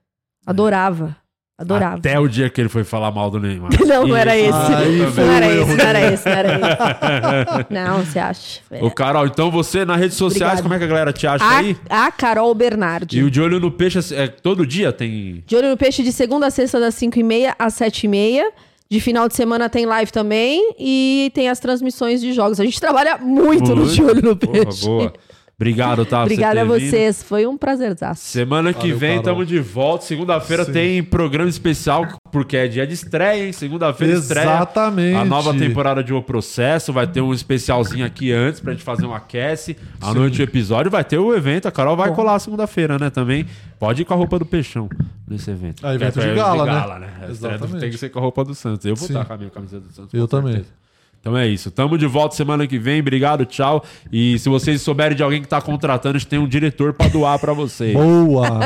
Adorava. Adorava. Até o dia que ele foi falar mal do Neymar. Não, não era esse. Não foi era esse, não era esse, não era esse. Não, você acha? É. Ô, Carol, então você nas redes sociais, Obrigada. como é que a galera te acha aí? A, a Carol Bernardi. E o De Olho no Peixe, é, todo dia tem. De olho no peixe de segunda a sexta, das 5h30 às 7h30. De final de semana tem live também. E tem as transmissões de jogos. A gente trabalha muito, no De Olho no Porra, Peixe. boa. Obrigado, tá? Obrigada a vindo. vocês. Foi um prazerzaço. Semana que Valeu, vem estamos de volta. Segunda-feira tem programa especial, porque é dia de estreia, hein? Segunda-feira estreia. Exatamente. A nova temporada de O Processo. Vai ter um especialzinho aqui antes pra gente fazer um aquece. À noite o episódio. Vai ter o evento. A Carol vai Bom. colar segunda-feira, né? Também. Pode ir com a roupa do Peixão nesse evento. Ah, evento Que é de pra- gala, né? né? Exatamente. Tem que ser com a roupa do Santos. Eu vou Sim. estar com a minha camiseta do Santos. Eu também. certeza. Então é isso. Tamo de volta semana que vem. Obrigado, tchau. E se vocês souberem de alguém que tá contratando, a gente tem um diretor pra doar pra vocês. Boa!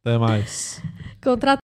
Até mais. Contratar